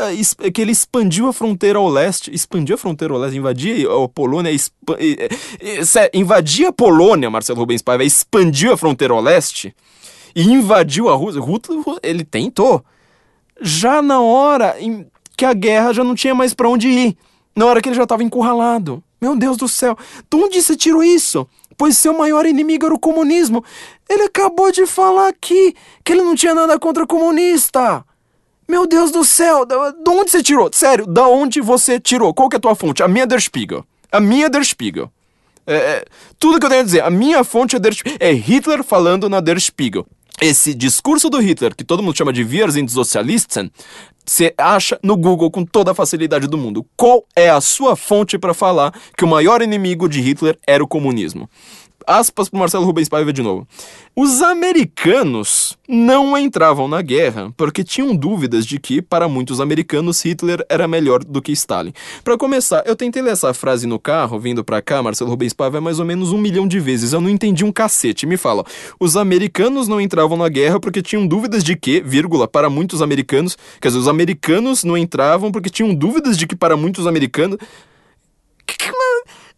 uh, que ele expandiu a fronteira ao leste, expandiu a fronteira ao leste, invadia a Polônia, invadia a Polônia, Marcelo Rubens Paiva, expandiu a fronteira ao leste e invadiu a Rússia. Ele tentou. Já na hora em que a guerra já não tinha mais para onde ir na hora que ele já estava encurralado. Meu Deus do céu, de onde você tirou isso? Pois seu maior inimigo era o comunismo. Ele acabou de falar aqui que ele não tinha nada contra comunista. Meu Deus do céu, de onde você tirou? Sério, da onde você tirou? Qual que é a tua fonte? A minha Der Spiegel. A minha Der Spiegel. É, é, tudo que eu tenho a dizer, a minha fonte é Der Spiegel. É Hitler falando na Der Spiegel. Esse discurso do Hitler, que todo mundo chama de Wir sind Sozialisten, você acha no Google com toda a facilidade do mundo. Qual é a sua fonte para falar que o maior inimigo de Hitler era o comunismo? Aspas para Marcelo Rubens Paiva de novo. Os americanos não entravam na guerra porque tinham dúvidas de que, para muitos americanos, Hitler era melhor do que Stalin. Para começar, eu tentei ler essa frase no carro, vindo para cá, Marcelo Rubens Paiva, mais ou menos um milhão de vezes. Eu não entendi um cacete. Me fala, os americanos não entravam na guerra porque tinham dúvidas de que, vírgula, para muitos americanos, quer dizer, os americanos não entravam porque tinham dúvidas de que, para muitos americanos.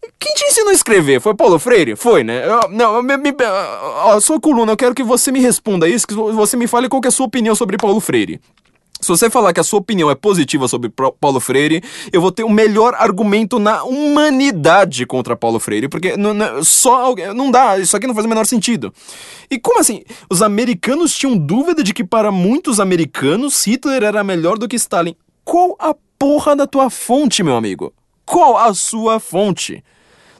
Que, que, quem te ensinou a escrever? Foi Paulo Freire? Foi, né? Eu, não, me, me, ó, sua coluna, eu quero que você me responda isso, que você me fale qual é a sua opinião sobre Paulo Freire. Se você falar que a sua opinião é positiva sobre Paulo Freire, eu vou ter o melhor argumento na humanidade contra Paulo Freire, porque não, não, só não dá, isso aqui não faz o menor sentido. E como assim? Os americanos tinham dúvida de que para muitos americanos Hitler era melhor do que Stalin. Qual a porra da tua fonte, meu amigo? Qual a sua fonte?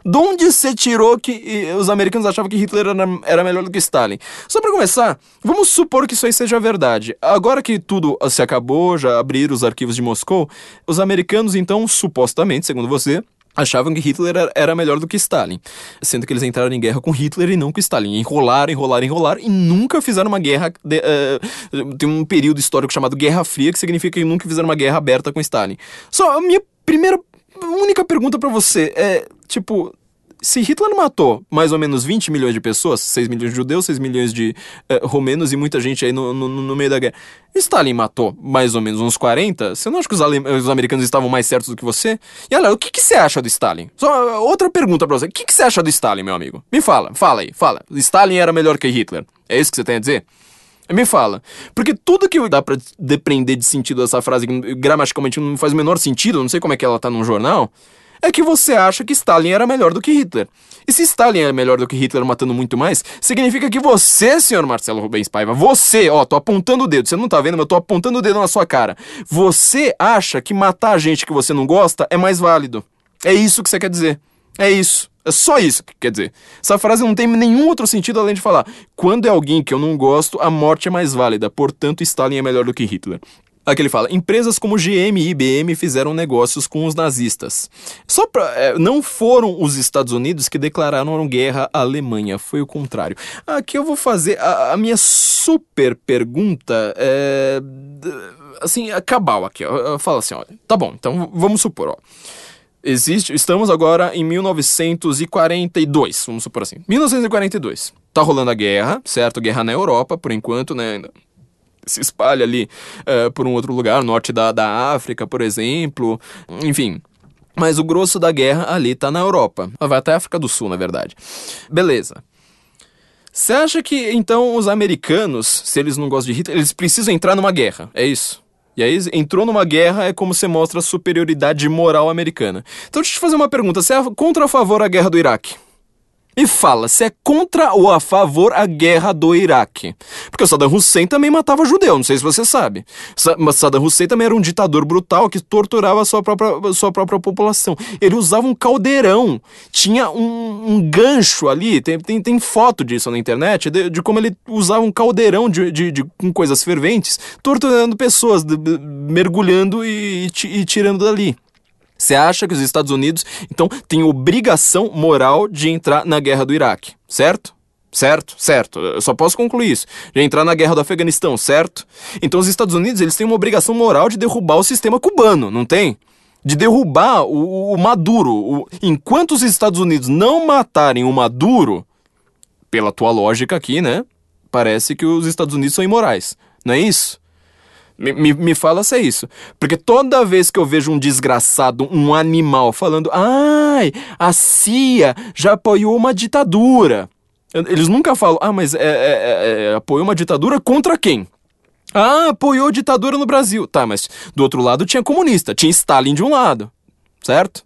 De onde você tirou que os americanos achavam que Hitler era, melhor do que Stalin? Só para começar, vamos supor que isso aí seja verdade. Agora que tudo se acabou, já abriram os arquivos de Moscou, os americanos então, supostamente, segundo você, achavam que Hitler era melhor do que Stalin, sendo que eles entraram em guerra com Hitler e não com Stalin. Enrolaram, enrolaram, enrolaram e nunca fizeram uma guerra. De, uh, tem um período histórico chamado Guerra Fria, que significa que nunca fizeram uma guerra aberta com Stalin. Só a minha primeira única pergunta para você é, tipo, se Hitler matou mais ou menos 20 milhões de pessoas, 6 milhões de judeus, 6 milhões de uh, romenos e muita gente aí no, no, no, meio da guerra, Stalin matou mais ou menos uns 40, você não acha que os, os americanos estavam mais certos do que você? E olha, o que, que você acha do Stalin? Só outra pergunta pra você, o que, que você acha do Stalin, meu amigo? Me fala, fala aí, fala. Stalin era melhor que Hitler, é isso que você tem a dizer? Me fala. Porque tudo que dá pra depender de sentido dessa frase, que gramaticalmente não faz o menor sentido, não sei como é que ela tá num jornal, é que você acha que Stalin era melhor do que Hitler. E se Stalin é melhor do que Hitler matando muito mais, significa que você, senhor Marcelo Rubens Paiva, você, ó, tô apontando o dedo, você não tá vendo, mas eu tô apontando o dedo na sua cara. Você acha que matar gente que você não gosta é mais válido. É isso que você quer dizer. É isso. É só isso que quer dizer. Essa frase não tem nenhum outro sentido além de falar: quando é alguém que eu não gosto, a morte é mais válida, portanto, Stalin é melhor do que Hitler. Aqui ele fala: empresas como GM e IBM fizeram negócios com os nazistas. Só pra, é, não foram os Estados Unidos que declararam guerra à Alemanha, foi o contrário. Aqui eu vou fazer a, a minha super pergunta. É, assim, cabal aqui. Fala assim: olha, tá bom, então vamos supor, ó. Existe, estamos agora em 1942, vamos supor assim. 1942. Tá rolando a guerra, certo? Guerra na Europa, por enquanto, né? Se espalha ali uh, por um outro lugar, norte da, da África, por exemplo. Enfim, mas o grosso da guerra ali tá na Europa. Vai até a África do Sul, na verdade. Beleza. Você acha que então os americanos, se eles não gostam de Hitler, eles precisam entrar numa guerra? É isso? Aí entrou numa guerra é como você mostra a superioridade moral americana. Então deixa eu te fazer uma pergunta: você é contra ou a favor a guerra do Iraque? E fala se é contra ou a favor a guerra do Iraque. Porque o Saddam Hussein também matava judeu, não sei se você sabe. Mas Saddam Hussein também era um ditador brutal que torturava a sua própria, sua própria população. Ele usava um caldeirão, tinha um, um gancho ali, tem, tem, tem, foto disso na internet, de, de, como ele usava um caldeirão de, de, de, com coisas ferventes, torturando pessoas, mergulhando e, e tirando dali. Você acha que os Estados Unidos, então, têm obrigação moral de entrar na guerra do Iraque, certo? Certo, certo. Eu só posso concluir isso. De entrar na guerra do Afeganistão, certo? Então os Estados Unidos, eles têm uma obrigação moral de derrubar o sistema cubano, não tem? De derrubar o, o Maduro. O... Enquanto os Estados Unidos não matarem o Maduro, pela tua lógica aqui, né? Parece que os Estados Unidos são imorais. Não é isso? Me, me, me, fala se é isso. Porque toda vez que eu vejo um desgraçado, um animal, falando, ai, a CIA já apoiou uma ditadura. Eles nunca falam, ah, mas é, é, é, é apoiou uma ditadura contra quem? Ah, apoiou ditadura no Brasil. Tá, mas do outro lado tinha comunista, tinha Stalin de um lado, certo?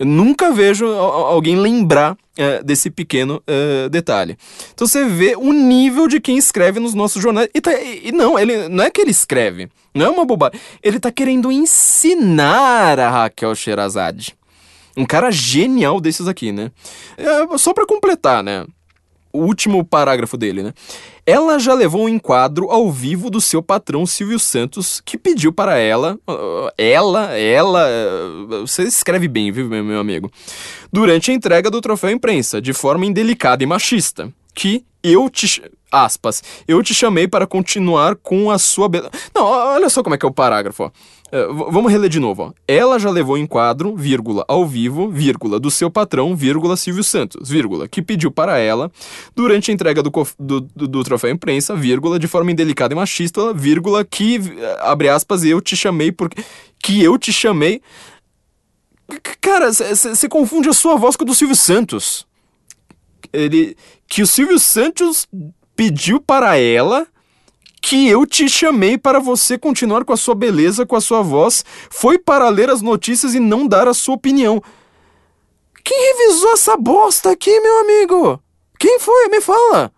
Eu nunca vejo alguém lembrar é, desse pequeno é, detalhe. Então você vê o nível de quem escreve nos nossos jornais. E, tá, e, não, ele não é que ele escreve, não é uma bobagem. Ele está querendo ensinar a Raquel Sherazade. Um cara genial desses aqui, né? É, só para completar, né? O último parágrafo dele, né? Ela já levou um enquadro ao vivo do seu patrão Silvio Santos, que pediu para ela, ela, ela, você escreve bem, viu, meu amigo? Durante a entrega do troféu imprensa, de forma indelicada e machista, que eu te aspas, eu te chamei para continuar com a sua. Não, olha só como é que é o parágrafo, ó. Uh, vamos reler de novo, ó. Ela já levou em quadro, vírgula, ao vivo, vírgula, do seu patrão, vírgula, Silvio Santos, vírgula, que pediu para ela, durante a entrega do, do, do, do troféu imprensa, vírgula, de forma indelicada e machista, vírgula, que, abre aspas, eu te chamei porque... Que eu te chamei... Cara, você confunde a sua voz com a do Silvio Santos. Ele... Que o Silvio Santos pediu para ela que eu te chamei para você continuar com a sua beleza, com a sua voz, foi para ler as notícias e não dar a sua opinião. Quem revisou essa bosta aqui, meu amigo? Quem foi? Me fala.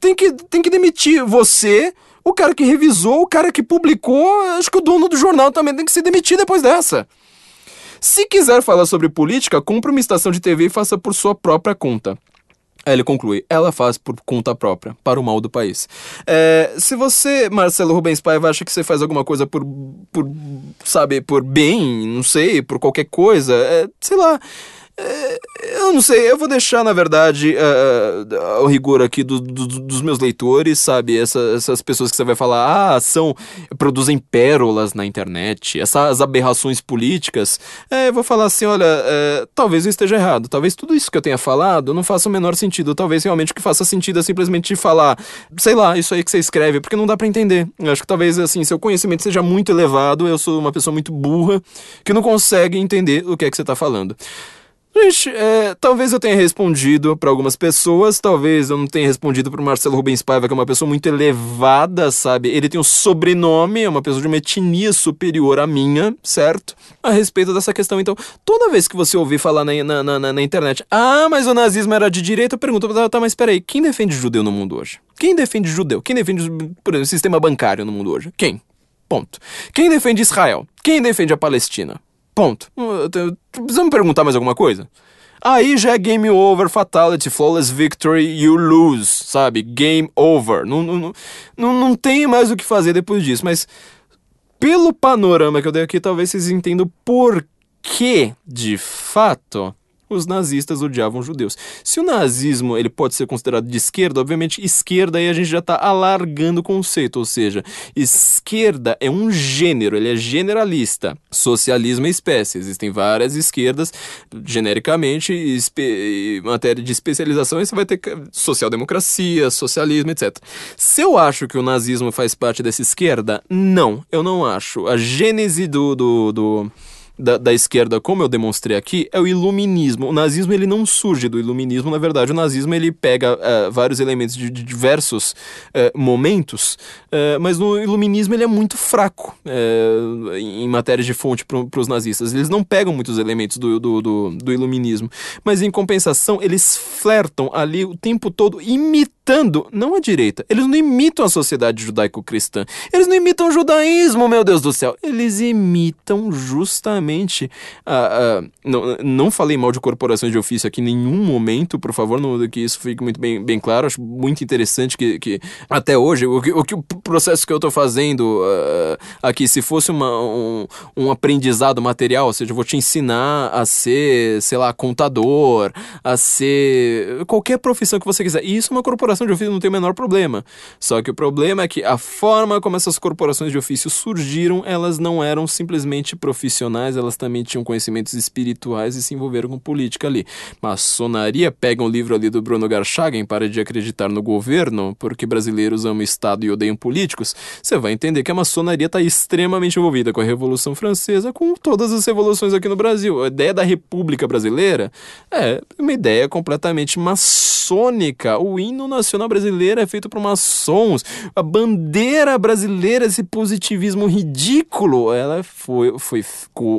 Tem que, tem que demitir você, o cara que revisou, o cara que publicou. Acho que o dono do jornal também tem que se demitir depois dessa. Se quiser falar sobre política, compre uma estação de TV e faça por sua própria conta. Aí ele conclui, ela faz por conta própria, para o mal do país. É, se você, Marcelo Rubens Paiva, acha que você faz alguma coisa por, por sabe, por bem, não sei, por qualquer coisa, é, sei lá, é, eu não sei, eu vou deixar, na verdade, uh, o rigor aqui do, do, dos meus leitores, sabe? Essa, essas pessoas que você vai falar, ah, são. produzem pérolas na internet, essas aberrações políticas. É, eu vou falar assim: olha, é, talvez eu esteja errado, talvez tudo isso que eu tenha falado não faça o menor sentido, talvez realmente o que faça sentido é simplesmente falar, sei lá, isso aí que você escreve, porque não dá para entender. Eu acho que talvez, assim, seu conhecimento seja muito elevado, eu sou uma pessoa muito burra que não consegue entender o que é que você tá falando. Gente, é, talvez eu tenha respondido para algumas pessoas, talvez eu não tenha respondido pro Marcelo Rubens Paiva, que é uma pessoa muito elevada, sabe? Ele tem um sobrenome, é uma pessoa de uma etnia superior à minha, certo? A respeito dessa questão. Então, toda vez que você ouvir falar na, na, na, na internet, ah, mas o nazismo era de direita, eu pergunto, tá, mas peraí, quem defende judeu no mundo hoje? Quem defende judeu? Quem defende, por exemplo, o sistema bancário no mundo hoje? Quem? Ponto. Quem defende Israel? Quem defende a Palestina? Ponto. Precisa me perguntar mais alguma coisa? Aí já é game over, fatality, flawless victory, you lose, sabe? Game over. Não, não, não, não tem mais o que fazer depois disso, mas pelo panorama que eu dei aqui, talvez vocês entendam por que, de fato, os nazistas odiavam judeus. Se o nazismo ele pode ser considerado de esquerda, obviamente esquerda aí a gente já está alargando o conceito, ou seja, esquerda é um gênero, ele é generalista. Socialismo é espécie, existem várias esquerdas, genericamente, em matéria de especialização, você vai ter social-democracia, socialismo, etc. Se eu acho que o nazismo faz parte dessa esquerda, não, eu não acho. A gênese do, do, do da, da, esquerda, como eu demonstrei aqui, é o iluminismo. O nazismo ele não surge do iluminismo, na verdade, o nazismo ele pega uh, vários elementos de, de diversos uh, momentos, uh, mas no iluminismo ele é muito fraco em matéria de fonte para os nazistas. Eles não pegam muitos elementos do, do, do, do iluminismo, mas em compensação eles flertam ali o tempo todo imitando, não a direita, eles não imitam a sociedade judaico-cristã, eles não imitam o judaísmo, meu Deus do céu, eles imitam justamente realmente. Uh, uh, não, não falei mal de corporações de ofício aqui em nenhum momento, por favor, no, que isso fique muito bem, bem claro. Acho muito interessante que, que até hoje, o o, o processo que eu estou fazendo uh, aqui, se fosse uma, um, um aprendizado material, ou seja, eu vou te ensinar a ser, sei lá, contador, a ser qualquer profissão que você quiser. E isso uma corporação de ofício não tem o menor problema. Só que o problema é que a forma como essas corporações de ofício surgiram, elas não eram simplesmente profissionais, elas também tinham conhecimentos espirituais e se envolveram com política ali. Maçonaria pega um livro ali do Bruno Garchagen para de acreditar no governo, porque brasileiros amam o Estado e odeiam políticos, você vai entender que a maçonaria está extremamente envolvida com a Revolução Francesa, com todas as revoluções aqui no Brasil. A ideia da República Brasileira é uma ideia completamente maçônica. O hino nacional brasileiro é feito por maçons. A bandeira brasileira, esse positivismo ridículo, ela foi, foi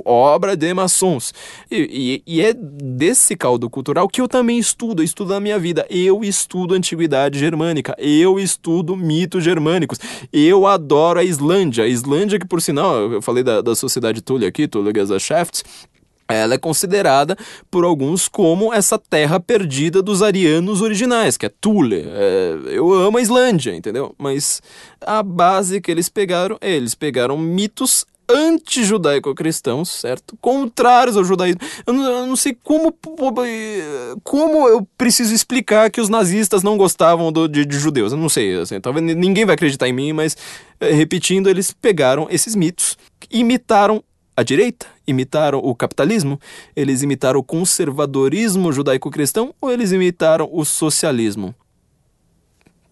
obra de maçons. E, e, e, é desse caldo cultural que eu também estudo, estudo na minha vida. Eu estudo antiguidade germânica, eu estudo mitos germânicos. Eu adoro a Islândia. A Islândia, que por sinal, eu falei da, da sociedade Thule aqui, Thule Gesellschaft, ela é considerada por alguns como essa terra perdida dos arianos originais, que é Thule. É, eu amo a Islândia, entendeu? Mas a base que eles pegaram, eles pegaram mitos anti-judaico-cristãos, certo? Contrários ao judaísmo. Eu não, eu não, sei como, como eu preciso explicar que os nazistas não gostavam do, de, de, judeus. Eu não sei, assim, talvez ninguém vai acreditar em mim, mas eh, repetindo, eles pegaram esses mitos, imitaram a direita, imitaram o capitalismo, eles imitaram o conservadorismo judaico-cristão ou eles imitaram o socialismo?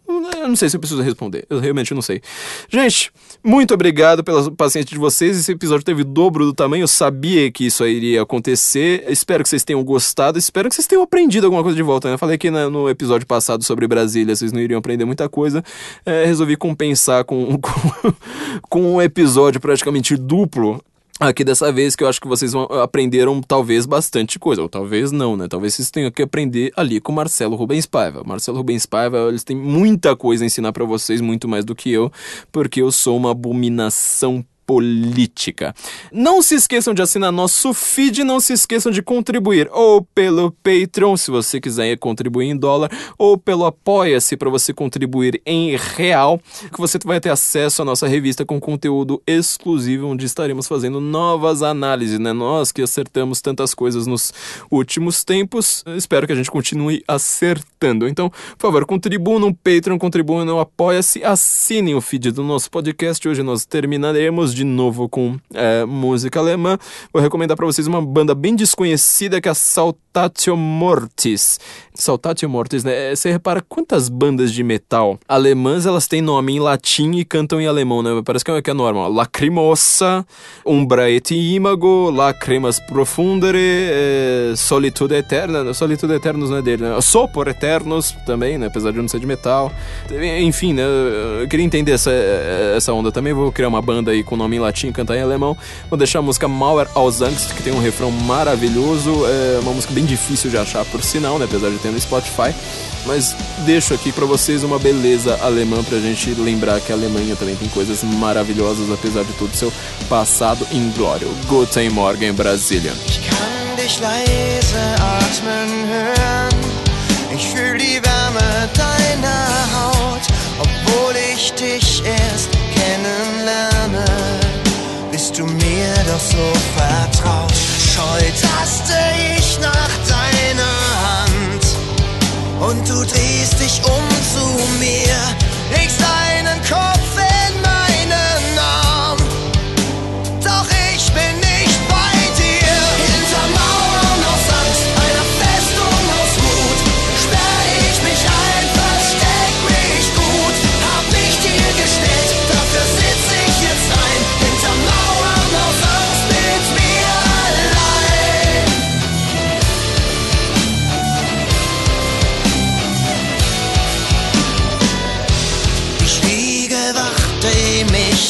Eu não sei se eu preciso responder. Eu realmente não sei. Gente, muito obrigado pela paciência de vocês. Esse episódio teve dobro do tamanho. Eu sabia que isso iria acontecer. Espero que vocês tenham gostado. Espero que vocês tenham aprendido alguma coisa de volta. Né? Eu falei que no episódio passado sobre Brasília vocês não iriam aprender muita coisa. É, resolvi compensar com, [LAUGHS] com, com um episódio praticamente duplo Aqui dessa vez que eu acho que vocês aprenderam talvez bastante coisa, ou talvez não, né? Talvez vocês tenham que aprender ali com Marcelo Rubens Paiva. Marcelo Rubens Paiva, eles têm muita coisa a ensinar para vocês, muito mais do que eu, porque eu sou uma abominação política. Não se esqueçam de assinar nosso feed, não se esqueçam de contribuir ou pelo Patreon, se você quiser contribuir em dólar, ou pelo Apoia-se para você contribuir em real, que você vai ter acesso à nossa revista com conteúdo exclusivo, onde estaremos fazendo novas análises, né? Nós que acertamos tantas coisas nos últimos tempos, espero que a gente continue acertando. Então, por favor, contribuam no Patreon, contribuam no Apoia-se, assinem o feed do nosso podcast. Hoje nós terminaremos de novo com é, música alemã. Vou recomendar para vocês uma banda bem desconhecida que é a Saltatio Mortis. Saltatio Mortis, né? É, você repara quantas bandas de metal alemãs elas têm nome em latim e cantam em alemão, né? Parece que é, que é normal. Lacrimosa, Umbra et Imago, Lacrimas Profundere, é, Solitude Eterna. Solitude Eternos não é dele, né? Sopor Eternos também, né? Apesar de não ser de metal. Enfim, né? Eu queria entender essa, essa onda também. Vou criar uma banda aí com nome em latim, cantar em alemão. Vou deixar a música Mauer aus Angst, que tem um refrão maravilhoso. É uma música bem difícil de achar, por sinal, né? Apesar de ter no Spotify. Mas deixo aqui para vocês uma beleza alemã pra gente lembrar que a Alemanha também tem coisas maravilhosas, apesar de todo seu passado inglório. Guten Morgen, Brasília. Leise atmen hören. Ich die Wärme deiner Haut, obwohl ich dich doch so vertraut? Scheu taste ich nach deiner Hand und du drehst dich um zu mir,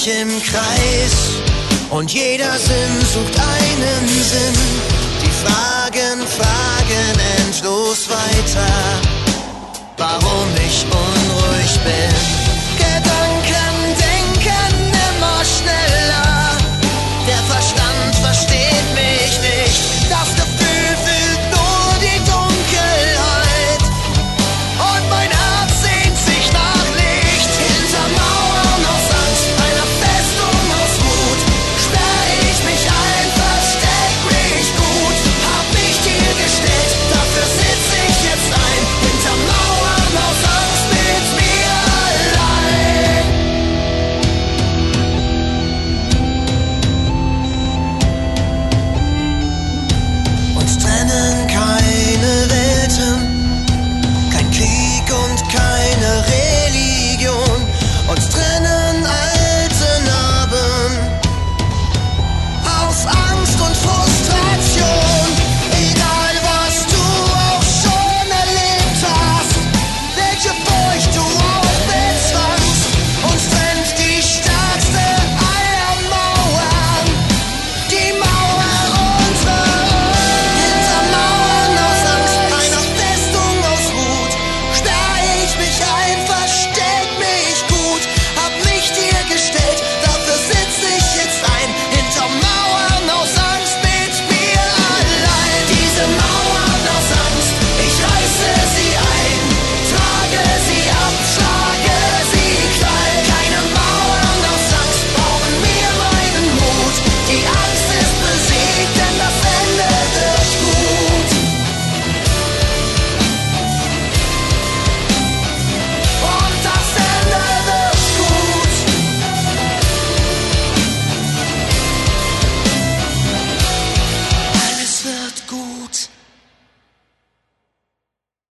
mich im Kreis und jeder Sinn sucht einen Sinn. Die Fragen fragen endlos weiter, warum ich unruhig bin. Gedanken